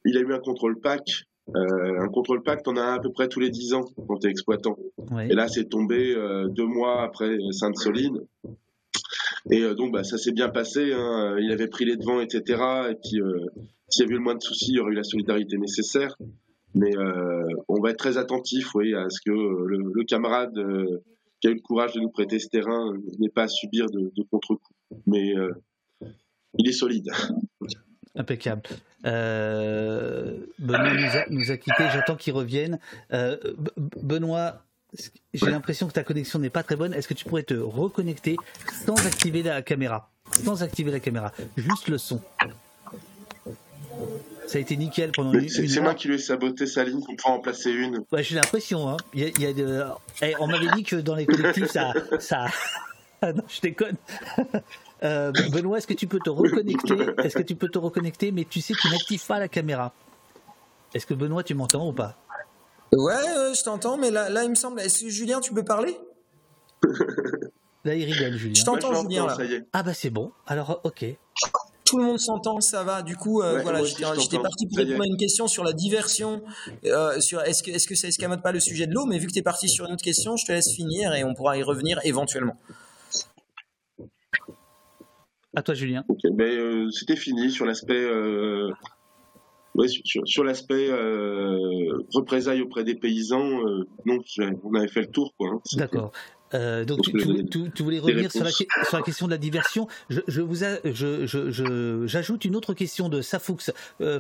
il a eu un contrôle PAC euh, un contrôle pacte, on a à peu près tous les 10 ans quand tu es exploitant. Et là, c'est tombé euh, deux mois après Sainte-Soline. Et euh, donc, bah, ça s'est bien passé. Hein. Il avait pris les devants, etc. Et puis, s'il y avait eu le moins de soucis, il y aurait eu la solidarité nécessaire. Mais on va être très attentif oui, à ce que le, camarade qui a eu le courage de nous prêter ce terrain n'ait pas à subir de, de contre-coups. Mais il est solide. Impeccable. Euh, Benoît nous a, nous a quittés, j'attends qu'il revienne. Euh, Benoît, j'ai l'impression que ta connexion n'est pas très bonne. Est-ce que tu pourrais te reconnecter sans activer la caméra? Sans activer la caméra, juste le son. Ça a été nickel pendant une, C'est moi qui lui ai saboté sa ligne pour en placer une. J'ai l'impression. Hein. Il y a, de... Eh, on m'avait dit que dans les collectifs, ça, ça... non, je déconne. Euh, Benoît, est-ce que tu peux te reconnecter Est-ce que tu peux te reconnecter, mais tu sais que tu n'actives pas la caméra Est-ce que Benoît, tu m'entends ou pas Ouais, je t'entends, mais là, là, il me semble. Est-ce que Julien, tu peux parler Là, il rigole, Julien. Je t'entends, Julien. Ah bah c'est bon. Alors, ok. Tout le monde s'entend, ça va. Du coup, euh, voilà, j'étais parti pour répondre à une question sur la diversion. Euh, sur est-ce que est-ce que ça escamote pas le sujet de l'eau Mais vu que tu es parti sur une autre question, je te laisse finir et on pourra y revenir éventuellement. À toi, Julien. Ben, euh, c'était fini sur l'aspect. Euh, sur, l'aspect euh, représailles auprès des paysans, non, on avait fait le tour. Hein. D'accord. Donc tu, voulais revenir sur la, question de la diversion. Je, vous j'ajoute une autre question de Safoux.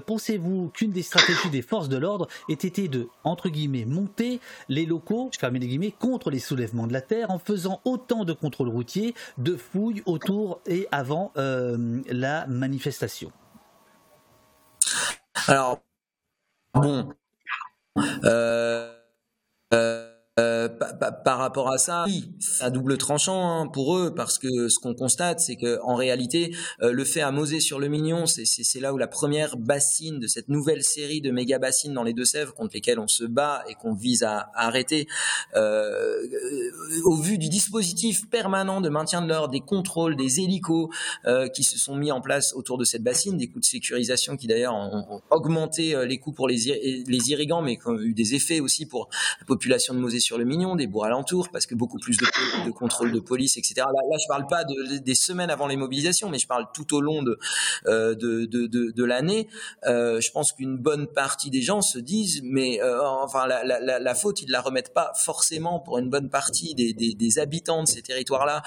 Pensez-vous qu'une des stratégies des forces de l'ordre ait été de entre guillemets monter les locaux, je ferme les guillemets, contre les soulèvements de la terre en faisant autant de contrôles routiers, de fouilles autour et avant la manifestation? Alors bon. Euh, euh, euh, par rapport à ça, oui, à double tranchant hein, pour eux, parce que ce qu'on constate, c'est que en réalité, euh, le fait à Mosée-sur-le-Mignon, c'est là où la première bassine de cette nouvelle série de méga bassines dans les Deux-Sèvres contre lesquelles on se bat et qu'on vise à, arrêter, euh, au vu du dispositif permanent de maintien de l'ordre, des contrôles, des hélicos qui se sont mis en place autour de cette bassine, des coûts de sécurisation qui d'ailleurs ont, augmenté les coûts pour les, les irrigants, mais qui ont eu des effets aussi pour la population de Mosée sur le Mignon, des bourgs alentours, parce que beaucoup plus de, contrôle de police, etc. Là, là je parle pas de, des semaines avant les mobilisations, mais je parle tout au long de euh, l'année. Euh, je pense qu'une bonne partie des gens se disent, mais euh, enfin la, faute, ils la remettent pas forcément pour une bonne partie des, des, habitants de ces territoires-là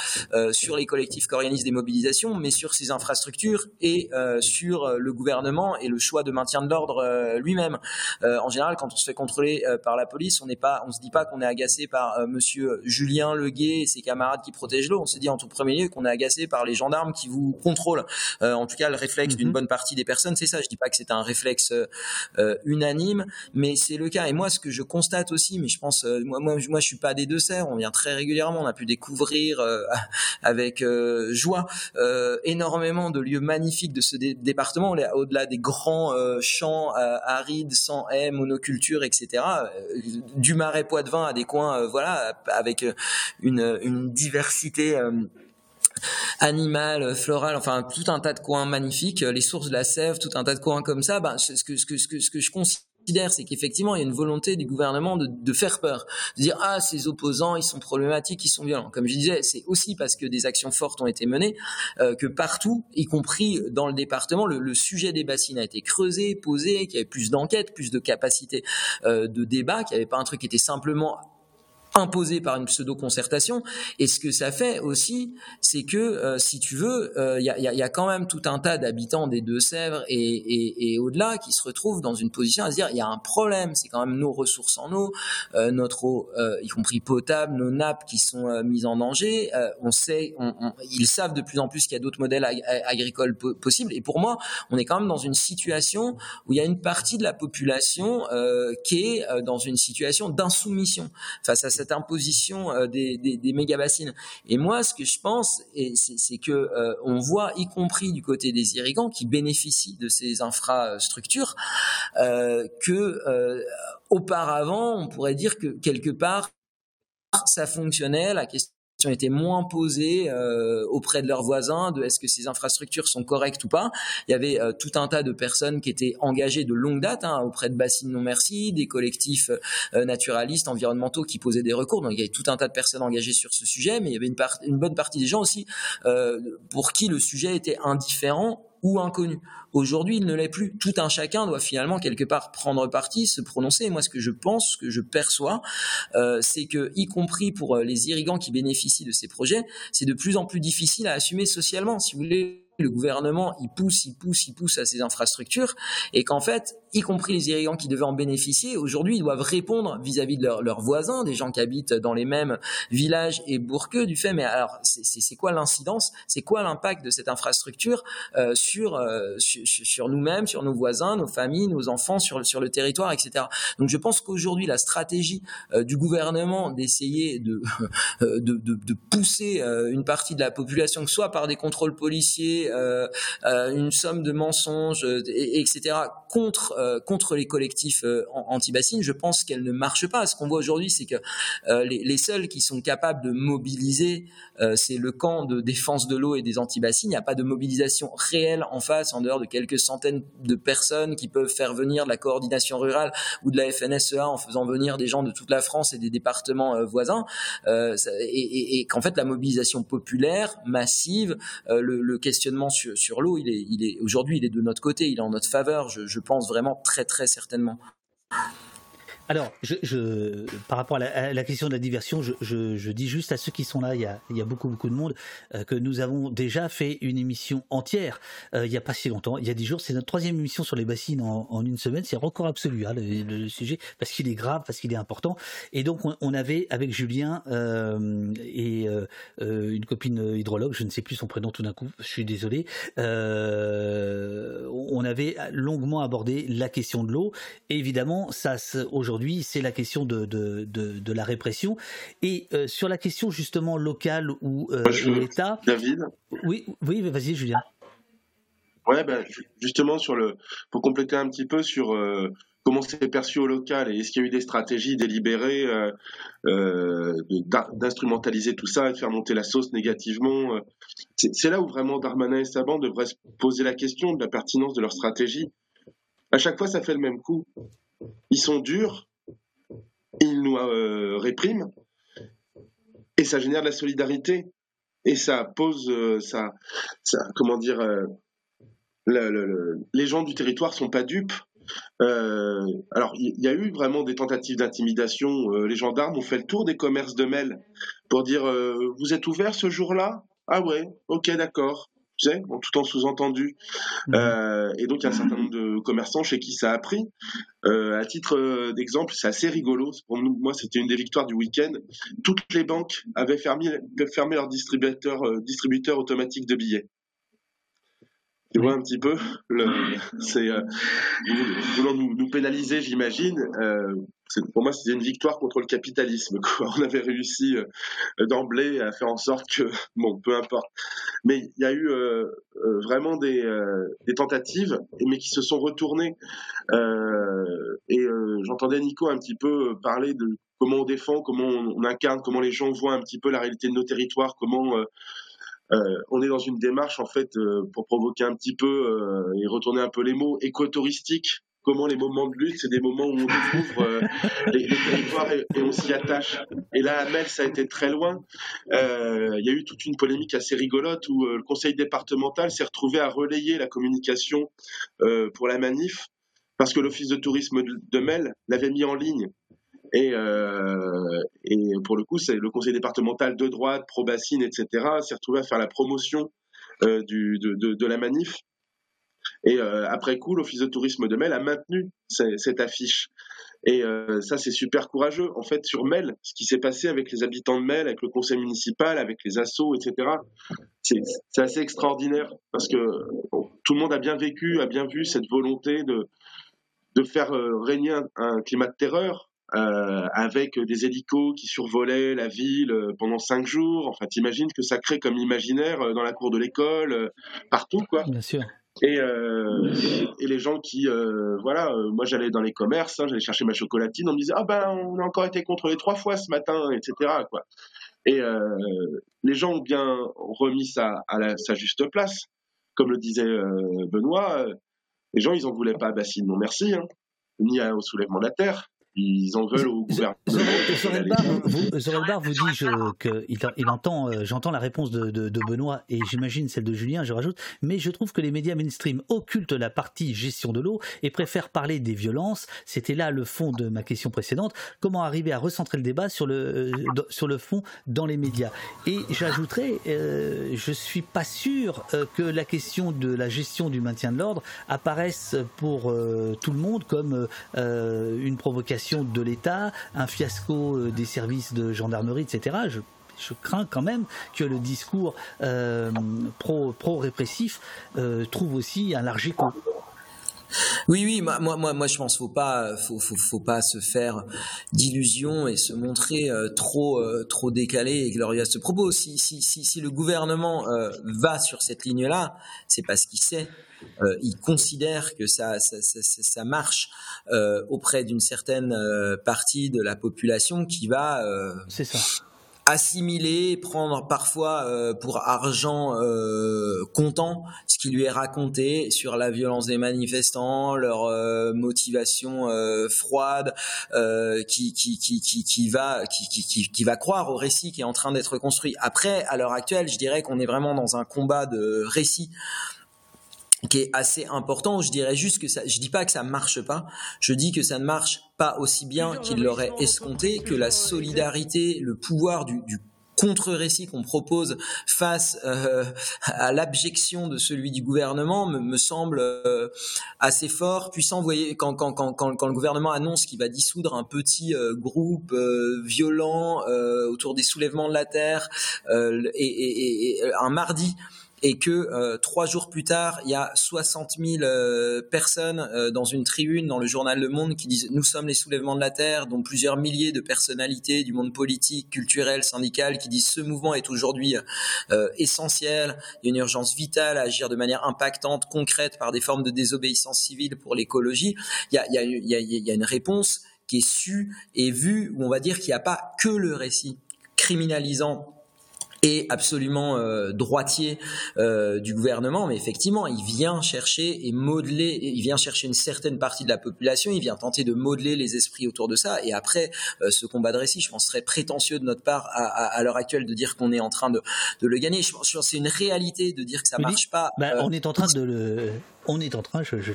sur les collectifs qui organisent des mobilisations, mais sur ces infrastructures et sur le gouvernement et le choix de maintien de l'ordre lui-même. en général, quand on se fait contrôler par la police, on n'est pas, on se dit pas qu'on est agacé par euh, monsieur Julien Leguet et ses camarades qui protègent l'eau. On s'est dit en tout premier lieu qu'on est agacé par les gendarmes qui vous contrôlent. Euh, en tout cas, le réflexe d'une mhm. bonne partie des personnes, c'est ça. Je dis pas que c'est un réflexe euh, unanime, mais c'est le cas. Et moi, ce que je constate aussi, mais je pense, moi, moi, moi, je suis pas des deux serres. On vient très régulièrement. On a pu découvrir avec joie énormément de lieux magnifiques de ce département, au-delà des grands champs arides, sans haie, monoculture, etc. du marais Poitevin à des coins, euh, voilà, avec euh, une, diversité euh, animale, florale, enfin tout un tas de coins magnifiques, les sources de la Sèvre, tout un tas de coins comme ça. Ben, ce que ce que, ce que je considère, c'est qu'effectivement, il y a une volonté du gouvernement de, faire peur, de dire ah ces opposants, ils sont problématiques, ils sont violents. Comme je disais, c'est aussi parce que des actions fortes ont été menées que partout, y compris dans le département, le, sujet des bassines a été creusé, posé, qu'il y avait plus d'enquêtes, plus de capacité euh, de débat, qu'il n'y avait pas un truc qui était simplement imposé par une pseudo-concertation. Et ce que ça fait aussi, c'est que, euh, si tu veux, il euh, y, a, y, a, quand même tout un tas d'habitants des Deux-Sèvres et, et, et au-delà qui se retrouvent dans une position à se dire, il y a un problème, c'est quand même nos ressources en eau, euh, notre eau, y compris potable, nos nappes qui sont mises en danger. on sait, on, ils savent de plus en plus qu'il y a d'autres modèles agricoles possibles. Et pour moi, on est quand même dans une situation où il y a une partie de la population qui est dans une situation d'insoumission face à cette imposition euh, des, des, méga bassines. Et moi, ce que je pense, c'est que euh, on voit, y compris du côté des irrigants qui bénéficient de ces infrastructures, euh, que auparavant, on pourrait dire que quelque part ça fonctionnait, la question ont été moins posées euh, auprès de leurs voisins de est-ce que ces infrastructures sont correctes ou pas. Il y avait euh, tout un tas de personnes qui étaient engagées de longue date hein, auprès de Bassine Non Merci, des collectifs euh, naturalistes, environnementaux qui posaient des recours. Donc il y avait tout un tas de personnes engagées sur ce sujet, mais il y avait une, une bonne partie des gens aussi pour qui le sujet était indifférent ou inconnu. Aujourd'hui, il ne l'est plus. Tout un chacun doit finalement quelque part prendre parti, se prononcer. Moi, ce que je pense, ce que je perçois, euh, c'est que, y compris pour euh, les irrigants qui bénéficient de ces projets, c'est de plus en plus difficile à assumer socialement. Si vous voulez, le gouvernement, il pousse, il pousse, il pousse à ces infrastructures, et qu'en fait, y compris les irrigants qui devaient en bénéficier, aujourd'hui, ils doivent répondre vis-à-vis de leurs voisins, des gens qui habitent dans les mêmes villages et bourgeux, du fait, mais alors, c'est quoi l'incidence, c'est quoi l'impact de cette infrastructure euh, sur, euh, sur, sur nous-mêmes, sur nos voisins, nos familles, nos enfants, sur, sur le territoire, etc. Donc, je pense qu'aujourd'hui, la stratégie euh, du gouvernement d'essayer de, de, de, de, pousser une partie de la population, que soit par des contrôles policiers, une somme de mensonges, etc., contre euh, contre les collectifs euh, anti-bassines, je pense qu'elle ne marche pas. Ce qu'on voit aujourd'hui, c'est que euh, les, seuls qui sont capables de mobiliser, c'est le camp de défense de l'eau et des anti-bassines. Il n'y a pas de mobilisation réelle en face, en dehors de quelques centaines de personnes qui peuvent faire venir de la coordination rurale ou de la FNSEA en faisant venir des gens de toute la France et des départements voisins. et, qu'en fait, la mobilisation populaire, massive, le, questionnement sur, l'eau, il est aujourd'hui, il est de notre côté, il est en notre faveur. je pense vraiment très très certainement. Alors, je, par rapport à la, question de la diversion, je, dis juste à ceux qui sont là, il y a, il y a beaucoup beaucoup de monde, euh, que nous avons déjà fait une émission entière euh, il n'y a pas si longtemps, il y a dix jours. C'est notre troisième émission sur les bassines en, une semaine. C'est record absolu hein, le, sujet parce qu'il est grave, parce qu'il est important. Et donc on, avait avec Julien euh, et une copine hydrologue, je ne sais plus son prénom tout d'un coup, je suis désolé. on avait longuement abordé la question de l'eau. Évidemment, ça aujourd'hui c'est la question de, de, la répression. Et euh, sur la question justement locale ou euh, l'État. David Oui, oui vas-y, Julien. Ouais, ben, justement, sur le, pour compléter un petit peu sur euh, comment c'est perçu au local et est-ce qu'il y a eu des stratégies délibérées d'instrumentaliser tout ça et de faire monter la sauce négativement. c'est là où vraiment Darmanin et Saban devraient se poser la question de la pertinence de leur stratégie. À chaque fois, ça fait le même coup. Ils sont durs, ils nous euh, répriment et ça génère de la solidarité. Et ça pose euh, ça, comment dire euh, les gens du territoire sont pas dupes. Alors, il y, a eu vraiment des tentatives d'intimidation. les gendarmes ont fait le tour des commerces de Mel pour dire Vous êtes ouvert ce jour-là? Ah ouais, ok, d'accord tout en sous-entendu. Mhm. Euh, et donc, il y a un certain nombre de commerçants chez qui ça a pris. Euh, à titre euh, d'exemple, c'est assez rigolo. Pour nous, moi, c'était une des victoires du week-end. Toutes les banques avaient fermé, fermé leur distributeur, distributeur automatique de billets. Tu vois un petit peu, c'est voulant nous, nous pénaliser, j'imagine pour moi, c'était une victoire contre le capitalisme. On avait réussi euh, d'emblée à faire en sorte que, bon, peu importe. Mais il y a eu euh, euh, vraiment des, tentatives, mais qui se sont retournées. et j'entendais Nico un petit peu parler de comment on défend, comment on, incarne, comment les gens voient un petit peu la réalité de nos territoires, comment on est dans une démarche en fait pour provoquer un petit peu et retourner un peu les mots écotouristique les moments de lutte, c'est des moments où on découvre euh, les, territoires et, on s'y attache. Et là, à Mel, ça a été très loin. Euh, il y a eu toute une polémique assez rigolote où euh, le conseil départemental s'est retrouvé à relayer la communication pour la manif parce que l'office de tourisme de, Mel l'avait mis en ligne. Et, pour le coup, le conseil départemental de droite, pro-bassine, etc., s'est retrouvé à faire la promotion de, la manif. Et après coup, l'office de tourisme de Mel a maintenu cette affiche. Et euh, ça, c'est super courageux. En fait, sur Mel, ce qui s'est passé avec les habitants de Mel, avec le conseil municipal, avec les assos, etc., c'est assez extraordinaire parce que tout le monde a bien vécu, a bien vu cette volonté de, faire euh, régner un, climat de terreur euh, avec des hélicos qui survolaient la ville euh, pendant cinq jours. Enfin, t'imagines que ça crée comme imaginaire dans la cour de l'école, partout, quoi. Bien sûr. Et, euh, et, les gens qui, euh, voilà, euh, moi j'allais dans les commerces, hein, j'allais chercher ma chocolatine, on me disait ah ben on a encore été contrôlé trois fois ce matin, etc. Quoi. Et euh, les gens ont bien remis ça à la, sa juste place, comme le disait euh, Benoît. Les gens ils en voulaient pas à Bassine, non merci, hein, ni au soulèvement de la terre ils en veulent au gouvernement. Zorelbar vous, vous dit qu'il il entend, euh, j'entends la réponse de, de, de Benoît et j'imagine celle de Julien, je rajoute, mais je trouve que les médias mainstream occultent la partie gestion de l'eau et préfèrent parler des violences. C'était là le fond de ma question précédente. Comment arriver à recentrer le débat sur le, euh, sur le fond dans les médias? Et j'ajouterais, euh, je suis pas sûr euh, que la question de la gestion du maintien de l'ordre apparaisse pour tout le monde comme une provocation de l'État, un fiasco euh, des services de gendarmerie, etc. Je, crains quand même que le discours euh, pro-répressif euh, trouve aussi un large écho. Oui, oui, moi, moi, moi, je pense faut pas, faut, faut, faut pas se faire d'illusions et se montrer trop, trop décalé et glorieux à ce propos. Si le gouvernement va sur cette ligne-là, c'est parce qu'il sait euh, il considère que ça, ça, ça, ça marche euh, auprès d'une certaine euh, partie de la population qui va euh, ça. assimiler, prendre parfois euh, pour argent comptant ce qui lui est raconté sur la violence des manifestants, leur motivation froide, qui, qui, qui, qui, qui va qui, qui, qui va croire au récit qui est en train d'être construit. Après, à l'heure actuelle, je dirais qu'on est vraiment dans un combat de récit qui est assez important. Je dirais juste que ça, je dis pas que ça marche pas. Je dis que ça ne marche pas aussi bien qu'il l'aurait escompté, que la solidarité, le pouvoir du, du contre-récit qu'on propose face euh, à l'abjection de celui du gouvernement me, me semble euh, assez fort, puissant. Vous voyez, quand, quand, quand, quand, le gouvernement annonce qu'il va dissoudre un petit euh, groupe euh, violent autour des soulèvements de la terre et, et, et, un mardi, et que euh, trois jours plus tard, il y a 60 000 euh, personnes euh, dans une tribune dans le journal Le Monde qui disent nous sommes les soulèvements de la terre, dont plusieurs milliers de personnalités du monde politique, culturel, syndical qui disent ce mouvement est aujourd'hui essentiel, il y a une urgence vitale à agir de manière impactante, concrète par des formes de désobéissance civile pour l'écologie. Il il y a une réponse qui est su et vue où on va dire qu'il n'y a pas que le récit criminalisant et absolument euh, droitier euh, du gouvernement, mais effectivement, il vient chercher et modeler, il vient chercher une certaine partie de la population, il vient tenter de modeler les esprits autour de ça. Et après, euh, ce combat de récit, je pense, serait prétentieux de notre part à, à, à l'heure actuelle de dire qu'on est en train de, de le gagner. Je pense que c'est une réalité de dire que ça marche pas. Ben, on est en train de le, on est en train, je, je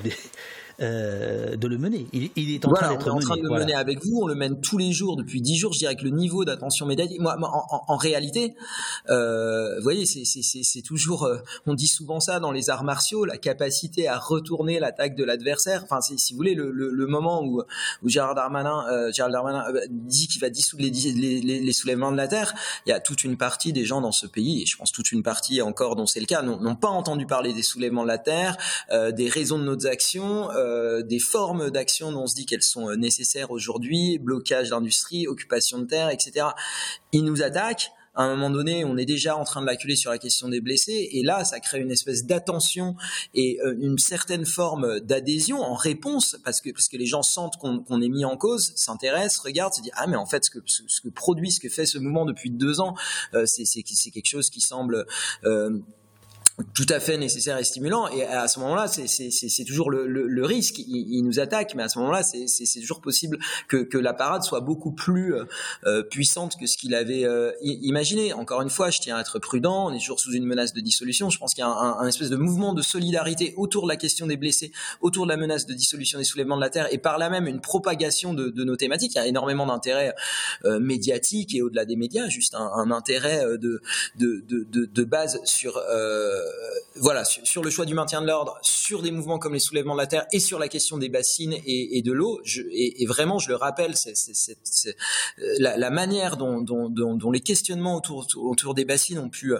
euh, de le mener. Il, il est en voilà, train d'être mené. On est en train de le voilà. mener avec vous. On le mène tous les jours depuis dix jours. Je dirais que le niveau d'attention médiatique, moi, en, en, en, réalité, euh, vous voyez, c'est toujours, euh, on dit souvent ça dans les arts martiaux, la capacité à retourner l'attaque de l'adversaire. Enfin, si vous voulez, le, le, le, moment où, où Gérard Darmanin, euh, Gérard Darmanin euh, dit qu'il va dissoudre les, les, les, les, soulèvements de la terre, il y a toute une partie des gens dans ce pays, et je pense toute une partie encore dont c'est le cas, n'ont pas entendu parler des soulèvements de la terre, euh, des raisons de nos actions, euh, des formes d'action dont on se dit qu'elles sont euh, nécessaires aujourd'hui, blocage d'industrie, occupation de terre, etc. Ils nous attaquent. À un moment donné, on est déjà en train de l'acculer sur la question des blessés, et là, ça crée une espèce d'attention et euh, une certaine forme d'adhésion en réponse, parce que parce que les gens sentent qu'on qu est mis en cause, s'intéressent, regardent, se disent ah mais en fait ce que produit, ce que fait ce mouvement depuis deux ans, euh, c'est quelque chose qui semble euh, tout à fait nécessaire et stimulant. Et à ce moment-là, c'est toujours le, le, le risque. Il, il, nous attaque, mais à ce moment-là, c'est toujours possible que, que, la parade soit beaucoup plus euh, euh puissante que ce qu'il avait euh, imaginé. Encore une fois, je tiens à être prudent. On est toujours sous une menace de dissolution. Je pense qu'il y a un, un, espèce de mouvement de solidarité autour de la question des blessés, autour de la menace de dissolution des soulèvements de la terre, et par là même une propagation de, de nos thématiques. Il y a énormément d'intérêt euh, médiatique et au-delà des médias, juste un, un intérêt de, de, de, de, base sur euh, voilà, sur, le choix du maintien de l'ordre, sur des mouvements comme les soulèvements de la terre et sur la question des bassines et, de l'eau. Et, vraiment, je le rappelle, euh, la, manière dont, les questionnements autour, des bassines ont pu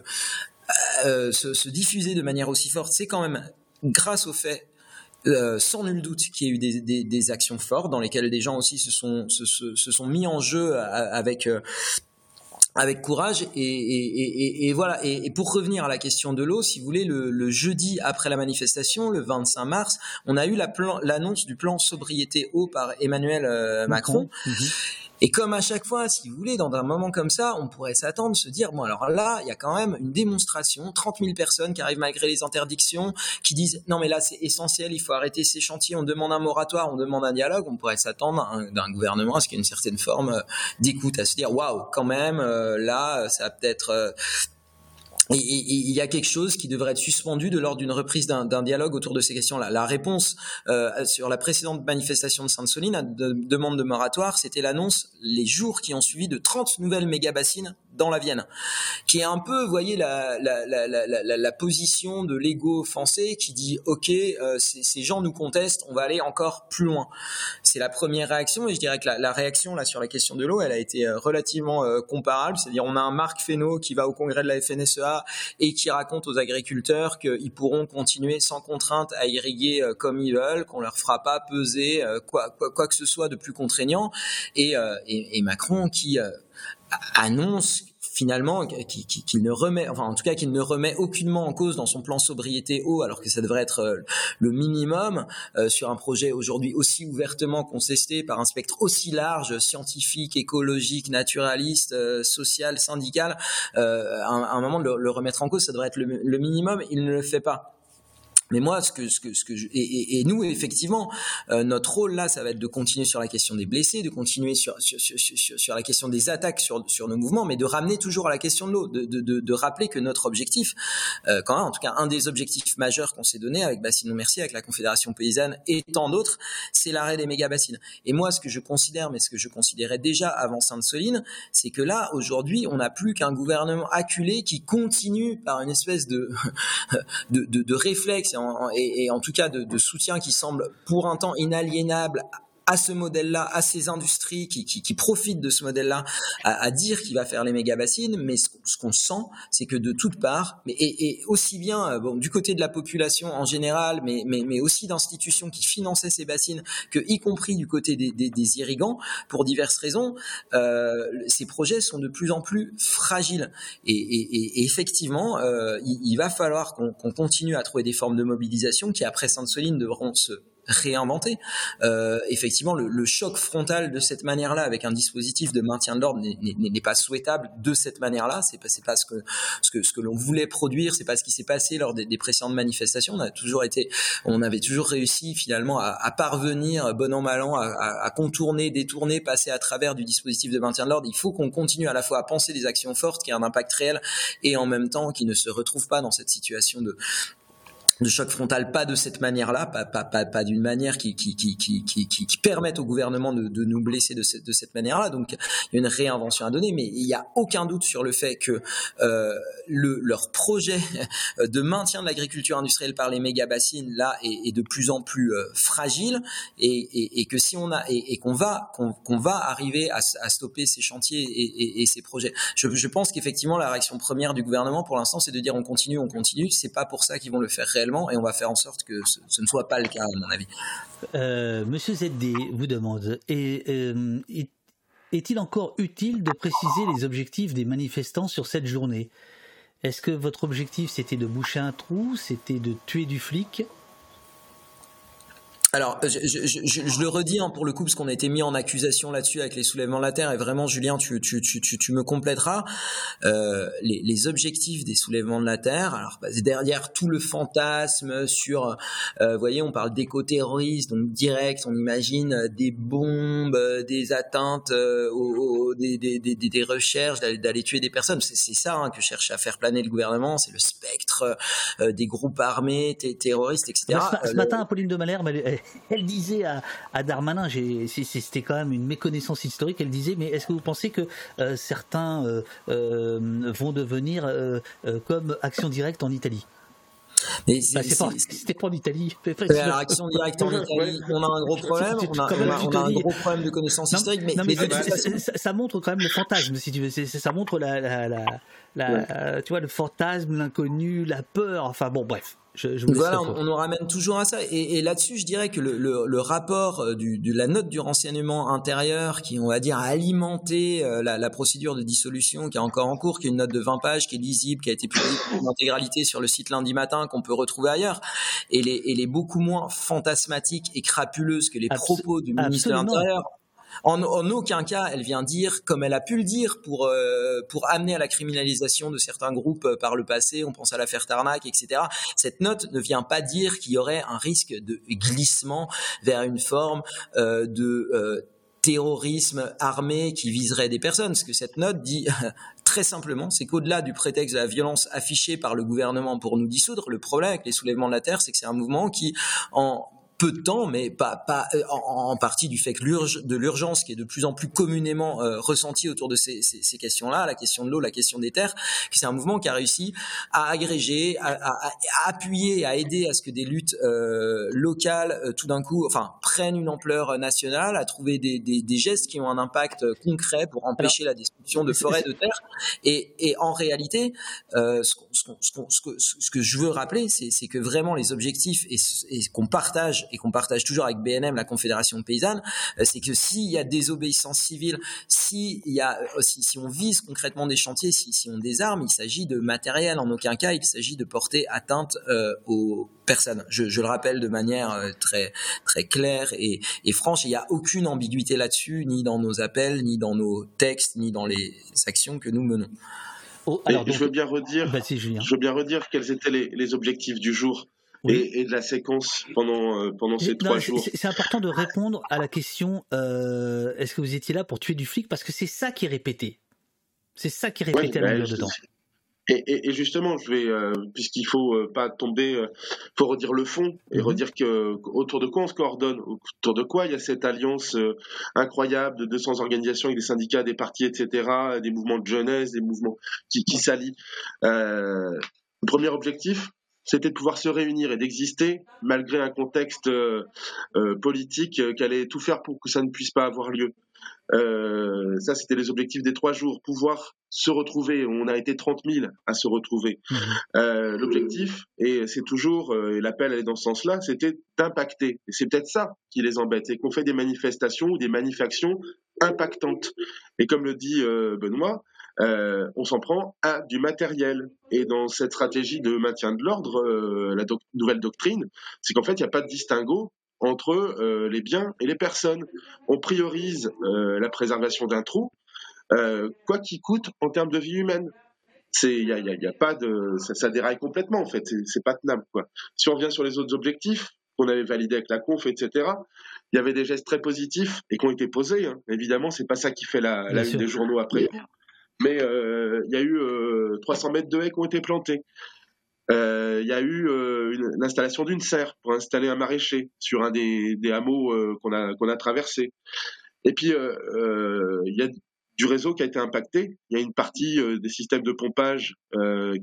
euh, se, se, diffuser de manière aussi forte, c'est quand même grâce au fait euh, sans nul doute qu'il y a eu des, actions fortes dans lesquelles des gens aussi se, sont mis en jeu avec avec courage et, voilà. Et, pour revenir à la question de l'eau, si vous voulez, le, le, jeudi après la manifestation, le 25 mars, on a eu l'annonce du plan sobriété eau par Emmanuel euh, Macron. Mhm. Et comme à chaque fois, si vous voulez, dans un moment comme ça, on pourrait s'attendre, se dire, bon alors là, il y a quand même une démonstration, 30 000 personnes qui arrivent malgré les interdictions, qui disent, non mais là c'est essentiel, il faut arrêter ces chantiers, on demande un moratoire, on demande un dialogue, on pourrait s'attendre d'un gouvernement à ce qu'il y ait une certaine forme euh, d'écoute, à se dire, waouh, quand même, euh, là, ça a peut-être... Il y a quelque chose qui devrait être suspendu de l'ordre d'une reprise d'un dialogue autour de ces questions-là. La réponse euh, sur la précédente manifestation de Sainte-Soline à de, demande de moratoire, c'était l'annonce les jours qui ont suivi de 30 nouvelles méga-bassines dans la Vienne, qui est un peu, vous voyez, la, la, la, la, la position de l'ego français qui dit, ok, euh, ces gens nous contestent, on va aller encore plus loin. C'est la première réaction, et je dirais que la, réaction là sur la question de l'eau, elle a été euh, relativement euh, comparable, c'est-à-dire on a un Marc Fesneau qui va au congrès de la FNSEA et qui raconte aux agriculteurs qu'ils pourront continuer sans contrainte à irriguer comme ils veulent, qu'on leur fera pas peser quoi, quoi, que ce soit de plus contraignant, et, et Macron qui annonce finalement qu'il ne remet, enfin en tout cas qu'il ne remet aucunement en cause dans son plan sobriété eau, alors que ça devrait être euh, le minimum euh, sur un projet aujourd'hui aussi ouvertement contesté par un spectre aussi large, scientifique, écologique, naturaliste, euh, social, syndical. à, un, moment de le, remettre en cause, ça devrait être le minimum. Il ne le fait pas. Mais moi, ce que, ce que, ce que je, et, nous, effectivement, euh, notre rôle là, ça va être de continuer sur la question des blessés, de continuer sur, sur, la question des attaques sur, sur nos mouvements, mais de ramener toujours à la question de l'eau, de, de, de, rappeler que notre objectif, euh, quand même, en tout cas, un des objectifs majeurs qu'on s'est donné avec Bassino Mercier, avec la Confédération paysanne et tant d'autres, c'est l'arrêt des méga bassines. Et moi, ce que je considère, mais ce que je considérais déjà avant Sainte-Soline, c'est que là, aujourd'hui, on n'a plus qu'un gouvernement acculé qui continue par une espèce de, de, de, de réflexe et, en tout cas de, de soutien qui semble pour un temps inaliénable à ce modèle-là, à ces industries qui, qui, qui profitent de ce modèle-là, à, à, dire qu'il va faire les méga bassines, mais ce, qu'on sent, c'est que de toutes parts, et, et aussi bien euh, bon, du côté de la population en général, mais, mais, mais aussi d'institutions qui finançaient ces bassines, que y compris du côté des, des, des irrigants, pour diverses raisons, euh, ces projets sont de plus en plus fragiles. Et, et, et effectivement, euh, il, il, va falloir qu'on continue à trouver des formes de mobilisation qui, après Sainte-Soline, devront se réinventer. Euh, effectivement, le, le, choc frontal de cette manière-là, avec un dispositif de maintien de l'ordre, n'est pas souhaitable de cette manière-là. C'est pas, pas ce que ce que ce que l'on voulait produire. C'est pas ce qui s'est passé lors des, des, précédentes manifestations. On a toujours été, on avait toujours réussi finalement à, à parvenir, bon an mal an, à, à, contourner, détourner, passer à travers du dispositif de maintien de l'ordre. Il faut qu'on continue à la fois à penser des actions fortes qui aient un impact réel et en même temps qui ne se retrouvent pas dans cette situation de de choc frontal, pas de cette manière-là, pas, pas, pas, pas d'une manière qui, qui, qui, qui, qui, permette au gouvernement de, de nous blesser de cette, de cette manière-là. Donc il y a une réinvention à donner, mais il n'y a aucun doute sur le fait que euh, le, leur projet de maintien de l'agriculture industrielle par les méga bassines là est, de plus en plus euh, fragile et, et, et, que si on a et, qu'on va qu'on va arriver à, à, stopper ces chantiers et, et ces projets, je, je pense qu'effectivement la réaction première du gouvernement pour l'instant c'est de dire on continue, on continue. C'est pas pour ça qu'ils vont le faire réellement et on va faire en sorte que ce, ne soit pas le cas, à mon avis. Euh, Monsieur ZD vous demande euh, est-il encore utile de préciser les objectifs des manifestants sur cette journée? Est-ce que votre objectif c'était de boucher un trou, c'était de tuer du flic? Alors, je, je, je, je, le redis hein, pour le coup, parce qu'on a été mis en accusation là-dessus avec les soulèvements de la Terre, et vraiment, Julien, tu, tu, tu, tu me compléteras. Euh, les, les, objectifs des soulèvements de la Terre, alors bah, derrière tout le fantasme sur, euh, vous voyez, on parle d'éco-terroristes, donc direct, on imagine des bombes, des atteintes, euh, aux, des, des, des, des, recherches, d'aller tuer des personnes. C'est ça hein, que cherche à faire planer le gouvernement, c'est le spectre euh, des groupes armés, terroristes, etc. ce, matin, Apolline de Malherbe, elle, elle disait à, à Darmanin, c'était quand même une méconnaissance historique, elle disait, mais est-ce que vous pensez que euh, certains euh, euh, vont devenir comme Action Directe en Italie? Mais bah, c'était pas en Italie. Alors, action directe en Italie, on a un gros problème. On a, on a, on a un gros problème de connaissance historique. Mais, non, mais, ça, ça, montre quand même le fantasme, si tu veux. Ça montre la, la, la, la tu vois, le fantasme, l'inconnu, la peur. Enfin bon, bref. Je, voilà, on, nous ramène toujours à ça. Et, et là-dessus, je dirais que le, le, le rapport euh, du, de la note du renseignement intérieur, qui, on va dire, a alimenté euh, la, la, procédure de dissolution, qui est encore en cours, qui est une note de 20 pages, qui est lisible, qui a été publiée en intégralité sur le site lundi matin, qu'on peut retrouver ailleurs, et les, et les beaucoup moins fantasmatique et crapuleuse que les propos du ministre de l'Intérieur. En, aucun cas, elle vient dire, comme elle a pu le dire pour euh, pour amener à la criminalisation de certains groupes euh, par le passé. On pense à l'affaire Tarnac, etc. Cette note ne vient pas dire qu'il y aurait un risque de glissement vers une forme euh, de terrorisme armé qui viserait des personnes. Ce que cette note dit très simplement, c'est qu'au-delà du prétexte de la violence affichée par le gouvernement pour nous dissoudre, le problème avec les soulèvements de la terre, c'est que c'est un mouvement qui, en peu de temps, mais pas, pas euh, en, partie du fait que de l'urgence qui est de plus en plus communément euh, ressentie autour de ces, ces, ces questions-là, la question de l'eau, la question des terres, que c'est un mouvement qui a réussi à agréger, à, à, à appuyer, à aider à ce que des luttes euh, locales, euh, tout d'un coup, enfin, prennent une ampleur nationale, à trouver des, des, des, gestes qui ont un impact concret pour empêcher la destruction de forêts de terres. Et, et en réalité, euh, ce, ce, ce, que, ce, que, je veux rappeler, c'est que vraiment les objectifs et, et qu'on partage et qu'on partage toujours avec BNM, la Confédération paysanne, euh, c'est que s'il y a désobéissance civile, si il y a, euh, si, si on vise concrètement des chantiers, si, si on désarme, il s'agit de matériel. En aucun cas, il s'agit de porter atteinte euh, aux personnes. Je, je, le rappelle de manière très très claire et, et franche. Il n'y a aucune ambiguïté là-dessus, ni dans nos appels, ni dans nos textes, ni dans les actions que nous menons. Oh, alors, je veux bien redire, je veux bien redire quels étaient les, les objectifs du jour et, de la séquence pendant, euh, pendant ces trois jours. C'est important de répondre à la question euh, est-ce que vous étiez là pour tuer du flic? Parce que c'est ça qui est répété. C'est ça qui est répété à la bah, dedans. Et, et, justement, je vais, euh, puisqu'il faut euh, pas tomber, euh, faut redire le fond et mhm. redire que autour de quoi on se coordonne, autour de quoi il y a cette alliance incroyable de 200 organisations avec des syndicats, des partis, etc., des mouvements de jeunesse, des mouvements qui, qui s'allient. premier objectif, c'était de pouvoir se réunir et d'exister malgré un contexte euh, euh, politique euh, qui allait tout faire pour que ça ne puisse pas avoir lieu. Euh, ça, c'était les objectifs des trois jours, pouvoir se retrouver. On a été 30 000 à se retrouver. Mmh. Euh, L'objectif, et c'est toujours, et l'appel est dans ce sens-là, c'était d'impacter. Et c'est peut-être ça qui les embête, c'est qu'on fait des manifestations ou des manifestations impactantes. Et comme le dit Benoît, euh, on s'en prend à du matériel. Et dans cette stratégie de maintien de l'ordre, euh, la nouvelle doctrine, c'est qu'en fait, il n'y a pas de distinguo entre euh, les biens et les personnes. On priorise la préservation d'un trou, quoi qu'il coûte en termes de vie humaine. Il n'y a, y a, pas de, ça, déraille complètement en fait. C'est pas tenable quoi. Si on revient sur les autres objectifs qu'on avait validés avec la conf, etc. Il y avait des gestes très positifs et qui ont été posés. Hein. Évidemment, c'est pas ça qui fait la, la une des journaux après mais euh, il y a eu 300 euh, mètres de haies qui ont été plantés. Euh, il y a eu l'installation d'une serre pour installer un maraîcher sur un des, des hameaux qu'on a, qu'on a traversé. Et puis, il y a du réseau qui a été impacté. Il y a une partie des systèmes de pompage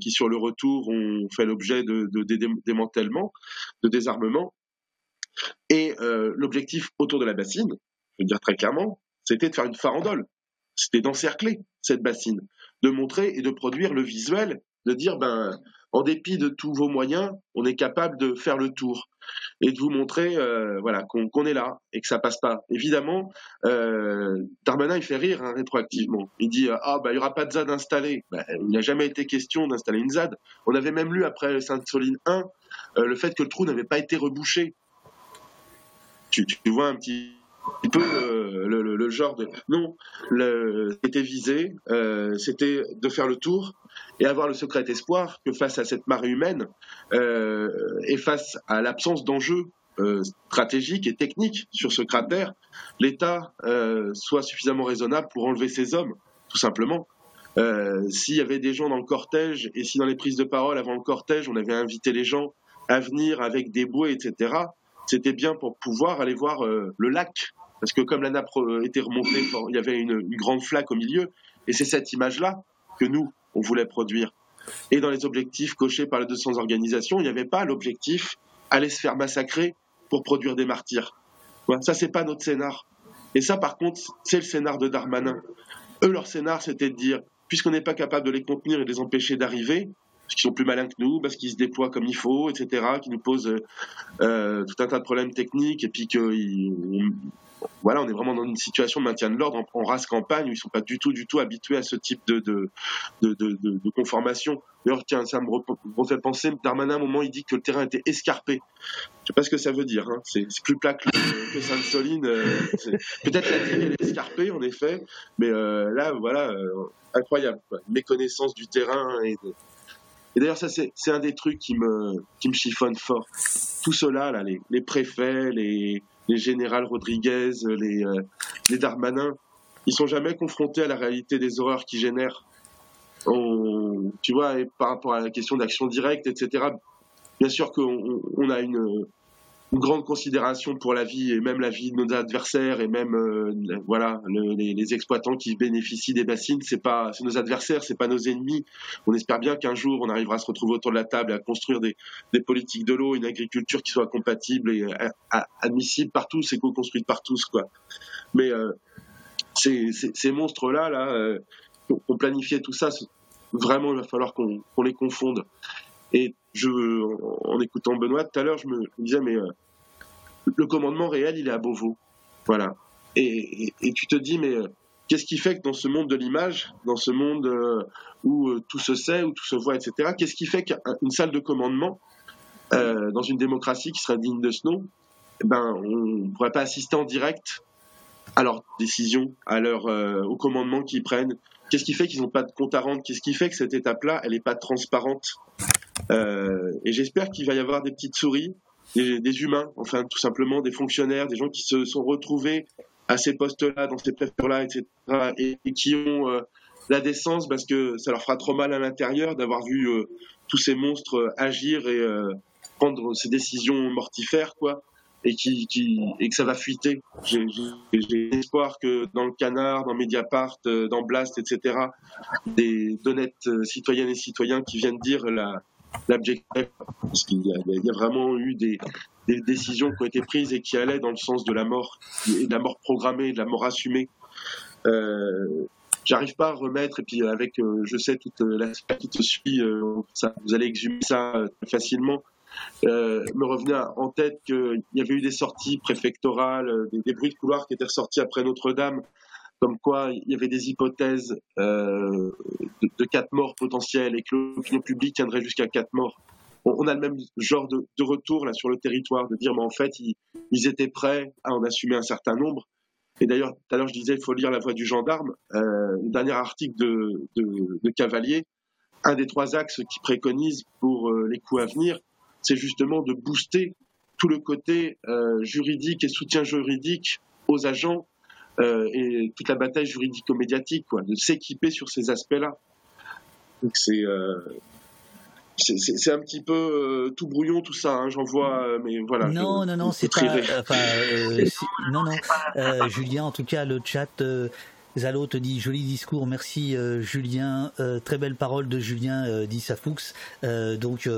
qui, sur le retour, ont fait l'objet de, de, de, démantèlement, de désarmement. Et l'objectif autour de la bassine, je veux dire très clairement, c'était de faire une farandole c'était d'encercler cette bassine, de montrer et de produire le visuel, de dire ben en dépit de tous vos moyens, on est capable de faire le tour et de vous montrer euh, voilà qu'on est là et que ça passe pas. Évidemment, euh, Darmanin il fait rire hein, rétroactivement. Il dit ah bah il y aura pas de ZAD installé. Ben, il n'a jamais été question d'installer une ZAD. On avait même lu après Sainte-Soline 1 euh, le fait que le trou n'avait pas été rebouché tu, vois un petit peu le, genre de non le était visé c'était de faire le tour et avoir le secret espoir que face à cette marée humaine et face à l'absence d'enjeux stratégiques et techniques sur ce cratère l'État soit suffisamment raisonnable pour enlever ces hommes tout simplement euh, s'il y avait des gens dans le cortège et si dans les prises de parole avant le cortège, on avait invité les gens à venir avec des bouées, etc., c'était bien pour pouvoir aller voir euh, le lac. Parce que comme la nappe euh, était remontée, il y avait une, grande flaque au milieu. Et c'est cette image-là que nous, on voulait produire. Et dans les objectifs cochés par les 200 organisations, il n'y avait pas l'objectif aller se faire massacrer pour produire des martyrs. Voilà, ça, c'est pas notre scénar. Et ça, par contre, c'est le scénar de Darmanin. Eux, leur scénar, c'était de dire puisqu'on n'est pas capable de les contenir et de les empêcher d'arriver, parce qu'ils sont plus malins que nous, parce qu'ils se déploient comme il faut, etc., qui nous posent euh, tout un tas de problèmes techniques, et puis que voilà, on est vraiment dans une situation de maintien de l'ordre en, race campagne où ils sont pas du tout, du tout habitués à ce type de de, de, de, de conformation. D'ailleurs, tiens, ça me refait penser, Darmanin, à un moment, il dit que le terrain était escarpé. Je sais pas ce que ça veut dire. Hein. C'est plus plat que, que Sainte-Soline. Euh, peut-être la terre est escarpée, en effet, mais euh, là, voilà, euh, incroyable. Quoi. Méconnaissance du terrain et et d'ailleurs, ça, c'est un des trucs qui me, qui me chiffonne fort. Tout cela, là, les, préfets, les, les générales Rodriguez, les, euh, les Darmanin, ils sont jamais confrontés à la réalité des horreurs qu'ils génèrent. tu vois, par rapport à la question d'action directe, etc., bien sûr qu'on on a une, une grande considération pour la vie et même la vie de nos adversaires et même euh, voilà les, exploitants qui bénéficient des bassines. C'est pas c'est nos adversaires c'est pas nos ennemis. On espère bien qu'un jour on arrivera à se retrouver autour de la table et à construire des, des politiques de l'eau une agriculture qui soit compatible et euh, admissible partout c'est co-construite par tous quoi. Mais euh, ces, ces, monstres là là on planifiait tout ça. Vraiment il va falloir qu'on les confonde et je, en écoutant Benoît tout à l'heure, je me disais, mais euh, le commandement réel, il est à Beauvau. Voilà. Et, tu te dis, mais euh, qu'est-ce qui fait que dans ce monde de l'image, dans ce monde euh, où tout se sait, où tout se voit, etc., qu'est-ce qui fait qu'une salle de commandement, dans une démocratie qui serait digne de ce nom, eh ben, on ne pourrait pas assister en direct à leurs décisions, à leur, au commandement qu'ils prennent? Qu'est-ce qui fait qu'ils n'ont pas de compte à rendre? Qu'est-ce qui fait que cette étape-là, elle n'est pas transparente? Et j'espère qu'il va y avoir des petites souris, des, humains, enfin tout simplement des fonctionnaires, des gens qui se sont retrouvés à ces postes-là, dans ces préfectures-là, etc., et, qui ont euh, la décence, parce que ça leur fera trop mal à l'intérieur d'avoir vu euh, tous ces monstres agir et prendre ces décisions mortifères, quoi et, qui, et que ça va fuiter. J'ai espoir que dans le Canard, dans Mediapart, euh, dans Blast, etc., des d'honnêtes euh, citoyennes et citoyens qui viennent dire la l'objectif, parce qu'il y, a vraiment eu des, des, décisions qui ont été prises et qui allaient dans le sens de la mort, de la mort programmée, de la mort assumée. Euh, J'arrive pas à remettre, et puis avec, euh, je sais, toute l'aspect qui te suit, ça, vous allez exhumer ça facilement euh, me revenait en tête qu'il y avait eu des sorties préfectorales, euh, des, bruits de couloir qui étaient ressortis après Notre-Dame, comme quoi il y avait des hypothèses euh, de, quatre morts potentielles et que l'opinion publique tiendrait jusqu'à quatre morts. On, a le même genre de, retour là sur le territoire, de dire mais en fait ils, étaient prêts à en assumer un certain nombre. Et d'ailleurs, tout à l'heure je disais il faut lire La Voix du gendarme, euh, le dernier article de, Cavalier, un des trois axes qui préconise pour euh, les coups à venir, c'est justement de booster tout le côté juridique et soutien juridique aux agents et toute la bataille juridico-médiatique, quoi, de s'équiper sur ces aspects-là. Donc c'est euh, c'est un petit peu tout brouillon tout ça, hein, j'en vois, mais voilà. Non, non, non, c'est pas. Enfin, non, non. Julien, en tout cas, le chat. Zalo te dit joli discours, merci Julien, très belle parole de Julien, dit Safoux. donc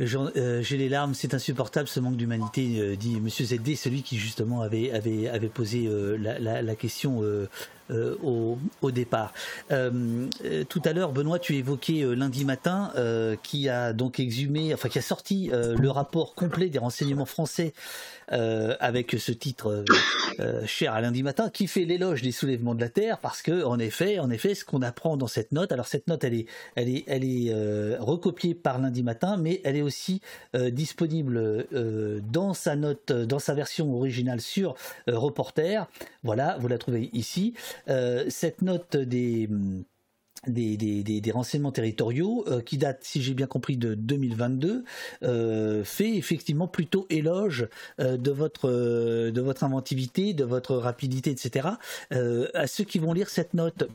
euh, j'ai les larmes, c'est insupportable ce manque d'humanité, euh, dit Monsieur ZD, celui qui justement avait avait posé euh, la, la, question au, au, départ. tout à l'heure, Benoît, tu évoquais lundi matin qui a donc exhumé, enfin qui a sorti le rapport complet des renseignements français avec ce titre cher à lundi matin, qui fait l'éloge des soulèvements de la terre, parce que en effet, en effet, ce qu'on apprend dans cette note, alors cette note, elle est, elle est, elle est recopiée par lundi matin, mais elle est aussi disponible dans sa note, dans sa version originale sur Reporter. Voilà, vous la trouvez ici. Cette note des des, des, renseignements territoriaux euh, qui date, si j'ai bien compris, de 2022, euh, fait effectivement plutôt éloge euh, de, votre, de votre inventivité, de votre rapidité, etc. à ceux qui vont lire cette note,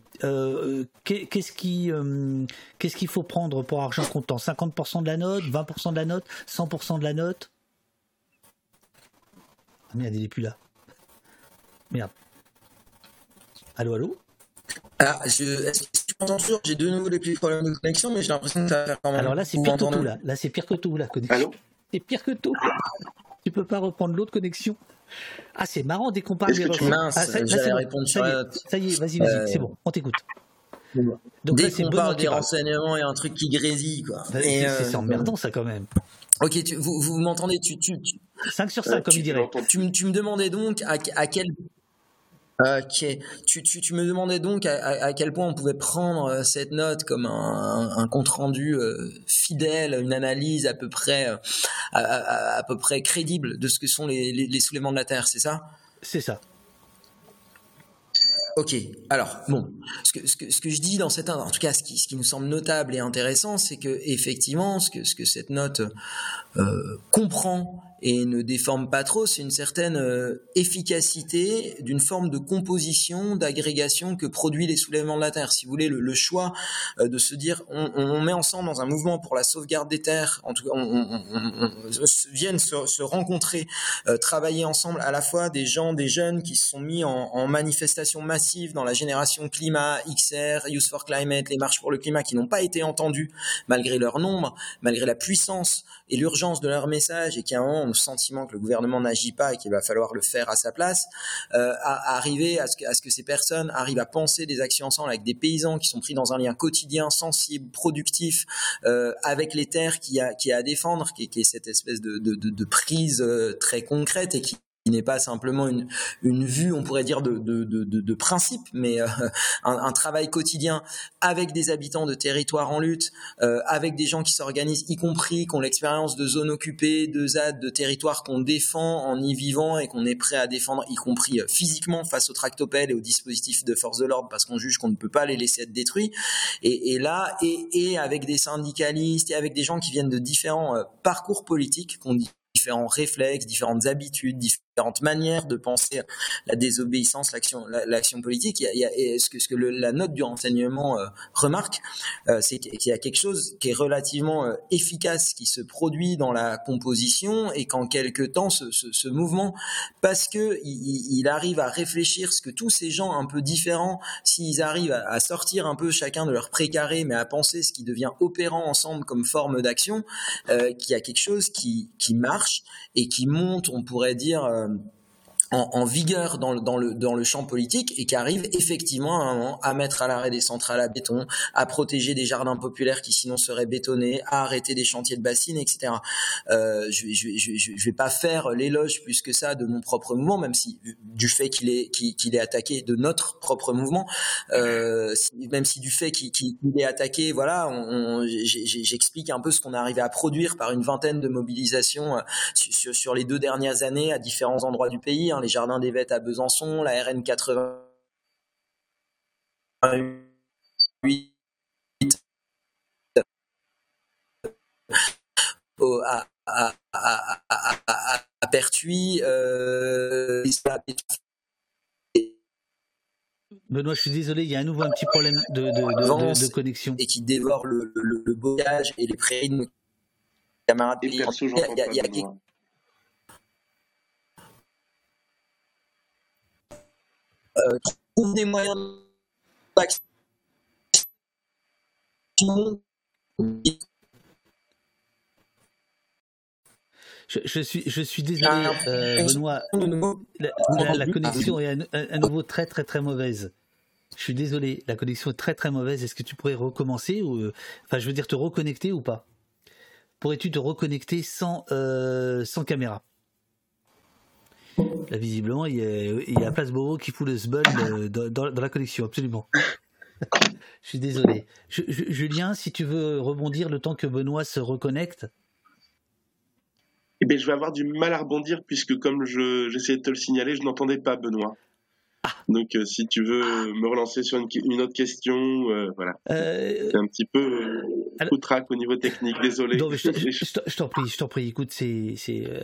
qu'est-ce qui, qu'est-ce qu'il faut prendre pour argent comptant? 50% de la note, 20% de la note, 100% de la note? Ah, Merde, il n'est plus là. Merde. Allô, allô ah, je, est-ce que tu m'entends toujours J'ai de nouveau des petits problèmes de connexion, mais j'ai l'impression que ça va faire quand même. Alors là, c'est pire que tout, là. Là, c'est pire que tout, la connexion. Allô C'est pire que tout. tu peux pas reprendre l'autre connexion. Ah, c'est marrant dès qu'on parle des tu... Mince, ah, ça, ça, répondre sur ça, ça y est, vas-y, vas-y, euh... c'est bon, on t'écoute. Donc Dès qu'on parle des renseignements, il y a un truc qui grésille, quoi. Bah, c'est euh... emmerdant, ça, quand même. Ok, tu, vous, vous m'entendez tu, tu, 5 sur 5, euh, comme il dirait. Tu, tu, me demandais donc à, à quel Ok. Tu, tu, tu, me demandais donc à, à, quel point on pouvait prendre euh, cette note comme un, un compte rendu euh, fidèle, une analyse à peu près euh, à, à, peu près crédible de ce que sont les, les, les soulèvements de la Terre, c'est ça? C'est ça. Ok, alors bon, ce que, ce que, ce que je dis dans cette, en tout cas, ce qui, ce qui nous semble notable et intéressant, c'est que effectivement, ce que, ce que cette note comprend et ne déforme pas trop, c'est une certaine euh, efficacité d'une forme de composition, d'agrégation que produit les soulèvements de la terre. Si vous voulez, le, le choix euh, de se dire on, on, met ensemble dans un mouvement pour la sauvegarde des terres, en tout cas, on, on viennent se, se rencontrer, euh, travailler ensemble à la fois des gens, des jeunes qui se sont mis en, en manifestation massive dans la génération climat, XR, Youth for Climate, les marches pour le climat qui n'ont pas été entendues malgré leur nombre, malgré la puissance et l'urgence de leur message et qui à un moment sentiment que le gouvernement n'agit pas et qu'il va falloir le faire à sa place, euh, à, arriver à ce, que, ces personnes arrivent à penser des actions ensemble avec des paysans qui sont pris dans un lien quotidien, sensible, productif, euh, avec les terres qui a, qui a à défendre, qui, est cette espèce de, de prise euh, très concrète et qui qui n'est pas simplement une, une vue, on pourrait dire, de, de, de, de principe, mais euh, un, un, travail quotidien avec des habitants de territoires en lutte, euh, avec des gens qui s'organisent, y compris, qui ont l'expérience de zones occupées, de ZAD, de territoires qu'on défend en y vivant et qu'on est prêt à défendre, y compris euh, physiquement face aux tractopelles et aux dispositifs de force de l'ordre, parce qu'on juge qu'on ne peut pas les laisser être détruits. Et, et là, et, et, avec des syndicalistes et avec des gens qui viennent de différents euh, parcours politiques, qu'on dit différents réflexes, différentes habitudes, différentes manières de penser la désobéissance, l'action, politique. A ce que, la note du renseignement euh, remarque, euh, c'est qu'il y a quelque chose qui est relativement euh, efficace qui se produit dans la composition et qu'en quelque temps ce, mouvement, parce que il, arrive à réfléchir ce que tous ces gens un peu différents, s'ils arrivent à, sortir un peu chacun de leur précaré, mais à penser ce qui devient opérant ensemble comme forme d'action, qu'il y a quelque chose qui, marche et qui monte, on pourrait dire um, en, en, vigueur dans le, dans, le, dans le champ politique et qui arrive effectivement à un moment à mettre à l'arrêt des centrales à béton, à protéger des jardins populaires qui sinon seraient bétonnés, à arrêter des chantiers de bassines, etc. Euh, je, je, je, je, vais pas faire l'éloge plus que ça de mon propre mouvement, même si du fait qu'il est qu'il est attaqué de notre propre mouvement, euh, même si du fait qu'il qu est attaqué, voilà, j'explique un peu ce qu'on est arrivé à produire par une vingtaine de mobilisations euh, sur, sur les deux dernières années à différents endroits du pays. Hein, les jardins des Vêtes à Besançon, la RN 88 à, à, à, à, à Pertuis, euh, Benoît, je suis désolé, il y a à nouveau un petit problème de, de, de, de connexion. Et qui dévore le, le, le bocage et les prairies de nos camarades. Il y a, il y a, il y a, euh, trouve des moyens d'action. Je, je, suis, je suis désolé, euh, Benoît. La, la, la connexion est à, à, nouveau très, très, très mauvaise. Je suis désolé, la connexion est très très mauvaise. Est-ce que tu pourrais recommencer ou, euh, enfin, je veux dire te reconnecter ou pas? Pourrais-tu te reconnecter sans sans caméra? Là, visiblement, il y a, il y a Place qui fout le sbul dans, dans, la connexion, absolument. je suis désolé. Julien, si tu veux rebondir le temps que Benoît se reconnecte. Eh bien, je vais avoir du mal à rebondir puisque, comme j'essayais de te le signaler, je n'entendais pas Benoît. Donc, euh, si tu veux me relancer sur une, autre question, euh, voilà. Euh, c'est un petit peu coup de trac au niveau technique, désolé. je t'en prie, je t'en prie. Écoute, c'est,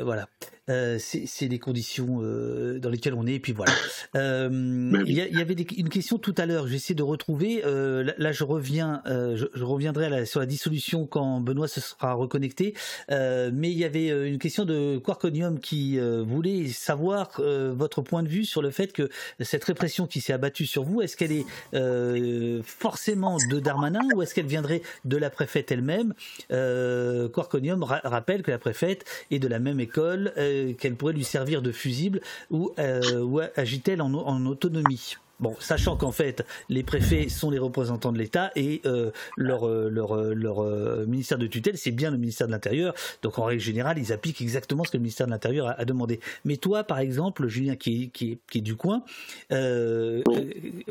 voilà. Euh, c'est les conditions euh, dans lesquelles on est. Et puis voilà. Euh, bah il y, avait une question tout à l'heure. J'essaie de retrouver. Là, je reviens. Je, reviendrai sur la dissolution quand Benoît se sera reconnecté. mais il y avait une question de Quarkonium qui voulait savoir votre point de vue sur le fait que cette répression qui s'est abattue sur vous, est-ce qu'elle est forcément de Darmanin ou est-ce qu'elle viendrait de la préfète elle-même? Quarkonium rappelle que la préfète est de la même école qu'elle pourrait lui servir de fusible ou, euh, ou agit-elle en, autonomie? Bon, sachant qu'en fait, les préfets sont les représentants de l'État et euh, leur, euh, leur, leur ministère de tutelle, c'est bien le ministère de l'Intérieur. Donc, en règle générale, ils appliquent exactement ce que le ministère de l'Intérieur a, demandé. Mais toi, par exemple, Julien, qui, qui, qui est du coin,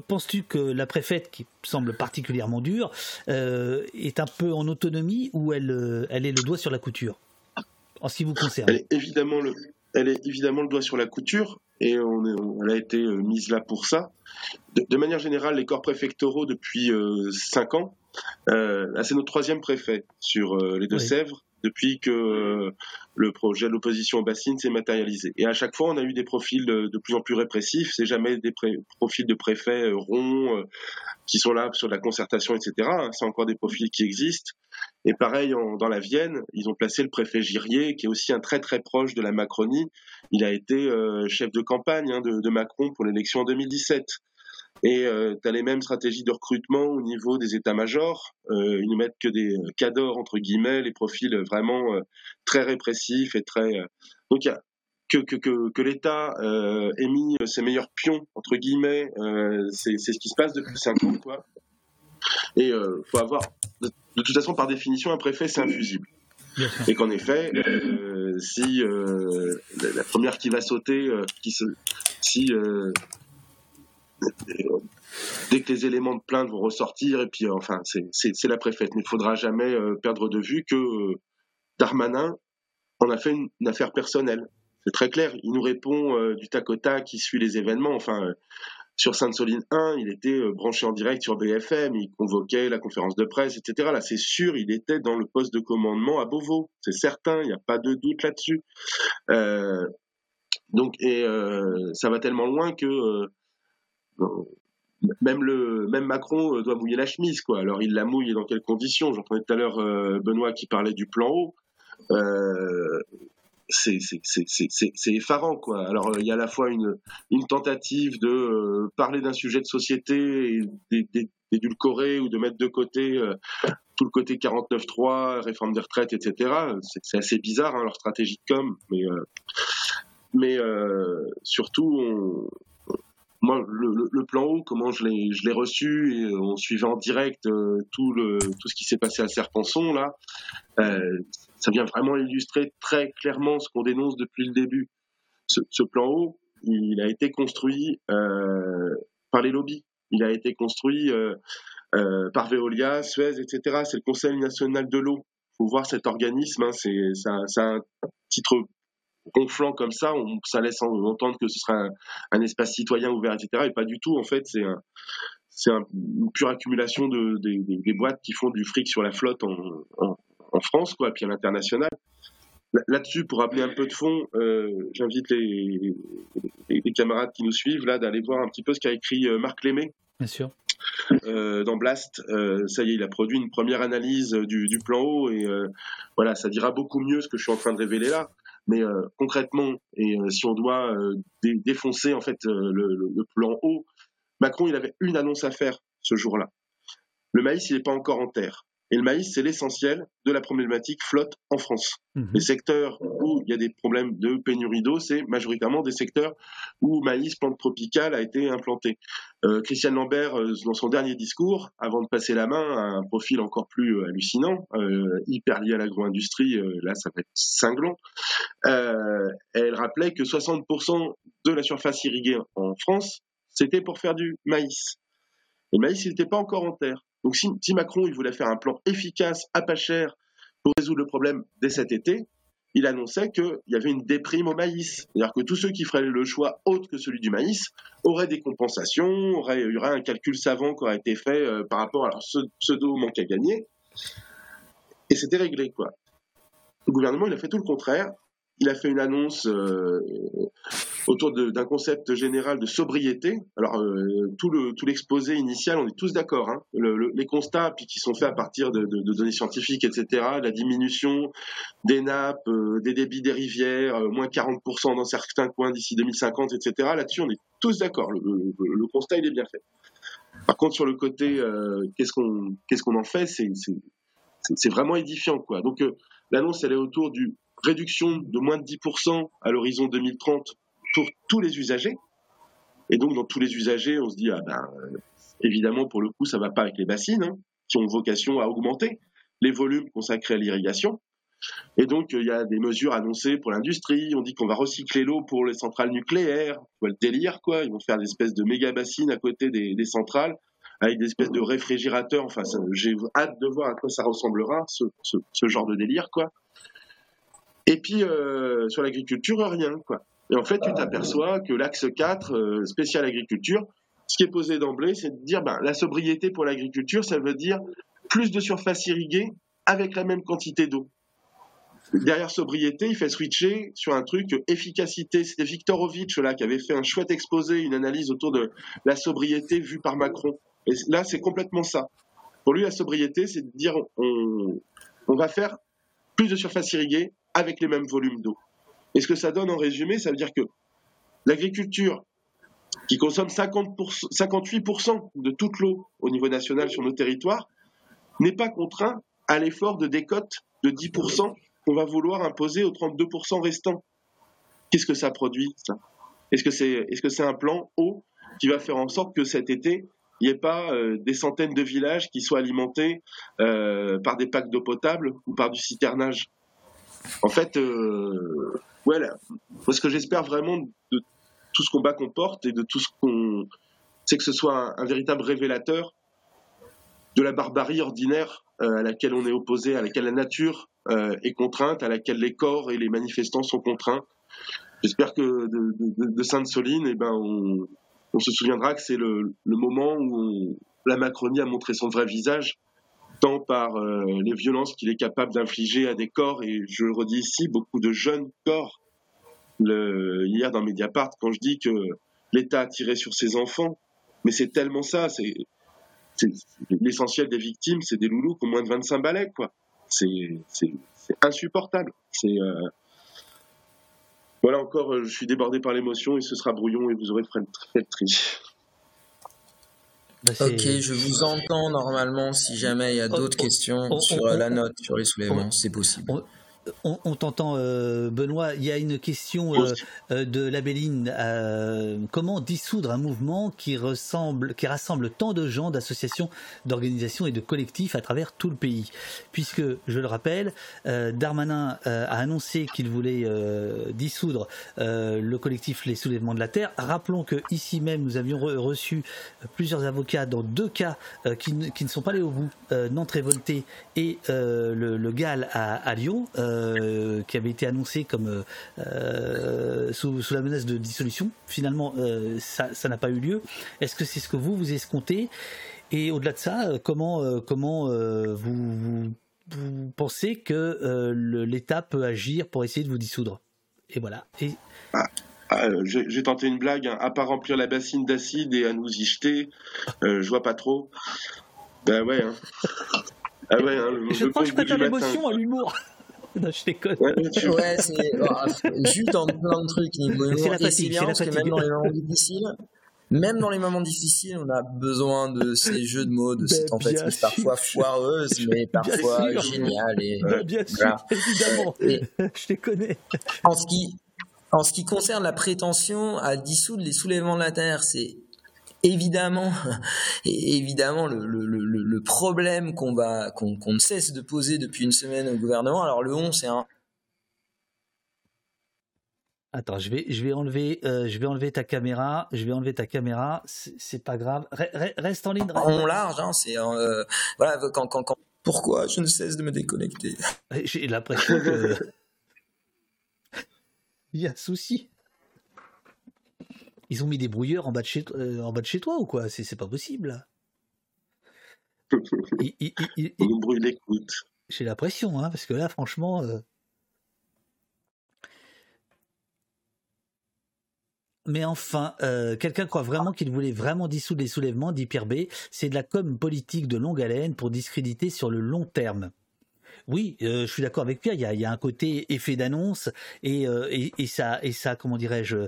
penses-tu que la préfète, qui semble particulièrement dure, est un peu en autonomie ou elle, elle est le doigt sur la couture? En ce qui vous concerne. Elle est évidemment le, elle est évidemment le doigt sur la couture et on elle a été euh, mise là pour ça. De, manière générale, les corps préfectoraux depuis euh, cinq ans, euh, c'est notre troisième préfet sur euh, les Deux-Sèvres depuis que le projet de l'opposition au bassine s'est matérialisé. Et à chaque fois, on a eu des profils de, plus en plus répressifs. C'est jamais des profils de préfets ronds qui sont là sur la concertation, etc. C'est encore des profils qui existent. Et pareil, dans la Vienne, ils ont placé le préfet Girier, qui est aussi un très très proche de la Macronie. Il a été euh, chef de campagne hein, de, Macron pour l'élection en 2017. Et euh, tu as les mêmes stratégies de recrutement au niveau des états-majors. Euh, ils ne mettent que des cadors, entre guillemets, les profils vraiment très répressifs et très... Donc il y a que, que, que, que l'État ait mis ses meilleurs pions, entre guillemets, c'est ce qui se passe depuis 5 ans. Quoi. Et il faut avoir de toute façon, par définition, un préfet, c'est infusible. Et qu'en effet, euh, si euh, la première qui va sauter, euh, qui se, si dès que les éléments de plainte vont ressortir, et puis enfin, c'est la préfète. Mais il ne faudra jamais perdre de vue que Darmanin en a fait une, affaire personnelle. C'est très clair. Il nous répond du tac au tac, il suit les événements. Enfin, sur Sainte-Soline 1, il était euh, branché en direct sur BFM, il convoquait la conférence de presse, etc. Là, c'est sûr, il était dans le poste de commandement à Beauvau. C'est certain, il n'y a pas de doute là-dessus. Euh, donc, et euh, ça va tellement loin que même Macron doit mouiller la chemise, quoi. Alors, il la mouille dans quelles conditions? J'entendais tout à l'heure Benoît qui parlait du plan haut c'est effarant quoi. Alors il y a à la fois une, tentative de euh, parler d'un sujet de société et d'édulcorer ou de mettre de côté euh, tout le côté 49.3, réforme des retraites, etc. C'est assez bizarre hein, leur stratégie de com, mais euh, mais surtout on, moi, le, le, plan haut, comment je l'ai, je l'ai reçu, et on suivait en direct tout le tout ce qui s'est passé à Serpenson là. Euh, ça vient vraiment illustrer très clairement ce qu'on dénonce depuis le début. Ce, plan haut, il a été construit euh, par les lobbies. Il a été construit euh, euh, par Veolia, Suez, etc. C'est le Conseil national de l'eau. Il faut voir cet organisme. Hein, c'est un titre gonflant comme ça. On, ça laisse entendre que ce sera un, espace citoyen ouvert, etc. Et pas du tout. En fait, c'est un, c'est une pure accumulation de, des boîtes qui font du fric sur la flotte en, en, en France, quoi, puis à l'international. Là-dessus, pour rappeler un peu de fond, euh, j'invite les, les, camarades qui nous suivent là d'aller voir un petit peu ce qu'a écrit euh, Marc Lémé. Bien sûr. Euh, dans Blast, ça y est, il a produit une première analyse du, plan haut et voilà, ça dira beaucoup mieux ce que je suis en train de révéler là. Mais concrètement, et si on doit défoncer en fait le, le, plan haut, Macron, il avait une annonce à faire ce jour-là. Le maïs, il n'est pas encore en terre. Et le maïs, c'est l'essentiel de la problématique flotte en France. Mhm. Les secteurs où il y a des problèmes de pénurie d'eau, c'est majoritairement des secteurs où maïs, plante tropicale, a été implanté. Euh, Christiane Lambert, euh, dans son dernier discours, avant de passer la main à un profil encore plus euh, hallucinant, euh, hyper lié à l'agro-industrie, là ça va être cinglant, elle rappelait que 60% de la surface irriguée en France, c'était pour faire du maïs. Le maïs, il n'était pas encore en terre. Donc si, Macron il voulait faire un plan efficace, à pas cher, pour résoudre le problème dès cet été, il annonçait qu'il y avait une déprime au maïs. C'est-à-dire que tous ceux qui feraient le choix autre que celui du maïs auraient des compensations, il y aurait un calcul savant qui aurait été fait euh, par rapport à leur pseudo manque à gagner. Et c'était réglé, quoi. Le gouvernement, il a fait tout le contraire il a fait une annonce euh, autour d'un concept général de sobriété. Alors euh, tout le tout l'exposé initial, on est tous d'accord. Hein. les constats puis qui sont faits à partir de, données scientifiques, etc. La diminution des nappes, euh, des débits des rivières, moins 40% dans certains coins d'ici 2050, etc. Là-dessus, on est tous d'accord. Le, constat, il est bien fait. Par contre, sur le côté, qu'est-ce qu'on qu'est-ce en fait, c'est c'est vraiment édifiant, quoi. Donc l'annonce, elle est autour du réduction de moins de 10% à l'horizon 2030 pour tous les usagers. Et donc, dans tous les usagers, on se dit, ah ben, évidemment, pour le coup, ça va pas avec les bassines, hein, qui ont vocation à augmenter les volumes consacrés à l'irrigation. Et donc, il y a des mesures annoncées pour l'industrie. On dit qu'on va recycler l'eau pour les centrales nucléaires. le délire, quoi. Ils vont faire des espèces de méga bassines à côté des, centrales avec des espèces de réfrigérateurs. Enfin, j'ai hâte de voir à quoi ça ressemblera, ce, ce genre de délire, quoi. Et puis euh, sur l'agriculture, rien. Quoi. Et en fait, tu t'aperçois que l'axe 4, euh, spécial agriculture, ce qui est posé d'emblée, c'est de dire ben, la sobriété pour l'agriculture, ça veut dire plus de surface irriguée avec la même quantité d'eau. Derrière sobriété, il fait switcher sur un truc efficacité. C'était Viktorovitch là qui avait fait un chouette exposé, une analyse autour de la sobriété vue par Macron. Et là, c'est complètement ça. Pour lui, la sobriété, c'est de dire on, on va faire plus de surface irriguée avec les mêmes volumes d'eau. Et ce que ça donne en résumé, ça veut dire que l'agriculture, qui consomme 58% de toute l'eau au niveau national sur nos territoires, n'est pas contraint à l'effort de décote de 10% qu'on va vouloir imposer aux 32% restants. Qu'est-ce que ça produit, Est-ce que c'est est -ce c'est un plan eau qui va faire en sorte que cet été, il n'y ait pas euh, des centaines de villages qui soient alimentés euh, par des packs d'eau potable ou par du citernage? En fait, euh, voilà. Moi, ce que j'espère vraiment de tout ce combat qu'on porte et de tout ce qu'on. C'est que ce soit un, véritable révélateur de la barbarie ordinaire euh, à laquelle on est opposé, à laquelle la nature euh, est contrainte, à laquelle les corps et les manifestants sont contraints. J'espère que de, Sainte-Soline, eh ben, on, se souviendra que c'est le, moment où la Macronie a montré son vrai visage tant par euh, les violences qu'il est capable d'infliger à des corps, et je le redis ici, beaucoup de jeunes corps. Hier dans Mediapart, quand je dis que l'État a tiré sur ses enfants, mais c'est tellement ça, c'est l'essentiel des victimes, c'est des loulous qui ont moins de 25 balais, quoi. C'est insupportable. Euh, voilà encore, je suis débordé par l'émotion et ce sera brouillon et vous aurez fait le tri. Bah, ok, je vous entends normalement si jamais il y a d'autres questions sur la note, sur les soulèvements, c'est possible on, t'entend, euh, Benoît. Il y a une question euh, euh, de Labelline. comment dissoudre un mouvement qui ressemble, qui rassemble tant de gens, d'associations, d'organisations et de collectifs à travers tout le pays? Puisque, je le rappelle, Darmanin a annoncé qu'il voulait dissoudre le collectif Les Soulèvements de la Terre. Rappelons que ici même, nous avions reçu plusieurs avocats dans deux cas qui, ne sont pas allés au bout, Nantes révolté et le, GAL à Lyon. Euh, qui avait été annoncé comme euh, euh, sous, la menace de dissolution. Finalement, ça n'a pas eu lieu. Est-ce que c'est ce que vous vous escomptez? Et au-delà de ça, comment comment vous, vous, pensez que l'État peut agir pour essayer de vous dissoudre? Et voilà. Et... Ah, ah, j'ai tenté une blague, hein. à part remplir la bassine d'acide et à nous y jeter, je vois pas trop. Ben ouais. Hein. Ah ouais, hein, je crois que je prête l'émotion à l'humour. non, je déconne. Ouais, c'est oh, juste en plein de trucs C'est la fatigue, c'est la fatigue. même dans les moments difficiles, même dans les moments difficiles, on a besoin de ces jeux de mots, de ben, ces tentatives parfois foireuses, mais parfois géniales. Et, ben, bien sûr, évidemment. je les connais. En ce qui, en ce qui concerne la prétention à dissoudre les soulèvements de la Terre, c'est évidemment, évidemment le, le, le, le problème qu'on va qu'on ne cesse de poser depuis une semaine au gouvernement. Alors le 11, c'est un Attends, je vais, je vais enlever, euh, je vais enlever ta caméra. Je vais enlever ta caméra. C'est pas grave. reste en ligne. En large, hein, c'est euh, voilà. Quand, quand, quand... Pourquoi je ne cesse de me déconnecter? J'ai l'impression que il y a un souci. Ils ont mis des brouilleurs en bas de chez, euh, en bas de chez toi ou quoi? C'est pas possible. L'écoute. J'ai l'impression, hein, parce que là, franchement. Mais enfin, euh, quelqu'un croit vraiment qu'il voulait vraiment dissoudre les soulèvements, dit Pierre B. C'est de la com politique de longue haleine pour discréditer sur le long terme. Oui, euh, je suis d'accord avec Pierre. Il y, a, un côté effet d'annonce et, euh, ça, comment dirais-je,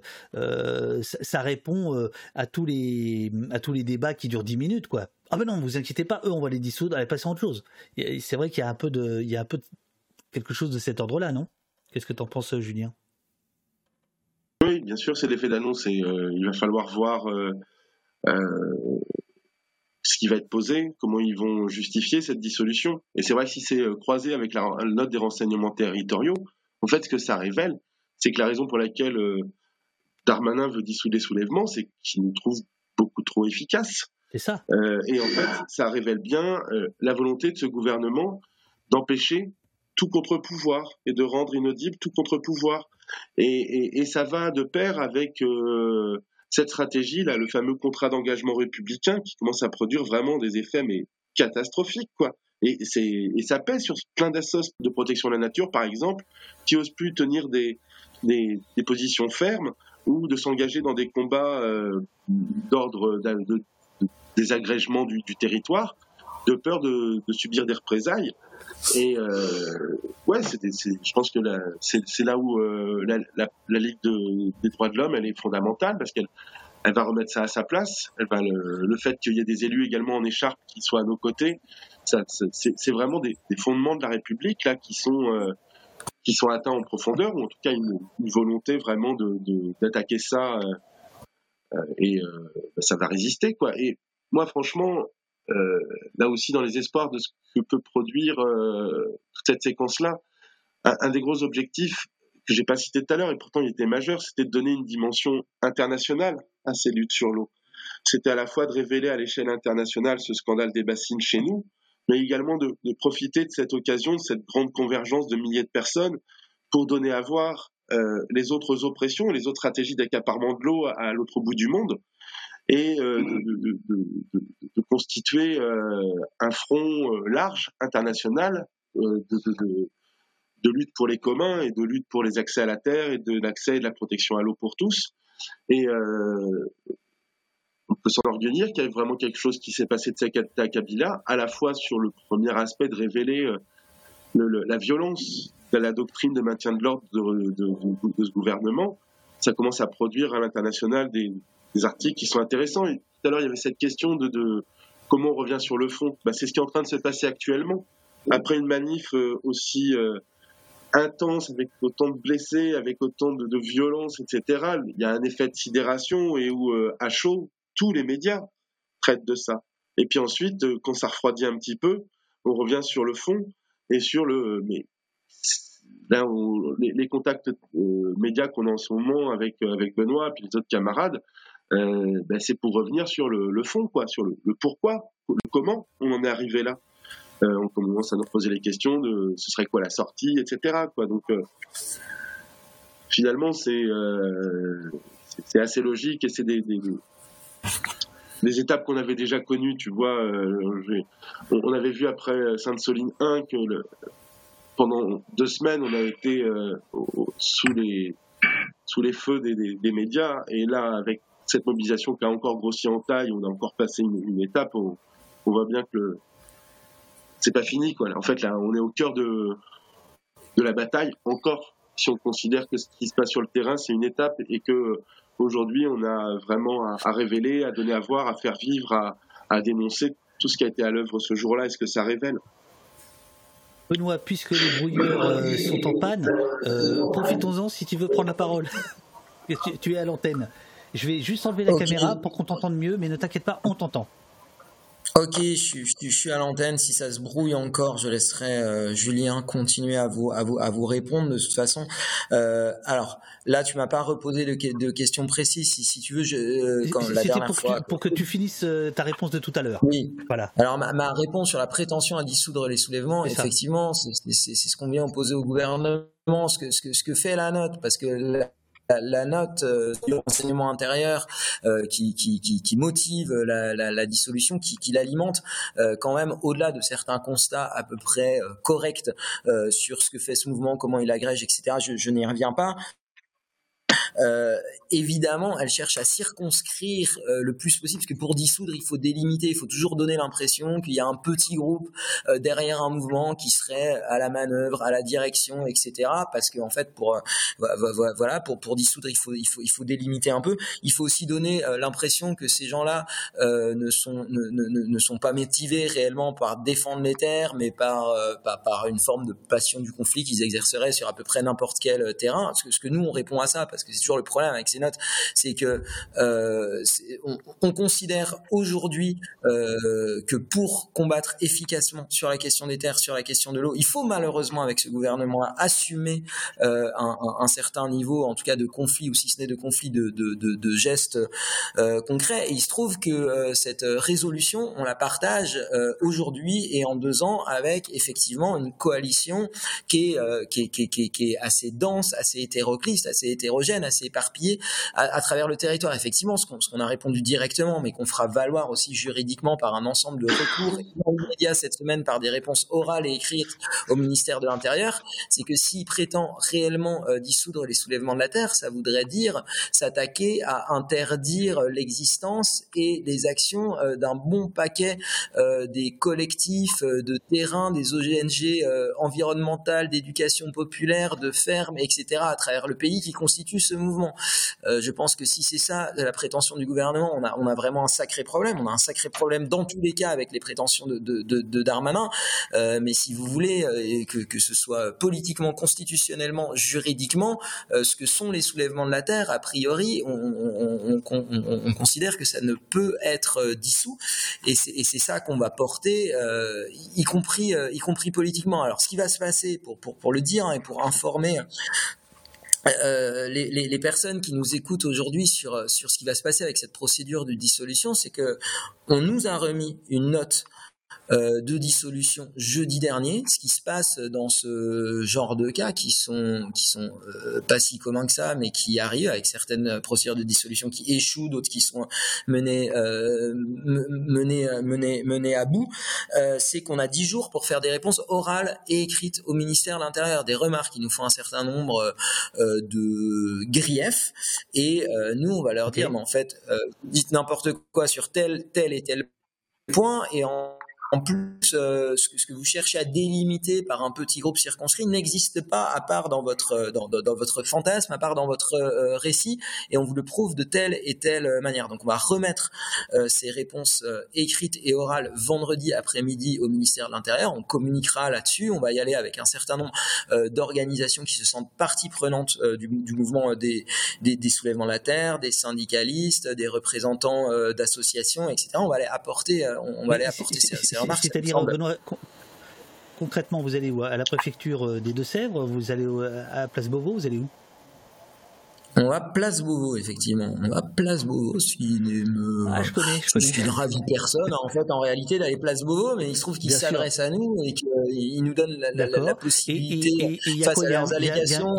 ça, répond à tous les à tous les débats qui durent dix minutes, quoi. Ah ben non, vous inquiétez pas, eux, on va les dissoudre, allez passer à autre chose. C'est vrai qu'il y a un peu de, quelque chose de cet ordre-là, non? Qu'est-ce que tu en penses, Julien? Oui, bien sûr, c'est l'effet d'annonce et euh, il va falloir voir euh, euh, ce qui va être posé, comment ils vont justifier cette dissolution. Et c'est vrai que si c'est croisé avec la, note des renseignements territoriaux, en fait, ce que ça révèle, c'est que la raison pour laquelle Darmanin veut dissoudre les soulèvements, c'est qu'il nous trouve beaucoup trop efficaces. C'est ça. et en fait, ça révèle bien la volonté de ce gouvernement d'empêcher tout contre-pouvoir et de rendre inaudible tout contre-pouvoir. Et, ça va de pair avec euh, cette stratégie là, le fameux contrat d'engagement républicain qui commence à produire vraiment des effets mais catastrophiques quoi. Et, et ça pèse sur plein d'assos de protection de la nature par exemple qui osent plus tenir des, des, positions fermes ou de s'engager dans des combats euh, d'ordre de, désagrégement du, territoire de peur de, de subir des représailles. Et euh, ouais, je pense que c'est là où euh, la, Ligue des droits de l'homme, elle est fondamentale parce qu'elle elle va remettre ça à sa place. Elle va le, fait qu'il y ait des élus également en écharpe qui soient à nos côtés, c'est vraiment des, fondements de la République là qui sont euh, qui sont atteints en profondeur ou en tout cas une, volonté vraiment de d'attaquer ça euh, et bah, ça va résister quoi. Et moi franchement, là aussi dans les espoirs de ce que peut produire euh, cette séquence-là. Un, des gros objectifs que j'ai pas cité tout à l'heure et pourtant il était majeur, c'était de donner une dimension internationale à ces luttes sur l'eau. C'était à la fois de révéler à l'échelle internationale ce scandale des bassines chez nous, mais également de, de, profiter de cette occasion, de cette grande convergence de milliers de personnes pour donner à voir euh, les autres oppressions, les autres stratégies d'accaparement de l'eau à l'autre bout du monde, et euh, de, constituer euh, un front euh, large, international, de, lutte pour les communs et de lutte pour les accès à la terre et de l'accès et de la protection à l'eau pour tous. Et on peut s'enorgueillir qu'il y a vraiment quelque chose qui s'est passé de cette à Kabila, à la fois sur le premier aspect de révéler le, la violence de la doctrine de maintien de l'ordre de, ce gouvernement. Ça commence à produire à l'international des, des articles qui sont intéressants. Tout à l'heure, il y avait cette question de, comment on revient sur le fond. Bah, c'est ce qui est en train de se passer actuellement. Après une manif euh, aussi euh, intense, avec autant de blessés, avec autant de, de, violence, etc., il y a un effet de sidération et où, euh, à chaud, tous les médias traitent de ça. Et puis ensuite, quand ça refroidit un petit peu, on revient sur le fond et sur le. Les, contacts médias qu'on a en ce moment avec, avec Benoît et les autres camarades, euh, ben c'est pour revenir sur le, fond, quoi, sur le, le, pourquoi, le comment on en est arrivé là. Euh, on commence à nous poser les questions de ce serait quoi la sortie, etc. Donc euh, finalement c'est euh, c'est assez logique et c'est des, des, étapes qu'on avait déjà connues. Tu vois, on, avait vu après Sainte-Soline 1 que pendant deux semaines on a été sous les sous les feux des, des, des, médias et là avec cette mobilisation qui a encore grossi en taille, on a encore passé une, étape, on, voit bien que c'est pas fini. En fait là, on est au cœur de de la bataille encore. Si on considère que ce qui se passe sur le terrain, c'est une étape et que Aujourd'hui, on a vraiment à, révéler, à donner à voir, à faire vivre, à, dénoncer tout ce qui a été à l'œuvre ce jour-là et ce que ça révèle. Benoît, puisque les brouilleurs euh, sont en panne, euh, profitons-en si tu veux prendre la parole. tu, es à l'antenne. Je vais juste enlever la caméra pour qu'on t'entende mieux, mais ne t'inquiète pas, on t'entend. Ok, je, suis à l'antenne. Si ça se brouille encore, je laisserai euh, Julien continuer à vous, à, vous, à vous répondre de toute façon. Euh, alors là, tu m'as pas reposé de, de questions précises. Si, si tu veux, je, euh, quand, la dernière pour fois, que, pour que tu finisses ta réponse de tout à l'heure. Oui. Voilà. Alors ma, ma, réponse sur la prétention à dissoudre les soulèvements, effectivement, c'est ce qu'on vient opposer au gouvernement, ce que, ce que, ce que fait la note, parce que la, note euh, du renseignement intérieur euh, qui, qui, qui, motive la, la, dissolution, qui, qui l'alimente euh, quand même au-delà de certains constats à peu près corrects sur ce que fait ce mouvement, comment il agrège, etc. Je, je n'y reviens pas. Euh, évidemment, elle cherche à circonscrire euh, le plus possible, parce que pour dissoudre, il faut délimiter, il faut toujours donner l'impression qu'il y a un petit groupe euh, derrière un mouvement qui serait à la manœuvre, à la direction, etc. Parce qu'en en fait, pour voilà, pour pour dissoudre, il faut il faut il faut délimiter un peu. Il faut aussi donner l'impression que ces gens-là ne sont ne, ne, ne, sont pas motivés réellement par défendre les terres, mais par, par, par une forme de passion du conflit qu'ils exerceraient sur à peu près n'importe quel terrain. Parce que, ce que nous on répond à ça, parce que c'est toujours le problème avec ces notes, c'est que euh, on, considère aujourd'hui euh, que pour combattre efficacement sur la question des terres, sur la question de l'eau, il faut malheureusement avec ce gouvernement assumer euh, un, certain niveau, en tout cas de conflit ou si ce n'est de conflit, de, gestes concrets. Et il se trouve que cette résolution, on la partage aujourd'hui et en deux ans avec effectivement une coalition qui est, qui est assez dense, assez hétéroclite, assez hétérogène, assez éparpillé à, travers le territoire. Effectivement, ce qu'on a répondu directement, mais qu'on fera valoir aussi juridiquement par un ensemble de recours immédiats cette semaine par des réponses orales et écrites au ministère de l'Intérieur, c'est que s'il prétend réellement euh, dissoudre les soulèvements de la terre, ça voudrait dire s'attaquer à interdire l'existence et les actions euh, d'un bon paquet euh, des collectifs de terrain, des ONG environnementales, d'éducation populaire, de fermes, etc. à travers le pays qui constituent ce mouvement. Euh, je pense que si c'est ça la prétention du gouvernement, on a, vraiment un sacré problème. On a un sacré problème dans tous les cas avec les prétentions de, de, de, Darmanin. Euh, mais si vous voulez euh, que, que ce soit politiquement, constitutionnellement, juridiquement, ce que sont les soulèvements de la terre, a priori, on considère que ça ne peut être dissous. Et c'est ça qu'on va porter, y compris, y compris politiquement. Alors, ce qui va se passer, pour, pour, pour le dire hein, et pour informer euh, les, les, personnes qui nous écoutent aujourd'hui sur, sur ce qui va se passer avec cette procédure de dissolution, c'est que on nous a remis une note euh, de dissolution jeudi dernier. Ce qui se passe dans ce genre de cas qui sont qui sont euh, pas si communs que ça, mais qui arrivent avec certaines procédures de dissolution qui échouent, d'autres qui sont menées euh, menées menées menées à bout. c'est qu'on a dix jours pour faire des réponses orales et écrites au ministère de l'Intérieur, des remarques qui nous font un certain nombre de griefs et nous on va leur dire mais en fait dites n'importe quoi sur tel tel et tel point et en en plus, euh, ce, que, vous cherchez à délimiter par un petit groupe circonscrit n'existe pas à part dans votre euh, dans, votre fantasme, à part dans votre euh, récit, et on vous le prouve de telle et telle manière. Donc, on va remettre ces réponses écrites et orales vendredi après-midi au ministère de l'Intérieur. On communiquera là-dessus. On va y aller avec un certain nombre d'organisations qui se sentent partie prenante du, mouvement des, des, soulèvements de la terre, des syndicalistes, des représentants d'associations, etc. On va aller apporter, on, va aller apporter ces, ces c'est-à-dire, concrètement, vous allez où À la préfecture euh, des Deux-Sèvres Vous allez à Place Beauvau Vous allez où on va Place Beauvau, effectivement. On va Place Beauvau, ce qui me... Ah, je connais, je, suis une ravie personne, en fait, en réalité, d'aller Place Beauvau, mais il se trouve qu'il s'adresse à nous et qu'il nous donne la, possibilité, face à leurs allégations...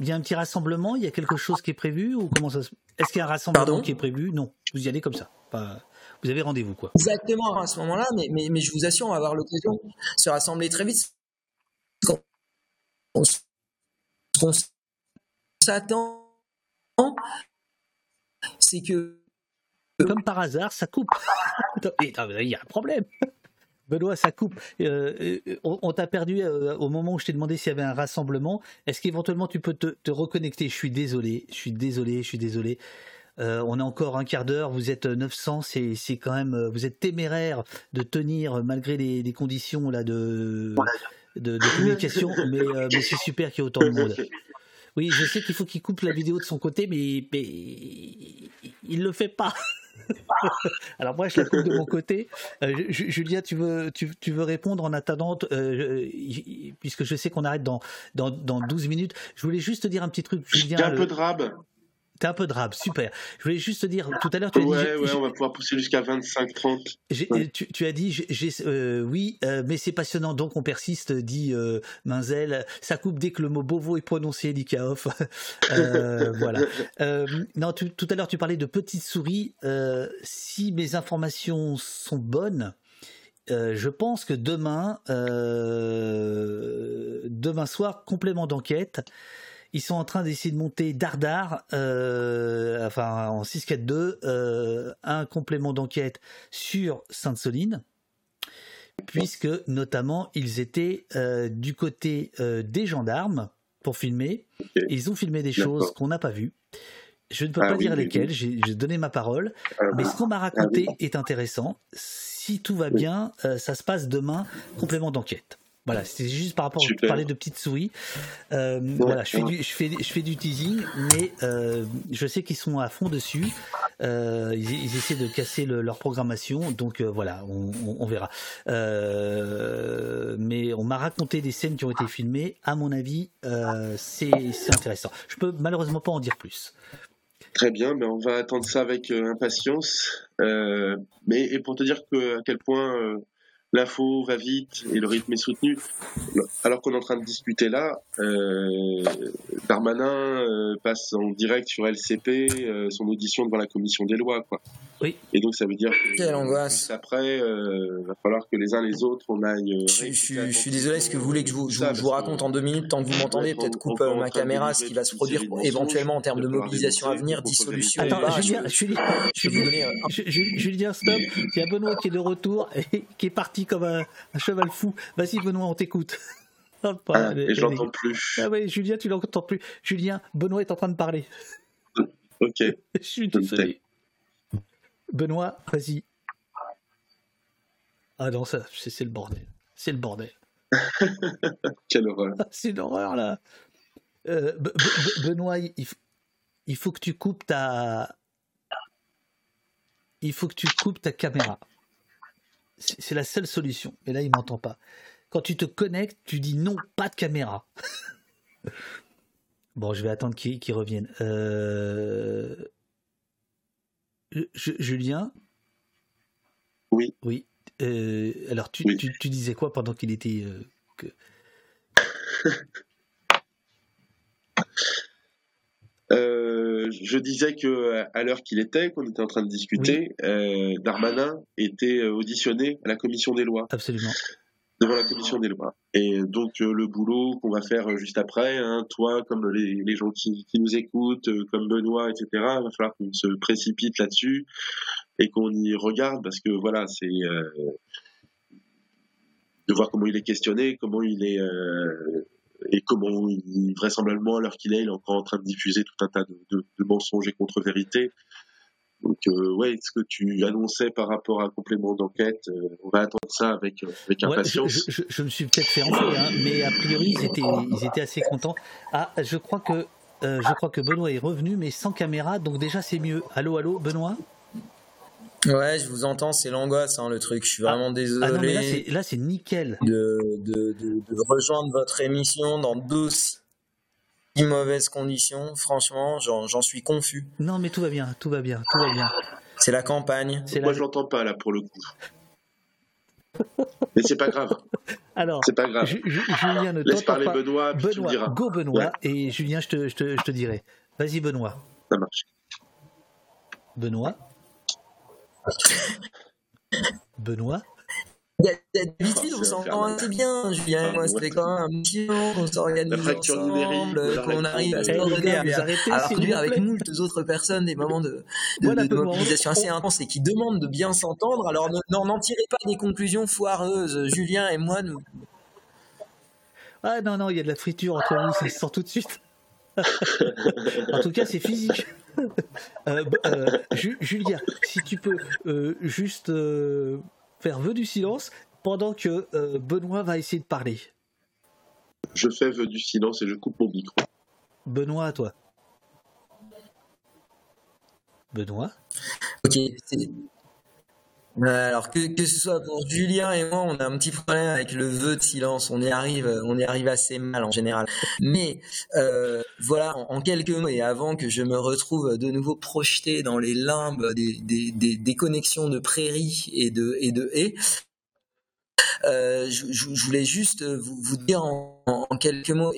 Il y a un petit rassemblement, il y a quelque chose qui est prévu ou comment ça Est-ce qu'il y a un rassemblement qui est prévu? Non, vous y allez comme ça. Pas vous avez rendez-vous quoi. Exactement à ce moment-là, mais, mais, mais, je vous assure, on va avoir l'occasion de se rassembler très vite. Ce qu'on s'attend, c'est que comme par hasard, ça coupe. Il y a un problème. Benoît, ça coupe. Euh, euh, on, t'a perdu euh, au moment où je t'ai demandé s'il y avait un rassemblement. Est-ce qu'éventuellement tu peux te, reconnecter? Je suis désolé, je suis désolé, je suis désolé. On a encore un quart d'heure, vous êtes 900, c'est, quand même, vous êtes téméraire de tenir malgré les, conditions là de, de, communication, mais, mais c'est super qu'il y ait autant de monde. Oui, je sais qu'il faut qu'il coupe la vidéo de son côté, mais, mais il le fait pas. Alors moi, je la coupe de mon côté. Euh, Julia, tu veux, tu, veux répondre en attendant, euh, puisque je sais qu'on arrête dans, dans, dans 12 minutes. Je voulais juste te dire un petit truc. Julien, un peu de rab. T'es un peu drabe, super. Je voulais juste te dire, tout à l'heure, tu as dit. Ouais, ouais, on va pouvoir pousser jusqu'à 25-30. Tu, as dit, euh, oui, euh, mais c'est passionnant, donc on persiste, dit euh, Menzel. Ça coupe dès que le mot Bovo est prononcé, dit Kaof. voilà. non, tout à l'heure, tu parlais de petites souris. si mes informations sont bonnes, je pense que demain, demain soir, complément d'enquête. Ils sont en train d'essayer de monter Dardar, euh, enfin en 6-4-2, euh, un complément d'enquête sur Sainte-Soline, puisque notamment ils étaient euh, du côté des gendarmes pour filmer. Ils ont filmé des choses qu'on n'a pas vues. Je ne peux ah pas dire lesquelles, j'ai donné ma parole, ah mais ce qu'on m'a raconté est intéressant. Si tout va bien, ça se passe demain, complément d'enquête. Voilà, c'était juste par rapport à parler de petites souris. Euh, voilà, je fais, du, je, fais, je fais du teasing, mais euh, je sais qu'ils sont à fond dessus. Euh, ils, essaient de casser leur programmation, donc voilà, on, on, verra. mais on m'a raconté des scènes qui ont été filmées. À mon avis, c'est intéressant. Je peux malheureusement pas en dire plus. Très bien, ben on va attendre ça avec impatience. mais et pour te dire que à quel point l'info va vite et le rythme est soutenu. Alors qu'on est en train de discuter là, euh, Darmanin euh, passe en direct sur LCP euh, son audition devant la commission des lois, quoi. Oui. Et donc ça veut dire que Quelle angoisse. après, il va falloir que les uns les autres on aille. Je, suis désolé, est-ce que vous voulez que je vous, je, vous raconte en deux minutes tant que vous m'entendez Peut-être coupe ma caméra, ce qui va se produire éventuellement en termes de mobilisation à venir, dissolution. Attends, Julien, Julien, stop. Il y a Benoît qui est de retour et qui est parti comme un, cheval fou. Vas-y, Benoît, on t'écoute. Ah, et je l'entends plus. Ah oui, Julien, tu l'entends plus. Julien, Benoît est en train de parler. Ok. je suis désolé. Benoît, vas-y. Ah non, ça, c'est le bordel. C'est le bordel. Quelle horreur. c'est une horreur, là. Euh, Benoît, il, faut que tu coupes ta. Il faut que tu coupes ta caméra. C'est la seule solution. Mais là, il m'entend pas. Quand tu te connectes, tu dis non, pas de caméra. bon, je vais attendre qu'il revienne. Euh, Julien Oui. Oui. Euh, alors, tu, Tu, disais quoi pendant qu'il était. Euh, que... Euh, je disais que à l'heure qu'il était, qu'on était en train de discuter, euh, Darmanin était auditionné à la commission des lois. Absolument. Devant la commission des lois. Et donc euh, le boulot qu'on va faire juste après, hein, toi comme les, gens qui, nous écoutent, comme Benoît, etc. Il va falloir qu'on se précipite là-dessus et qu'on y regarde parce que voilà, c'est de voir comment il est questionné, comment il est et comment vraisemblablement à l'heure qu'il est, il est encore en train de diffuser tout un tas de, mensonges et contre-vérités. Donc euh, ouais, ce que tu annonçais par rapport à un complément d'enquête, euh, on va attendre ça avec, euh, avec impatience. je, me suis peut-être fait enfler, hein, mais a priori ils étaient, ils étaient assez contents. Ah, je crois que je crois que Benoît est revenu, mais sans caméra, donc déjà c'est mieux. Allô, allô, Benoît? Ouais, je vous entends, c'est l'angoisse hein, le truc. Je suis vraiment désolé. Ah non, mais là, c'est nickel. De, de, de, de, rejoindre votre émission dans d'aussi mauvaises conditions. Franchement, j'en suis confus. Non, mais tout va bien, tout va bien, tout va bien. C'est la campagne. Moi, je l'entends pas là pour le coup. Mais c'est pas grave. Alors, c'est pas grave. Julien ne Laisse parler Benoît, puis Benoît, tu diras. Go Benoît, et Julien, je te, je te, je te dirai. Vas-y Benoît. Ça marche. Benoît. Benoît D'habitude, on s'entend assez bien, Julien. Moi, c'était quand même un petit moment qu'on s'organise ensemble, qu'on arrive à se coordonner. Alors que avec moult autres personnes, des moments de, de, mobilisation assez intenses et qui demandent de bien s'entendre, alors n'en tirez pas des conclusions foireuses. Julien et moi, nous. Ah non, non, il y a de la friture entre nous, ça se sent tout de suite. en tout cas, c'est physique. Euh, euh, Julien, si tu peux euh, juste faire vœu du silence pendant que Benoît va essayer de parler. Je fais vœu du silence et je coupe mon micro. Benoît, à toi. Benoît? Ok, alors que, que ce soit pour Julien et moi, on a un petit problème avec le vœu de silence. On y arrive, on y arrive assez mal en général. Mais euh, voilà, en, quelques mots et avant que je me retrouve de nouveau projeté dans les limbes des, des, des, des connexions de prairies et de et de haies, euh, je, voulais juste vous, vous dire en, en, quelques mots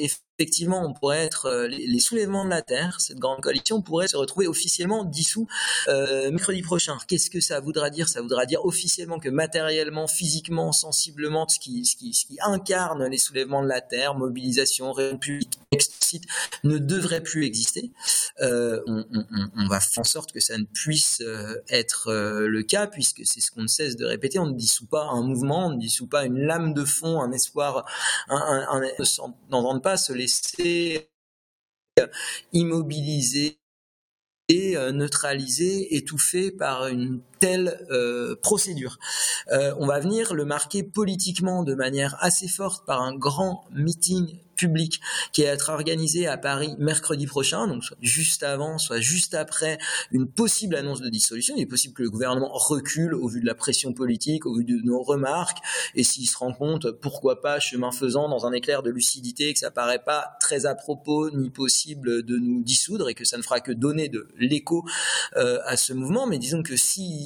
on pourrait être euh, les, soulèvements de la terre, cette grande coalition pourrait se retrouver officiellement dissous euh, mercredi prochain. Qu'est-ce que ça voudra dire? Ça voudra dire officiellement que matériellement, physiquement, sensiblement, ce qui, incarne les soulèvements de la terre, mobilisation, réunion publique, explicite, ne devrait plus exister. Euh, on, va faire en sorte que ça ne puisse être le cas, puisque c'est ce qu'on ne cesse de répéter. On ne dissout pas un mouvement, on ne dissout pas une lame de fond, un espoir, un, un, pas se immobiliser et euh, neutralisé, étouffé par une telle euh, procédure. Euh, on va venir le marquer politiquement de manière assez forte par un grand meeting public qui va être organisé à Paris mercredi prochain, donc soit juste avant, soit juste après une possible annonce de dissolution. Il est possible que le gouvernement recule au vu de la pression politique, au vu de nos remarques, et s'il se rend compte, pourquoi pas, chemin faisant, dans un éclair de lucidité, que ça paraît pas très à propos ni possible de nous dissoudre et que ça ne fera que donner de l'écho euh, à ce mouvement. Mais disons que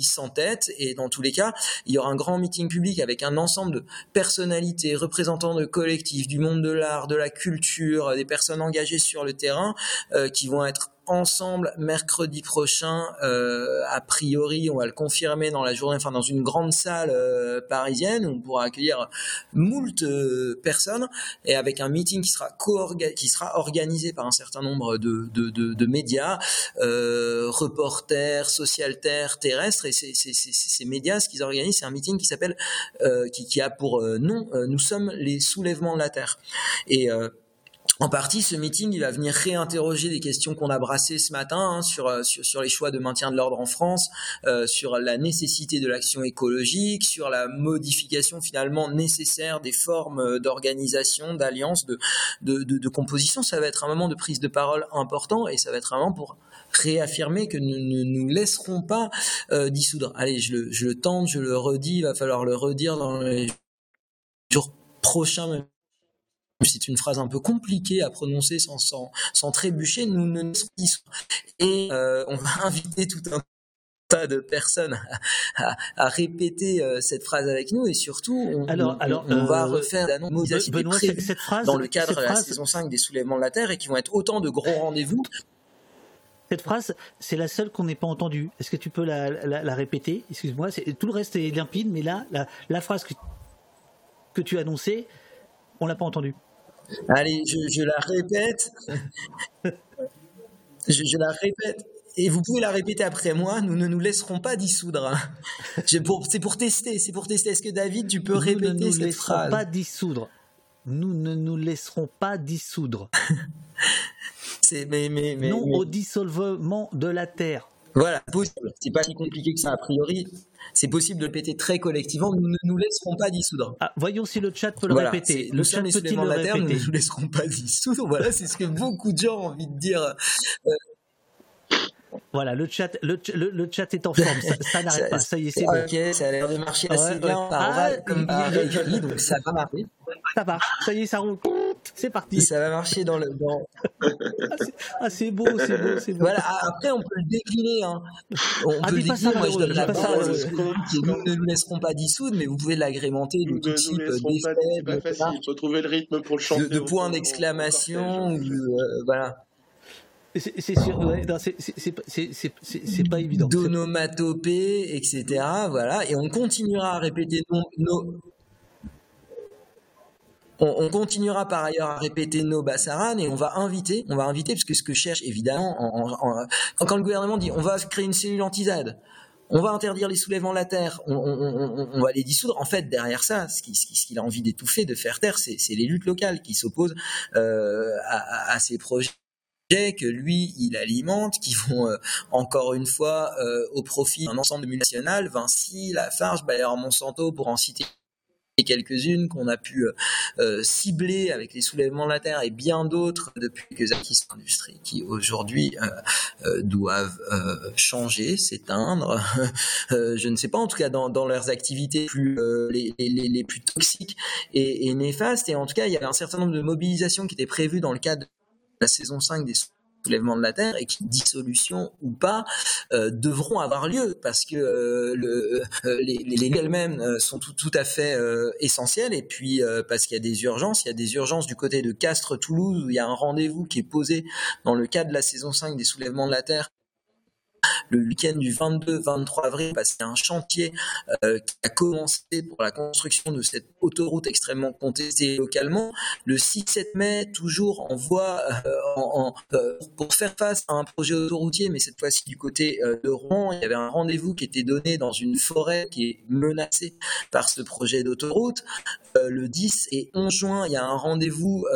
s'il s'entête, et dans tous les cas, il y aura un grand meeting public avec un ensemble de personnalités, représentants de collectifs, du monde de l'art, de la culture, des personnes engagées sur le terrain euh, qui vont être ensemble mercredi prochain. Euh, a priori, on va le confirmer dans la journée, enfin dans une grande salle euh, parisienne où on pourra accueillir moult euh, personnes et avec un meeting qui sera qui sera organisé par un certain nombre de, de, de, médias, reporters, socialtaires, terrestres. Et ces, médias, ce qu'ils organisent, c'est un meeting qui s'appelle, qui, qui, a pour nom, nous sommes les soulèvements de la terre. Et en partie, ce meeting, il va venir réinterroger des questions qu'on a brassées ce matin hein, sur, sur, sur, les choix de maintien de l'ordre en France, euh, sur la nécessité de l'action écologique, sur la modification finalement nécessaire des formes d'organisation, d'alliance, de, de, de, de, composition. Ça va être un moment de prise de parole important et ça va être un moment pour réaffirmer que nous ne nous laisserons pas euh, dissoudre. Allez, je le, je le tente, je le redis, il va falloir le redire dans les jours prochains c'est une phrase un peu compliquée à prononcer sans, sans, sans trébucher, nous ne nous Et euh, on va inviter tout un tas de personnes à, à, répéter euh, cette phrase avec nous et surtout on, alors, on, alors, on va euh, refaire l'annonce Benoît, cette phrase, dans le cadre de la saison 5 des soulèvements de la Terre et qui vont être autant de gros rendez-vous. Cette phrase, c'est la seule qu'on n'ait pas entendue. Est-ce que tu peux la, la, la répéter? Excuse-moi, tout le reste est limpide, mais là, la, la phrase que, que tu as annoncée, on l'a pas entendue. Allez, je, je la répète. je, je, la répète. Et vous pouvez la répéter après moi. Nous ne nous laisserons pas dissoudre. C'est pour, pour, tester. C'est pour tester. Est-ce que David, tu peux nous répéter ne nous cette laisserons phrase pas dissoudre. Nous ne nous laisserons pas dissoudre. C'est mais, mais, mais, non mais... au dissolvement de la terre. Voilà, possible. C'est pas si compliqué que ça a priori. C'est possible de le péter très collectivement. Nous ne nous laisserons pas dissoudre. Ah, voyons si le chat peut le voilà, répéter. Le chat la terre, répéter Nous ne nous laisserons pas dissoudre. Voilà, c'est ce que beaucoup de gens ont envie de dire. Euh, voilà, le chat, le, le, le chat est en forme, ça, ça n'arrête pas, ça y est, c'est bon. Ok, ça a l'air de marcher assez ouais, bien ouais. par oral ah, comme par écrit, donc ça va marcher. Ça marche, ça y est, ça roule. C'est parti. Ça va marcher dans le. Dans... ah, c'est beau, c'est beau, c'est beau. Voilà, après, on peut le décliner. Hein. On ah, peut le décliner. Moi, je donne la parole. Nous ne nous laisserons pas dissoudre, mais vous pouvez l'agrémenter de tout type d'effets. C'est pas facile. Il faut trouver le rythme pour le chanter. De, points d'exclamation, euh, voilà. C'est pas évident. D'onomatopée, etc. Voilà, et on continuera à répéter nos, on, continuera par ailleurs à répéter nos bassaran et on va inviter, on va inviter, parce que ce que cherche évidemment, quand, le gouvernement dit on va créer une cellule anti-ZAD, on va interdire les soulèvements de la terre, on, va les dissoudre. En fait, derrière ça, ce qu'il a envie d'étouffer, de faire taire, c'est les luttes locales qui s'opposent euh, à, ces projets que lui il alimente, qui vont euh, encore une fois euh, au profit d'un ensemble de multinationales, Vinci, Lafarge, Bayer Monsanto, pour en citer quelques-unes qu'on a pu euh, euh, cibler avec les soulèvements de la terre et bien d'autres depuis quelques acquis d'industrie qui aujourd'hui euh, doivent changer, s'éteindre. je ne sais pas, en tout cas dans, leurs activités plus, les, les, plus toxiques et, et néfastes. Et en tout cas, il y avait un certain nombre de mobilisations qui étaient prévues dans le cadre de la saison 5 des soulèvement de la Terre et qui, dissolution ou pas, euh, devront avoir lieu parce que euh, euh, les, les elles-mêmes sont tout, tout à fait essentielles et puis parce qu'il y a des urgences, il y a des urgences du côté de Castres-Toulouse où il y a un rendez-vous qui est posé dans le cadre de la saison 5 des soulèvements de la Terre le week-end du 22-23 avril, parce qu'il y a un chantier qui a commencé pour la construction de cette autoroute extrêmement contestée localement. Le 6-7 mai, toujours en voie euh, euh, pour faire face à un projet autoroutier, mais cette fois-ci du côté de Rouen, il y avait un rendez-vous qui était donné dans une forêt qui est menacée par ce projet d'autoroute. le 10 et 11 juin, il y a un rendez-vous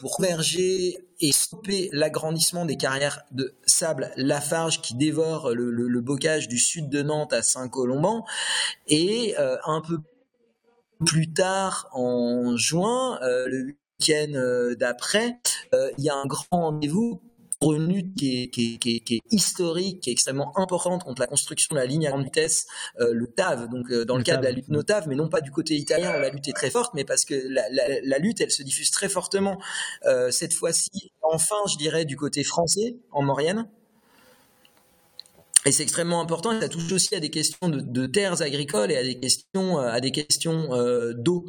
pour verger et stopper l'agrandissement des carrières de sable Lafarge qui dévore le, bocage du sud de Nantes à Saint-Colomban. Et euh, un peu plus tard, en juin, euh, le week-end euh, d'après, il y a un grand rendez-vous pour une lutte qui est, historique, qui est extrêmement importante contre la construction de la ligne à grande vitesse, euh, le TAV, donc euh, dans le, cadre de la lutte NOTAV, mais non pas du côté italien où la lutte est très forte, mais parce que la, lutte, elle se diffuse très fortement. Euh, cette fois-ci, enfin, je dirais, du côté français, en Maurienne. Et c'est extrêmement important. Ça touche aussi à des questions de, terres agricoles et à des questions, euh, à des questions euh, d'eau.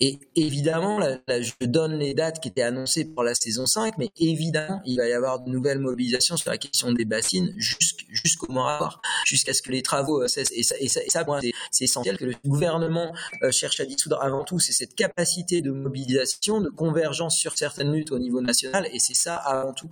Et évidemment, là, je donne les dates qui étaient annoncées pour la saison 5, mais évidemment, il va y avoir de nouvelles mobilisations sur la question des bassines jusqu'au mois jusqu'à ce que les travaux euh, cessent. Et ça, et ça, c'est essentiel que le gouvernement cherche à dissoudre avant tout. C'est cette capacité de mobilisation, de convergence sur certaines luttes au niveau national. Et c'est ça avant tout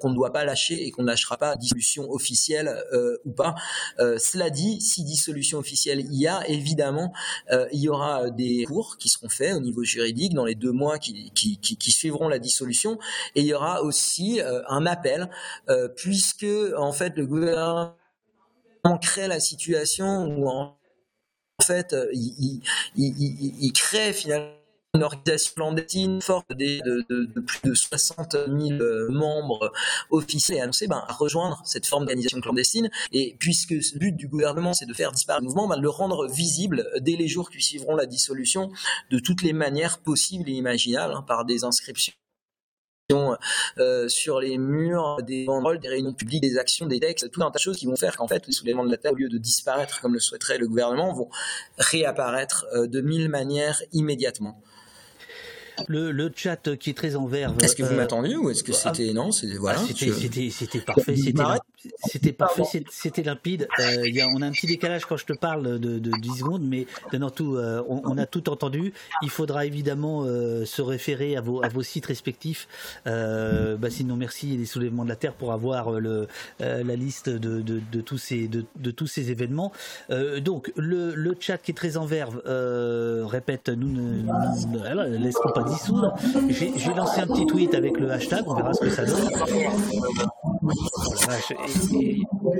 qu'on ne doit pas lâcher et qu'on ne lâchera pas. Dissolution officielle. Euh, ou pas. Euh, cela dit, si dissolution officielle il y a, évidemment, euh, il y aura des cours qui seront faits au niveau juridique dans les deux mois qui, suivront la dissolution, et il y aura aussi un appel, puisque en fait le gouvernement crée la situation où en fait il crée finalement une organisation clandestine forte de, de, plus de 60 000 euh, membres officiels et annoncé ben, à rejoindre cette forme d'organisation clandestine. Et puisque le but du gouvernement, c'est de faire disparaître le mouvement, ben, le rendre visible dès les jours qui suivront la dissolution de toutes les manières possibles et imaginables, hein, par des inscriptions euh, sur les murs, des banderoles, des réunions publiques, des actions, des textes, tout un tas de choses qui vont faire qu'en fait les soulèvements de la terre, au lieu de disparaître comme le souhaiterait le gouvernement, vont réapparaître euh, de mille manières immédiatement. Le, chat qui est très en verve. Est-ce que vous euh, m'attendiez ou est-ce que ah, c'était non voilà. Ah, c'était parfait. C'était parfait. C'était limpide. Euh, y a, on a un petit décalage quand je te parle de, de 10 secondes, mais non, tout, euh, on, a tout entendu. Il faudra évidemment se référer à vos, à vos sites respectifs. Bah, sinon, merci les soulèvements de la terre pour avoir le, la liste de, de, de, tous ces de, de tous ces événements. donc le, le chat qui est très en verve répète nous ne laisserons pas dissoudre. J'ai lancé un petit tweet avec le hashtag, on verra ce que ça donne.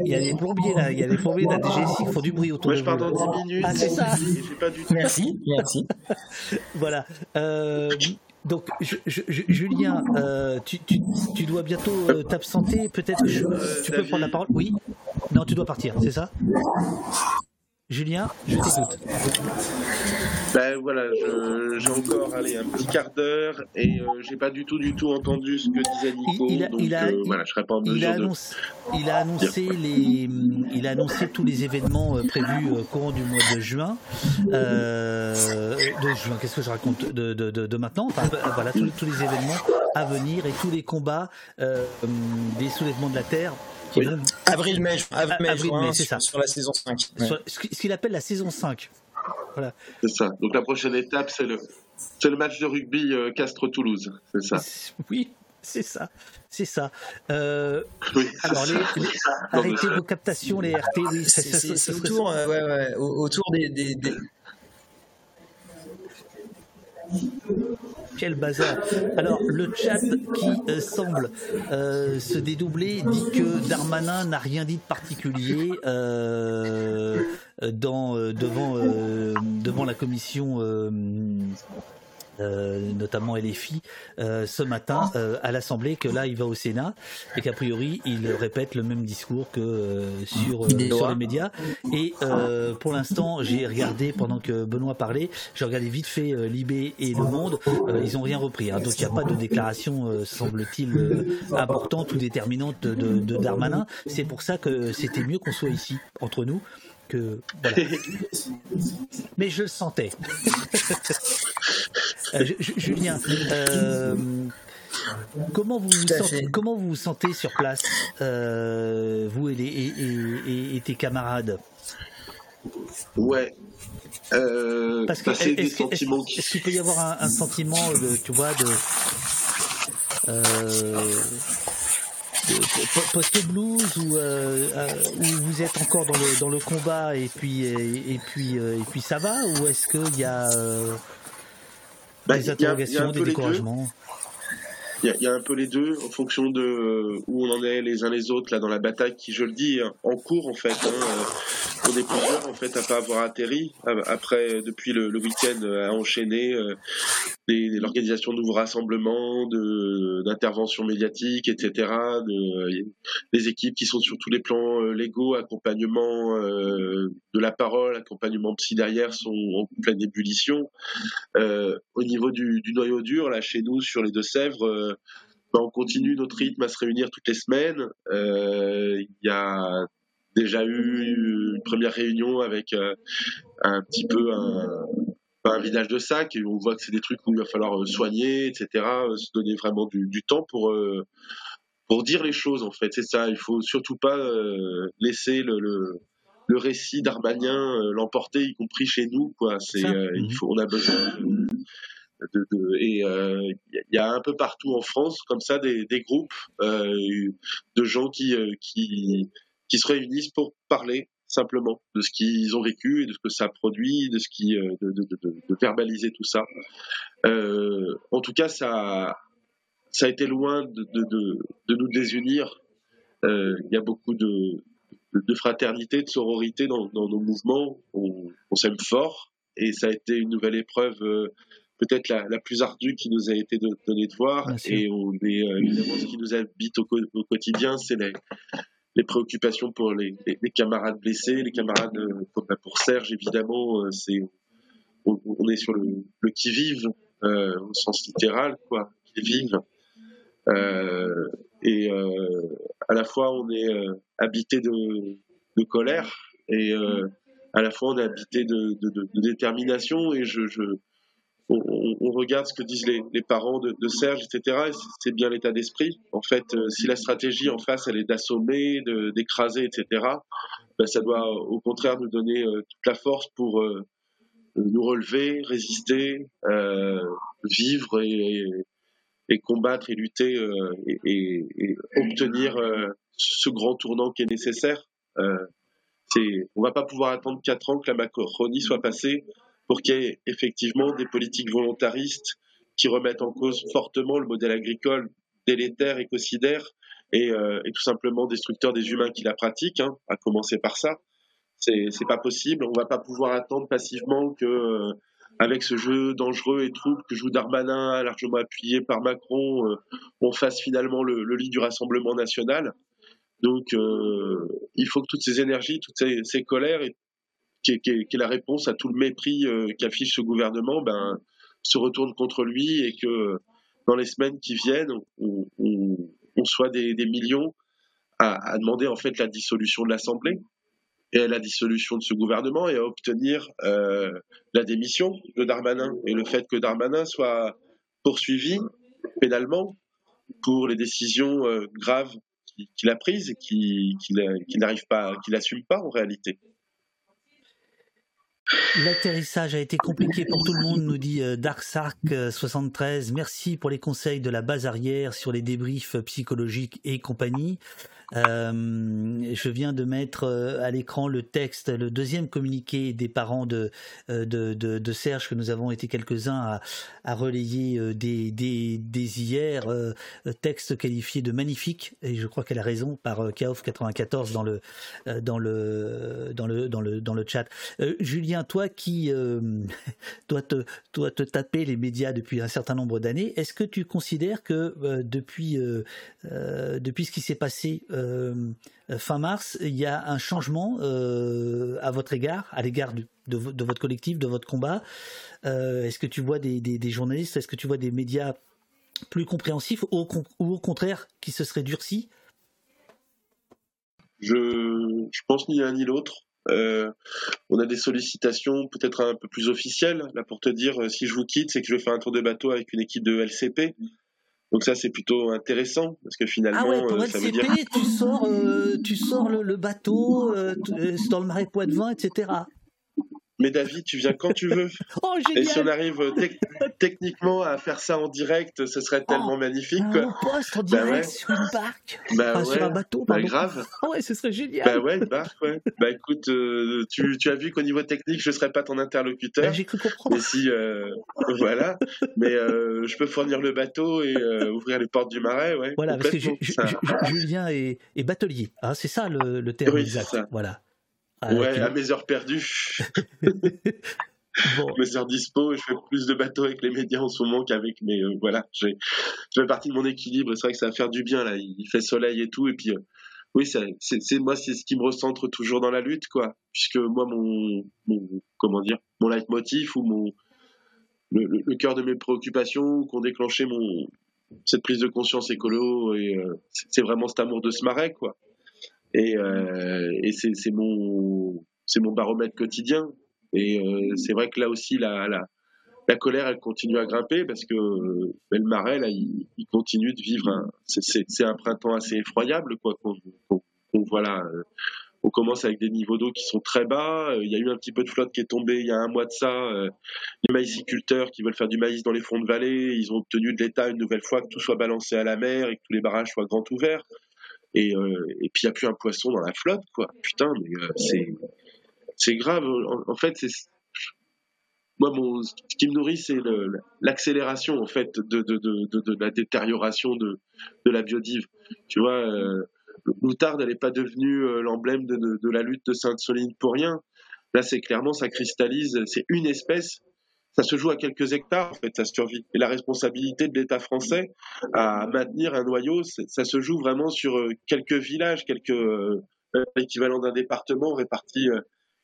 Il y a des plombiers là, il y a des plombiers de la DGSI qui font du bruit autour Moi, de je pars dans 10 minutes. Ah, c'est ça. Pas du tout... Merci, merci. voilà. Euh, donc, je, je, Julien, euh, tu, tu, tu, dois bientôt euh, t'absenter. Peut-être que tu peux prendre la parole. Oui. Non, tu dois partir, c'est ça? Julien, je t'écoute. Ben voilà, j'ai encore allez, un petit quart d'heure et euh, j'ai pas du tout du tout entendu ce que disait Nico. Il, a, donc il a, euh, voilà, je serais pas en il a annoncé, il a annoncé les, il a annoncé tous les événements euh, prévus au courant du mois de juin. juin, qu'est-ce que je raconte de, de, de, maintenant Voilà, tous, tous, les événements à venir et tous les combats des soulèvements de la Terre Avril-mai, avril-mai, c'est ça. Sur la saison 5. ce qu'il appelle la saison 5. Voilà. C'est ça. Donc la prochaine étape, c'est le, c'est le match de rugby euh, Castres-Toulouse, c'est ça. Oui, c'est ça. C'est ça. Euh, oui, alors, les, arrêtez vos captations, les RT. Oui, c'est autour, euh, ouais, ouais, autour des, des, des... Quel bazar. Alors, le chat qui euh, semble euh, se dédoubler dit que Darmanin n'a rien dit de particulier euh, devant la commission euh, notamment LFI, euh, ce matin euh, à l'Assemblée, que là il va au Sénat et qu'a priori il répète le même discours que sur, sur les médias. Et pour l'instant, j'ai regardé pendant que Benoît parlait, j'ai regardé vite fait Libé et Le Monde, ils ont rien repris. Hein. donc il n'y a pas de déclaration, semble-t-il, importante ou déterminante de, de Darmanin. C'est pour ça que c'était mieux qu'on soit ici entre nous Mais je le sentais. Euh, Julien, euh, comment, vous vous sentez, comment vous vous sentez sur place, euh, vous et, et, tes camarades? Ouais. Parce que est-ce qu'il peut y avoir un, sentiment de, tu vois, de post-blues euh, euh, où, vous êtes encore dans le, dans le combat et puis, et, puis, et puis ça va Ou est-ce qu'il y a bah, des interrogations, des découragements il y, a, un peu les deux en fonction de où on en est les uns les autres là dans la bataille qui je le dis en cours en fait hein, on est plusieurs en fait à pas avoir atterri après depuis le, le week-end à enchaîner l'organisation de nouveaux rassemblements, d'interventions médiatiques, etc. De, des équipes qui sont sur tous les plans euh, légaux, accompagnement euh, de la parole, accompagnement psy derrière sont en pleine ébullition. Euh, au niveau du, du, noyau dur, là chez nous sur les Deux-Sèvres, euh, ben, on continue notre rythme à se réunir toutes les semaines. Il y a déjà eu une première réunion avec un petit peu un, vidage de sac et on voit que c'est des trucs où il va falloir euh, soigner, etc. Euh, se donner vraiment du, temps pour euh, pour dire les choses en fait. C'est ça. Il faut surtout pas laisser le, le, récit d'Arbanien l'emporter, y compris chez nous. Quoi. C'est il mhm. faut on a besoin et il y a un peu partout en France comme ça des, groupes de gens qui, qui se réunissent pour parler simplement de ce qu'ils ont vécu et de ce que ça produit, de euh, verbaliser tout ça. Euh, en tout cas, ça, a été loin de, nous désunir. Euh, il y a beaucoup de, fraternité, de sororité dans, dans nos mouvements. On, on s'aime fort et ça a été une nouvelle épreuve. Euh, peut-être la, la, plus ardue qui nous a été donnée de voir. Et on est évidemment ce qui nous habite au, au quotidien c'est les, les préoccupations pour les, les, camarades blessés, les camarades euh, bah, pour Serge évidemment, euh, c'est on, est sur le, le qui vive euh, au sens littéral quoi, qui vive. Euh, et euh, à la fois on est habité de, de, colère et à la fois on est habité de, de, de détermination. Et je, je on, regarde ce que disent les, parents de, Serge, etc. C'est bien l'état d'esprit. En fait, euh, si la stratégie en face, elle est d'assommer, d'écraser, etc., ben, ça doit au contraire nous donner euh, toute la force pour euh, nous relever, résister, vivre et, combattre et lutter et, obtenir ce grand tournant qui est nécessaire. c'est, on va pas pouvoir attendre quatre ans que la Macronie soit passée pour qu'il y ait effectivement des politiques volontaristes qui remettent en cause fortement le modèle agricole délétère, écocidaire et, euh, et tout simplement destructeur des humains qui la pratiquent, hein, à commencer par ça. C'est, pas possible. On va pas pouvoir attendre passivement que, euh, avec ce jeu dangereux et trouble que joue Darmanin, largement appuyé par Macron, euh, on fasse finalement le, lit du Rassemblement national. Donc, il faut que toutes ces énergies, toutes ces, ces colères et qui est, la réponse à tout le mépris euh, qu'affiche ce gouvernement, ben, se retourne contre lui et que dans les semaines qui viennent, on, soit des, millions à, demander en fait la dissolution de l'Assemblée. et la dissolution de ce gouvernement et à obtenir euh, la démission de Darmanin et le fait que Darmanin soit poursuivi pénalement pour les décisions euh, graves qu'il a prises et qu'il n'arrive pas, qu'il n'assume pas en réalité. L'atterrissage a été compliqué pour tout le monde, nous dit euh, DarkSark73. Merci pour les conseils de la base arrière sur les débriefs psychologiques et compagnie. Euh, je viens de mettre euh, à l'écran le texte, le deuxième communiqué des parents de, euh, de, de, de Serge, que nous avons été quelques-uns à, à, relayer des, des, des hier, texte qualifié de magnifique, et je crois qu'elle a raison, par Kaof94 dans le, dans, le, dans, le, dans, le, dans le chat. Julien, toi qui dois, te, dois te taper les médias depuis un certain nombre d'années, est-ce que tu considères que depuis, depuis ce qui s'est passé fin mars, il y a un changement euh, à votre égard, à l'égard de, votre collectif, de votre combat. Euh, est-ce que tu vois des, journalistes, est-ce que tu vois des médias plus compréhensifs ou, au contraire qui se seraient durcis? Je, je pense ni l'un ni l'autre. on a des sollicitations peut-être un peu plus officielles. Là, pour te dire, si je vous quitte, c'est que je vais faire un tour de bateau avec une équipe de LCP. Donc ça c'est plutôt intéressant parce que finalement ah ouais, pour LCP, euh, dire... tu sors euh, tu sors le, bateau euh, dans le marais Poitevin etc. Mais David, tu viens quand tu veux. oh, Et si on arrive techniquement à faire ça en direct, ce serait tellement oh, magnifique. Quoi. Un poste en bah direct sur une barque, bah sur un bateau. Bah grave. Oh ouais, ce serait génial. Bah ouais, une barque, ouais. Bah écoute, euh, tu, tu, as vu qu'au niveau technique, je ne serais pas ton interlocuteur. Bah, j'ai cru comprendre. Mais si, euh, voilà. Mais euh, je peux fournir le bateau et ouvrir les portes du marais, ouais. Voilà, parce que Julien est, est batelier. Hein, c'est ça le, le terme exact. Ça. Voilà. Ah, ouais, à mes heures perdues. bon. mes heures dispo, je fais plus de bateaux avec les médias en ce moment qu'avec mes. Euh, voilà, j'ai, je fais partie de mon équilibre. C'est vrai que ça va faire du bien là. Il fait soleil et tout, et puis. Euh, oui, c'est, moi, c'est ce qui me recentre toujours dans la lutte, quoi. Puisque moi, mon, mon comment dire, mon leitmotiv ou mon le, le, cœur de mes préoccupations qui ont déclenché mon cette prise de conscience écolo et euh, c'est vraiment cet amour de ce marais, quoi. Et, euh, et c'est mon, mon baromètre quotidien. Et euh, c'est vrai que là aussi, la, la, la, colère, elle continue à grimper parce que euh, le marais, là, il, continue de vivre. C'est un printemps assez effroyable, quoi. Qu'on voit là. On commence avec des niveaux d'eau qui sont très bas. Il y a eu un petit peu de flotte qui est tombée il y a un mois de ça. Les maïsiculteurs qui veulent faire du maïs dans les fonds de vallée, ils ont obtenu de l'État une nouvelle fois que tout soit balancé à la mer et que tous les barrages soient grands ouverts. Et, euh, et puis il n'y a plus un poisson dans la flotte, quoi. Putain, mais euh, c'est grave. En, fait, moi, mon, ce qui me nourrit, c'est l'accélération en fait de, la détérioration de, la biodive. Tu vois, euh, l'outarde, elle n'est pas devenue euh, l'emblème de, la lutte de Sainte-Soline pour rien. Là, c'est clairement, ça cristallise, c'est une espèce ça se joue à quelques hectares, en fait, sa survie. Et la responsabilité de l'État français à maintenir un noyau, ça se joue vraiment sur euh, quelques villages, quelques euh, d'un département répartis, euh,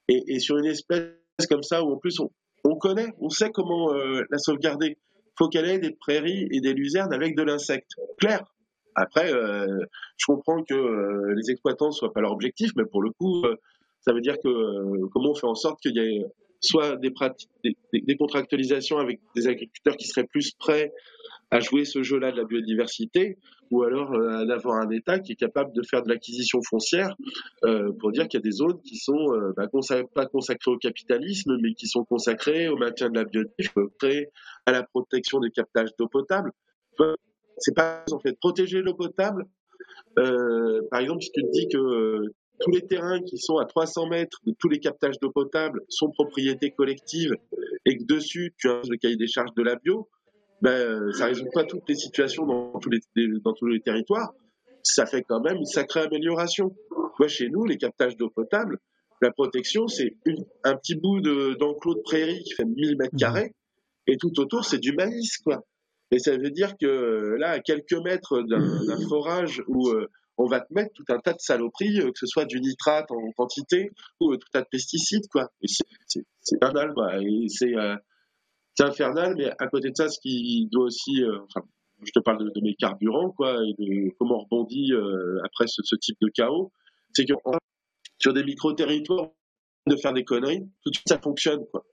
et, sur une espèce comme ça où en plus on, on connaît, on sait comment euh, la sauvegarder. Il faut qu'elle ait des prairies et des luzernes avec de l'insecte. Clair. Après, je comprends que les exploitants ne soient pas leur objectif, mais pour le coup, ça veut dire que comment on fait en sorte qu'il y ait soit des, pratiques, des, contractualisations avec des agriculteurs qui seraient plus prêts à jouer ce jeu-là de la biodiversité, ou alors euh, d'avoir un État qui est capable de faire de l'acquisition foncière euh, pour dire qu'il y a des zones qui sont euh, bah, pas consacrées au capitalisme, mais qui sont consacrées au maintien de la biodiversité, à la protection des captages d'eau potable. C'est pas en fait protéger l'eau potable. par exemple, si tu te dis que tous les terrains qui sont à 300 mètres de tous les captages d'eau potable sont propriété collective et que dessus tu as le cahier des charges de la bio, ben, ça résout pas toutes les situations dans tous les, dans tous les territoires. Ça fait quand même une sacrée amélioration. Moi, chez nous, les captages d'eau potable, la protection, c'est un petit bout d'enclos de, prairie qui fait 1000 mètres carrés et tout autour, c'est du maïs, quoi. Et ça veut dire que là, à quelques mètres d'un forage où euh, on va te mettre tout un tas de saloperies, euh, que ce soit du nitrate en quantité ou euh, tout un tas de pesticides, quoi. C'est infernal, quoi. Euh, c'est infernal, mais à côté de ça, ce qui doit aussi, enfin, je te parle de, mes carburants, quoi, et de comment on rebondit après ce, type de chaos, c'est que sur des micro-territoires de faire des conneries, tout de suite ça fonctionne. Quoi.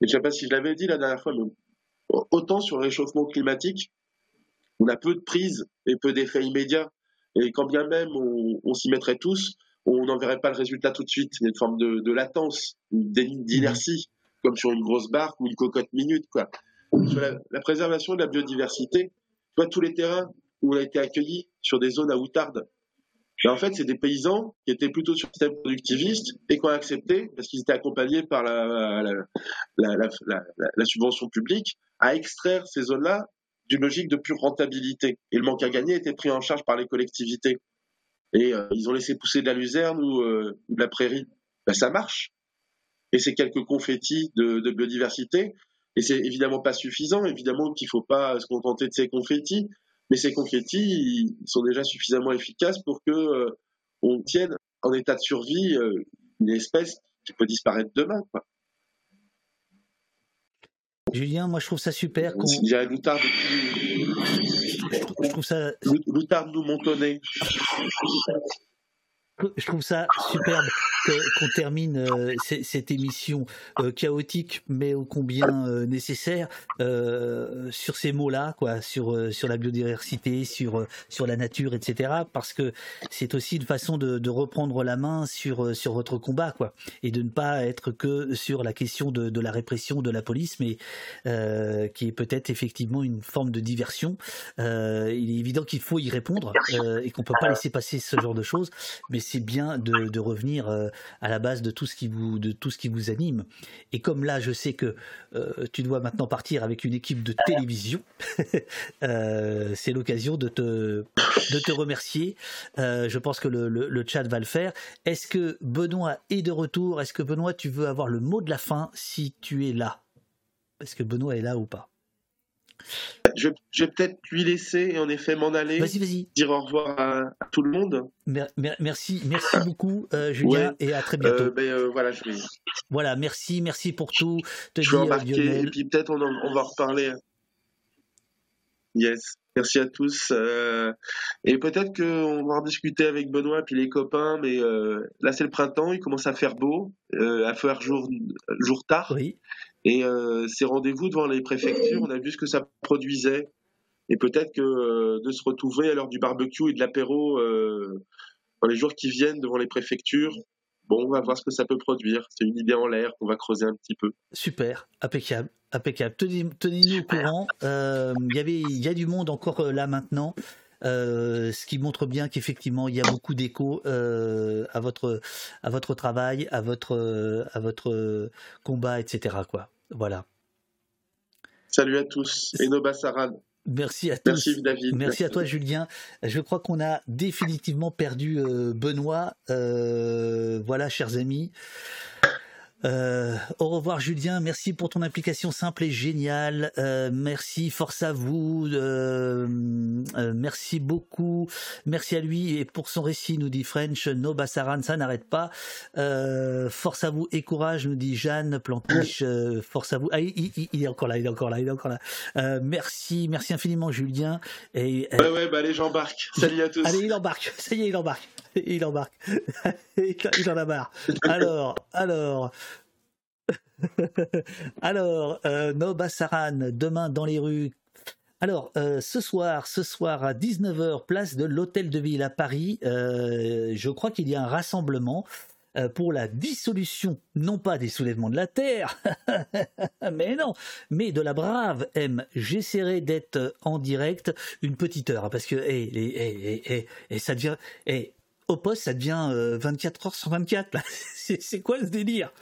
Et je sais pas si je l'avais dit la dernière fois, mais autant sur le réchauffement climatique, on a peu de prise et peu d'effets immédiats. Et quand bien même on, s'y mettrait tous, on n'en verrait pas le résultat tout de suite. Il y a une forme de, latence, d'inertie, comme sur une grosse barque ou une cocotte minute. Quoi. La, préservation de la biodiversité, tu vois, tous les terrains où on a été accueilli sur des zones à outarde, ben, en fait, c'est des paysans qui étaient plutôt sur le système productiviste et qui ont accepté, parce qu'ils étaient accompagnés par la subvention publique, à extraire ces zones-là d'une logique de pure rentabilité. Et le manque à gagner était pris en charge par les collectivités. Et euh, ils ont laissé pousser de la luzerne ou, euh, de la prairie. Ben, ça marche. Et c'est quelques confettis de, biodiversité. Et c'est évidemment pas suffisant. Évidemment qu'il faut pas se contenter de ces confettis. Mais ces confettis, sont déjà suffisamment efficaces pour que euh, on tienne en état de survie une espèce qui peut disparaître demain. Julien, moi je trouve ça super. Il y a Loutard Je trouve ça. Loutard nous montonner je trouve ça superbe qu'on termine euh, cette émission euh, chaotique mais ô combien euh, nécessaire sur ces mots-là, quoi, sur sur la biodiversité, sur sur la nature, etc. Parce que c'est aussi une façon de, de, reprendre la main sur sur votre combat, quoi, et de ne pas être que sur la question de, de la répression de la police, mais qui est peut-être effectivement une forme de diversion. il est évident qu'il faut y répondre et qu'on peut pas laisser passer ce genre de choses, mais c'est bien de, revenir euh, à la base de tout ce qui vous de tout ce qui vous anime. Et comme là, je sais que euh, tu dois maintenant partir avec une équipe de télévision, euh, c'est l'occasion de te de te remercier. je pense que le, le, chat va le faire. Est-ce que Benoît est de retour? Est-ce que Benoît, tu veux avoir le mot de la fin si tu es là? Est-ce que Benoît est là ou pas? Je, vais peut-être lui laisser et en effet m'en aller. Vas-y, vas-y. Dire au revoir à, tout le monde. merci, merci beaucoup, euh, Julien, et à très bientôt. Euh, ben, euh, voilà, je voilà, merci, merci pour tout. Te je vais embarquer et puis peut-être on, on, va reparler. Yes. Merci à tous. et peut-être qu'on va en discuter avec Benoît puis les copains, mais là c'est le printemps, il commence à faire beau, à faire jour, jour tard. Oui. Et euh, ces rendez-vous devant les préfectures, on a vu ce que ça produisait. Et peut-être que euh, de se retrouver à l'heure du barbecue et de l'apéro euh, dans les jours qui viennent devant les préfectures, bon, on va voir ce que ça peut produire. C'est une idée en l'air qu'on va creuser un petit peu. Super, impeccable, impeccable. Tenez-nous au courant. Il y avait, il y a du monde encore là maintenant. Ce qui montre bien qu'effectivement il y a beaucoup d'écho à votre à votre travail, à votre à votre combat, etc. Quoi. Voilà. Salut à tous et. Merci à tous. Merci David. Merci, à toi Julien. Je crois qu'on a définitivement perdu Benoît. voilà, chers amis. Euh, au revoir Julien, merci pour ton implication simple et géniale. Euh, merci, force à vous. Euh, merci beaucoup. Merci à lui et pour son récit, nous dit French. No Bassaran, ça n'arrête pas. force à vous et courage, nous dit Jeanne Plantiche. force à vous. Ah, il, est encore là, il est encore là, il est encore là. merci, merci infiniment Julien. Et, ouais, ouais, bah allez, j'embarque. Salut à tous. Allez, il embarque. Ça y est, il embarque. Il embarque. il en a marre. Alors, alors. Alors, euh, Nobassaran, demain dans les rues. Alors, euh, ce soir, ce soir à 19h, place de l'Hôtel de Ville à Paris, euh, je crois qu'il y a un rassemblement euh, pour la dissolution, non pas des soulèvements de la Terre, mais non, mais de la brave M. J'essaierai d'être en direct une petite heure, hein, parce que, et, et, ça devient, au poste, ça devient 24 euh, heures sur 24. c'est quoi ce délire?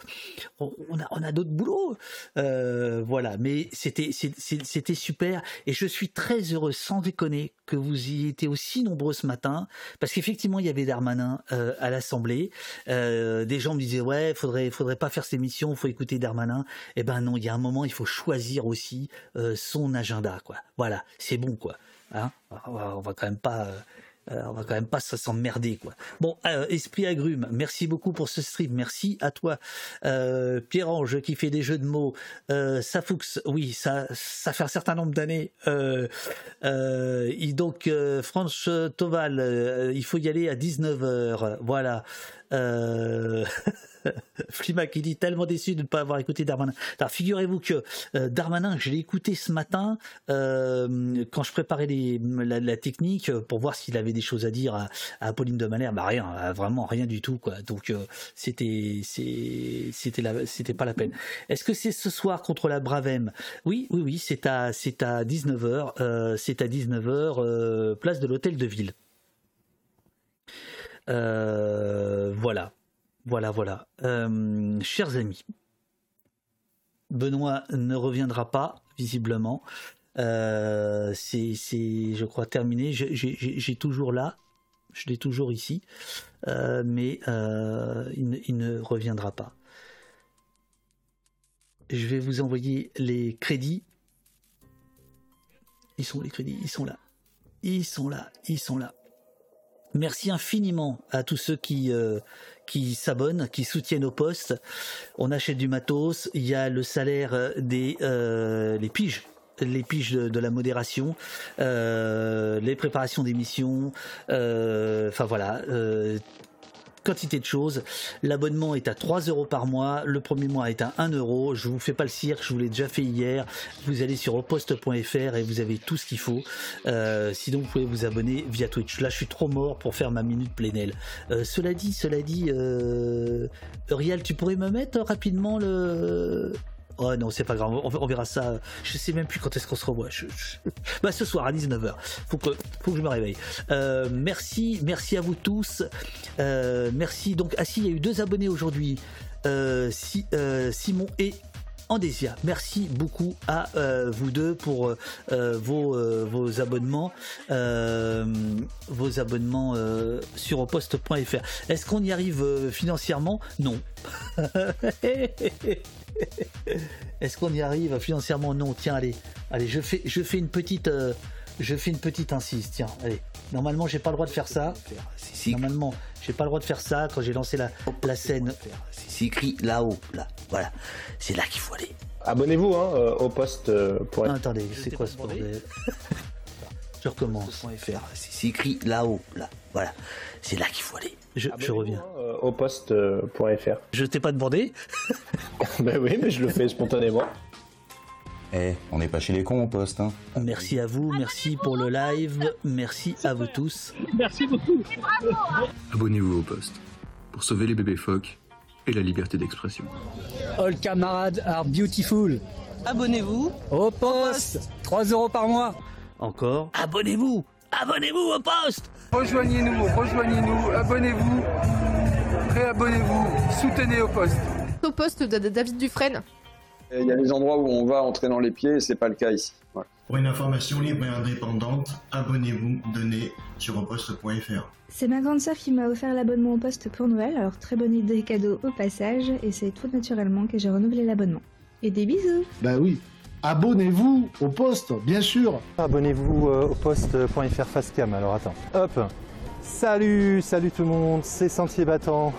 On a, on a d'autres boulots. Euh, voilà, mais c'était c'était super et je suis très heureux, sans déconner, que vous y étiez aussi nombreux ce matin, parce qu'effectivement il y avait Darmanin euh, à l'Assemblée. des gens me disaient ouais, faudrait faudrait pas faire cette émission, faut écouter Darmanin. Eh ben non, il y a un moment, il faut choisir aussi son agenda, quoi. Voilà, c'est bon, quoi. Hein? On va quand même pas Euh, on va quand même pas s'emmerder quoi. Bon, euh, Esprit Agrume, merci beaucoup pour ce stream, merci à toi. Euh, Pierre-Ange qui fait des jeux de mots, euh, Safoux, oui, ça, fait un certain nombre d'années. Euh, euh, donc, euh, Franche Toval, euh, il faut y aller à 19h, voilà. Euh... Flima qui dit tellement déçu de ne pas avoir écouté Darmanin. Alors figurez-vous que euh, Darmanin, je l'ai écouté ce matin euh, quand je préparais la, technique pour voir s'il avait des choses à dire à, Apolline de Malherbe. Bah rien, vraiment rien du tout. Donc euh, c'était c'était c'était pas la peine. Est-ce que c'est ce soir contre la Bravem Oui, oui, oui, c'est à c'est à 19h, euh, c'est à 19h place de l'hôtel de ville. voilà. Voilà, voilà. Euh, chers amis, Benoît ne reviendra pas, visiblement. Euh, c'est, je crois, terminé. J'ai toujours là, je l'ai toujours ici, euh, mais il ne, il, ne, reviendra pas. Je vais vous envoyer les crédits. Ils sont les crédits, ils sont là. Ils sont là, ils sont là. Merci infiniment à tous ceux qui, euh, qui s'abonnent, qui soutiennent au poste. On achète du matos, il y a le salaire des euh, les piges les piges de, la modération, euh, les préparations d'émissions, euh, enfin voilà, euh, quantité de choses. L'abonnement est à 3 euros par mois. Le premier mois est à 1 euro. Je vous fais pas le cirque, je vous l'ai déjà fait hier. Vous allez sur oposte.fr et vous avez tout ce qu'il faut. Euh, sinon, vous pouvez vous abonner via Twitch. Là, je suis trop mort pour faire ma minute plénelle. Euh, cela dit, cela dit, euh, Rial, tu pourrais me mettre rapidement le Oh non, c'est pas grave, on, verra ça. Je sais même plus quand est-ce qu'on se revoit. Bah, ce soir à 19h. Faut que, faut que je me réveille. Euh, merci, merci à vous tous. Euh, merci. Donc, ah si, il y a eu deux abonnés aujourd'hui. Euh, si, Simon et Andésia. Merci beaucoup à euh, vous deux pour euh, vos, euh, vos abonnements, vos abonnements sur oposte.fr. Est-ce qu'on y arrive financièrement? Non. Est-ce qu'on y arrive financièrement? Non. Tiens, allez, allez, je fais, je fais une petite, je fais une petite insiste. Tiens, allez. Normalement, j'ai pas le droit de faire ça. Normalement, j'ai pas le droit de faire ça quand j'ai lancé la, la scène. C'est écrit là-haut, là. Voilà. C'est là qu'il faut aller. Abonnez-vous hein, euh, au poste. Euh, pour... Non, attendez, c'est quoi ce bordel Je recommence. C'est écrit là-haut, là. Voilà. C'est là qu'il faut aller. Je, je reviens. Hein, euh, au poste.fr. Je t'ai pas demandé Ben oui, mais je le fais spontanément. Eh, on n'est pas chez les cons au poste. Hein. Merci à vous, merci pour le live, merci à vous tous. Merci beaucoup. Abonnez-vous au poste pour sauver les bébés phoques et la liberté d'expression. All camarades are beautiful. Abonnez-vous au poste. 3 euros par mois. Encore. Abonnez-vous Abonnez-vous au poste Rejoignez-nous, rejoignez-nous, abonnez-vous, réabonnez-vous, soutenez au poste. Au poste de David Dufresne. Il y a des endroits où on va entrer dans les pieds et c'est pas le cas ici. Voilà. Pour une information libre et indépendante, abonnez-vous, donnez sur oposte.fr. C'est ma grande sœur qui m'a offert l'abonnement au poste pour Noël, alors très bonne idée cadeau au passage, et c'est tout naturellement que j'ai renouvelé l'abonnement. Et des bisous Bah oui Abonnez-vous au poste, bien sûr Abonnez-vous euh, au poste.fr facecam, alors attends. Hop Salut, salut tout le monde, c'est Sentier Battant.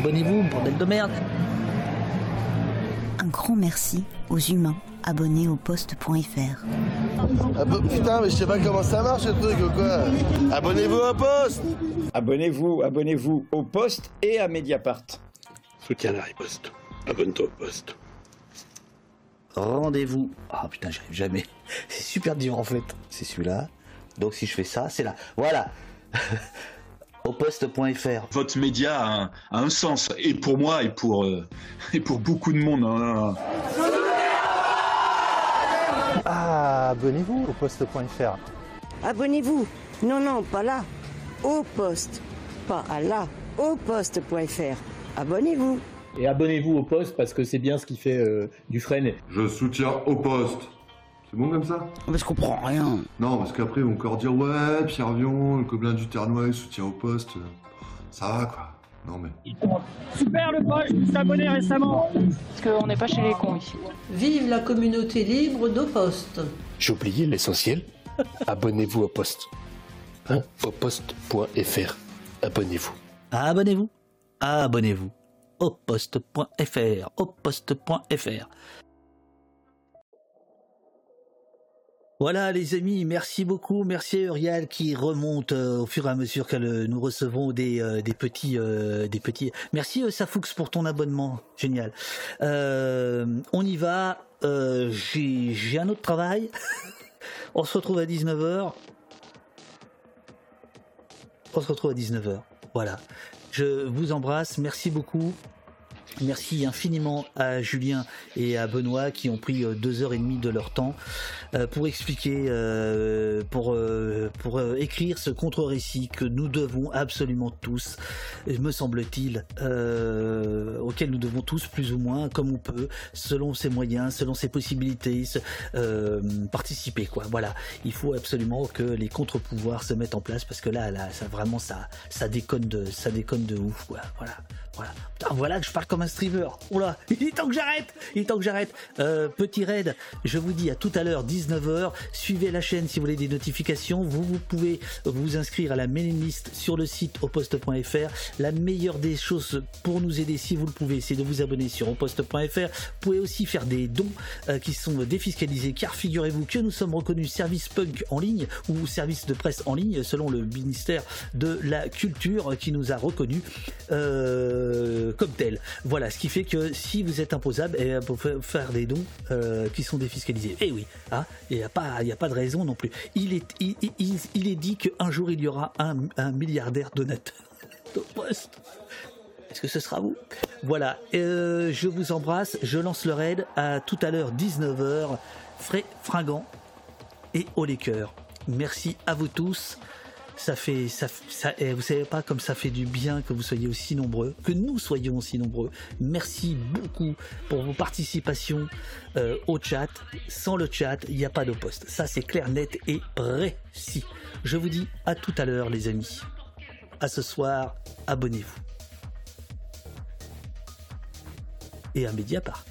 Abonnez-vous, bordel de merde Un grand merci aux humains abonnés au poste.fr. Ah putain, mais je sais pas comment ça marche ce truc ou quoi Abonnez-vous au poste Abonnez-vous, abonnez-vous au poste et à Mediapart. Soutiens la riposte. Abonne-toi au poste. Rendez-vous. Ah oh, putain, j'arrive jamais. C'est super dur en fait. C'est celui-là. Donc si je fais ça, c'est là. Voilà. au poste.fr. Votre média a un, a un, sens, et pour moi, et pour, euh, et pour beaucoup de monde. Hein. Ah, abonnez-vous au poste.fr. Abonnez-vous. Non, non, pas là. Au poste. Pas à là. Au poste.fr. Abonnez-vous. Et abonnez-vous au poste parce que c'est bien ce qui fait euh, du frein. Je soutiens au poste. C'est bon comme ça Mais je comprends rien. Non, parce qu'après, ils vont encore dire Ouais, Pierre Vion, le gobelin du Ternois, il soutient au poste. Ça va quoi. Non mais. Super le poste, je abonné récemment. Parce qu'on n'est pas chez les cons ici. Vive la communauté libre d'au poste. j'ai oublié l'essentiel. Abonnez-vous au poste. Hein au poste.fr. Abonnez-vous. Abonnez-vous. Abonnez-vous. Au poste.fr. Au poste.fr. Voilà les amis, merci beaucoup, merci Uriel qui remonte euh, au fur et à mesure que nous recevons des, euh, petits euh, des petits. Merci Safoux pour ton abonnement, génial. On y va. J'ai un autre travail. on se retrouve à 19h. On se retrouve à 19h. Voilà. Je vous embrasse, merci beaucoup. Merci infiniment à Julien et à Benoît qui ont pris euh, deux heures et demie de leur temps euh, pour expliquer, euh, pour, pour écrire ce contre-récit que nous devons absolument tous, me semble-t-il, euh, auquel nous devons tous plus ou moins, comme on peut, selon ses moyens, selon ses possibilités, euh, participer. Quoi. Voilà, il faut absolument que les contre-pouvoirs se mettent en place parce que là, là, ça vraiment, ça, ça déconne de, ça déconne de ouf. Quoi. Voilà, voilà. Putain, voilà que je parle comme un streamer. Oula, il est temps que j'arrête. Il est temps que j'arrête. Euh, petit raid, je vous dis à tout à l'heure, 19h. Suivez la chaîne si vous voulez des notifications. Vous, vous pouvez vous inscrire à la mailing list sur le site oposte.fr. La meilleure des choses pour nous aider, si vous le pouvez, c'est de vous abonner sur oposte.fr. Vous pouvez aussi faire des dons euh, qui sont défiscalisés, car figurez-vous que nous sommes reconnus service punk en ligne ou service de presse en ligne, selon le ministère de la Culture qui nous a reconnus euh, comme tel. Voilà, ce qui fait que si vous êtes imposable, eh, vous faire des dons euh, qui sont défiscalisés. Et oui, hein, il n'y a pas, il y a pas de raison non plus. Il est, il, il- est dit qu'un jour il y aura un, milliardaire donateur de poste. Est-ce que ce sera vous? Voilà, euh, je vous embrasse, je lance le raid à tout à l'heure 19h, frais, fringant et au les cœurs. Merci à vous tous. Ça fait, eh, vous savez pas comme ça fait du bien que vous soyez aussi nombreux, que nous soyons aussi nombreux. Merci beaucoup pour vos participations euh, au chat. Sans le chat, il n'y a pas de poste. Ça c'est clair, net et précis. Je vous dis à tout à l'heure, les amis. À ce soir, abonnez-vous. Et à Mediapart.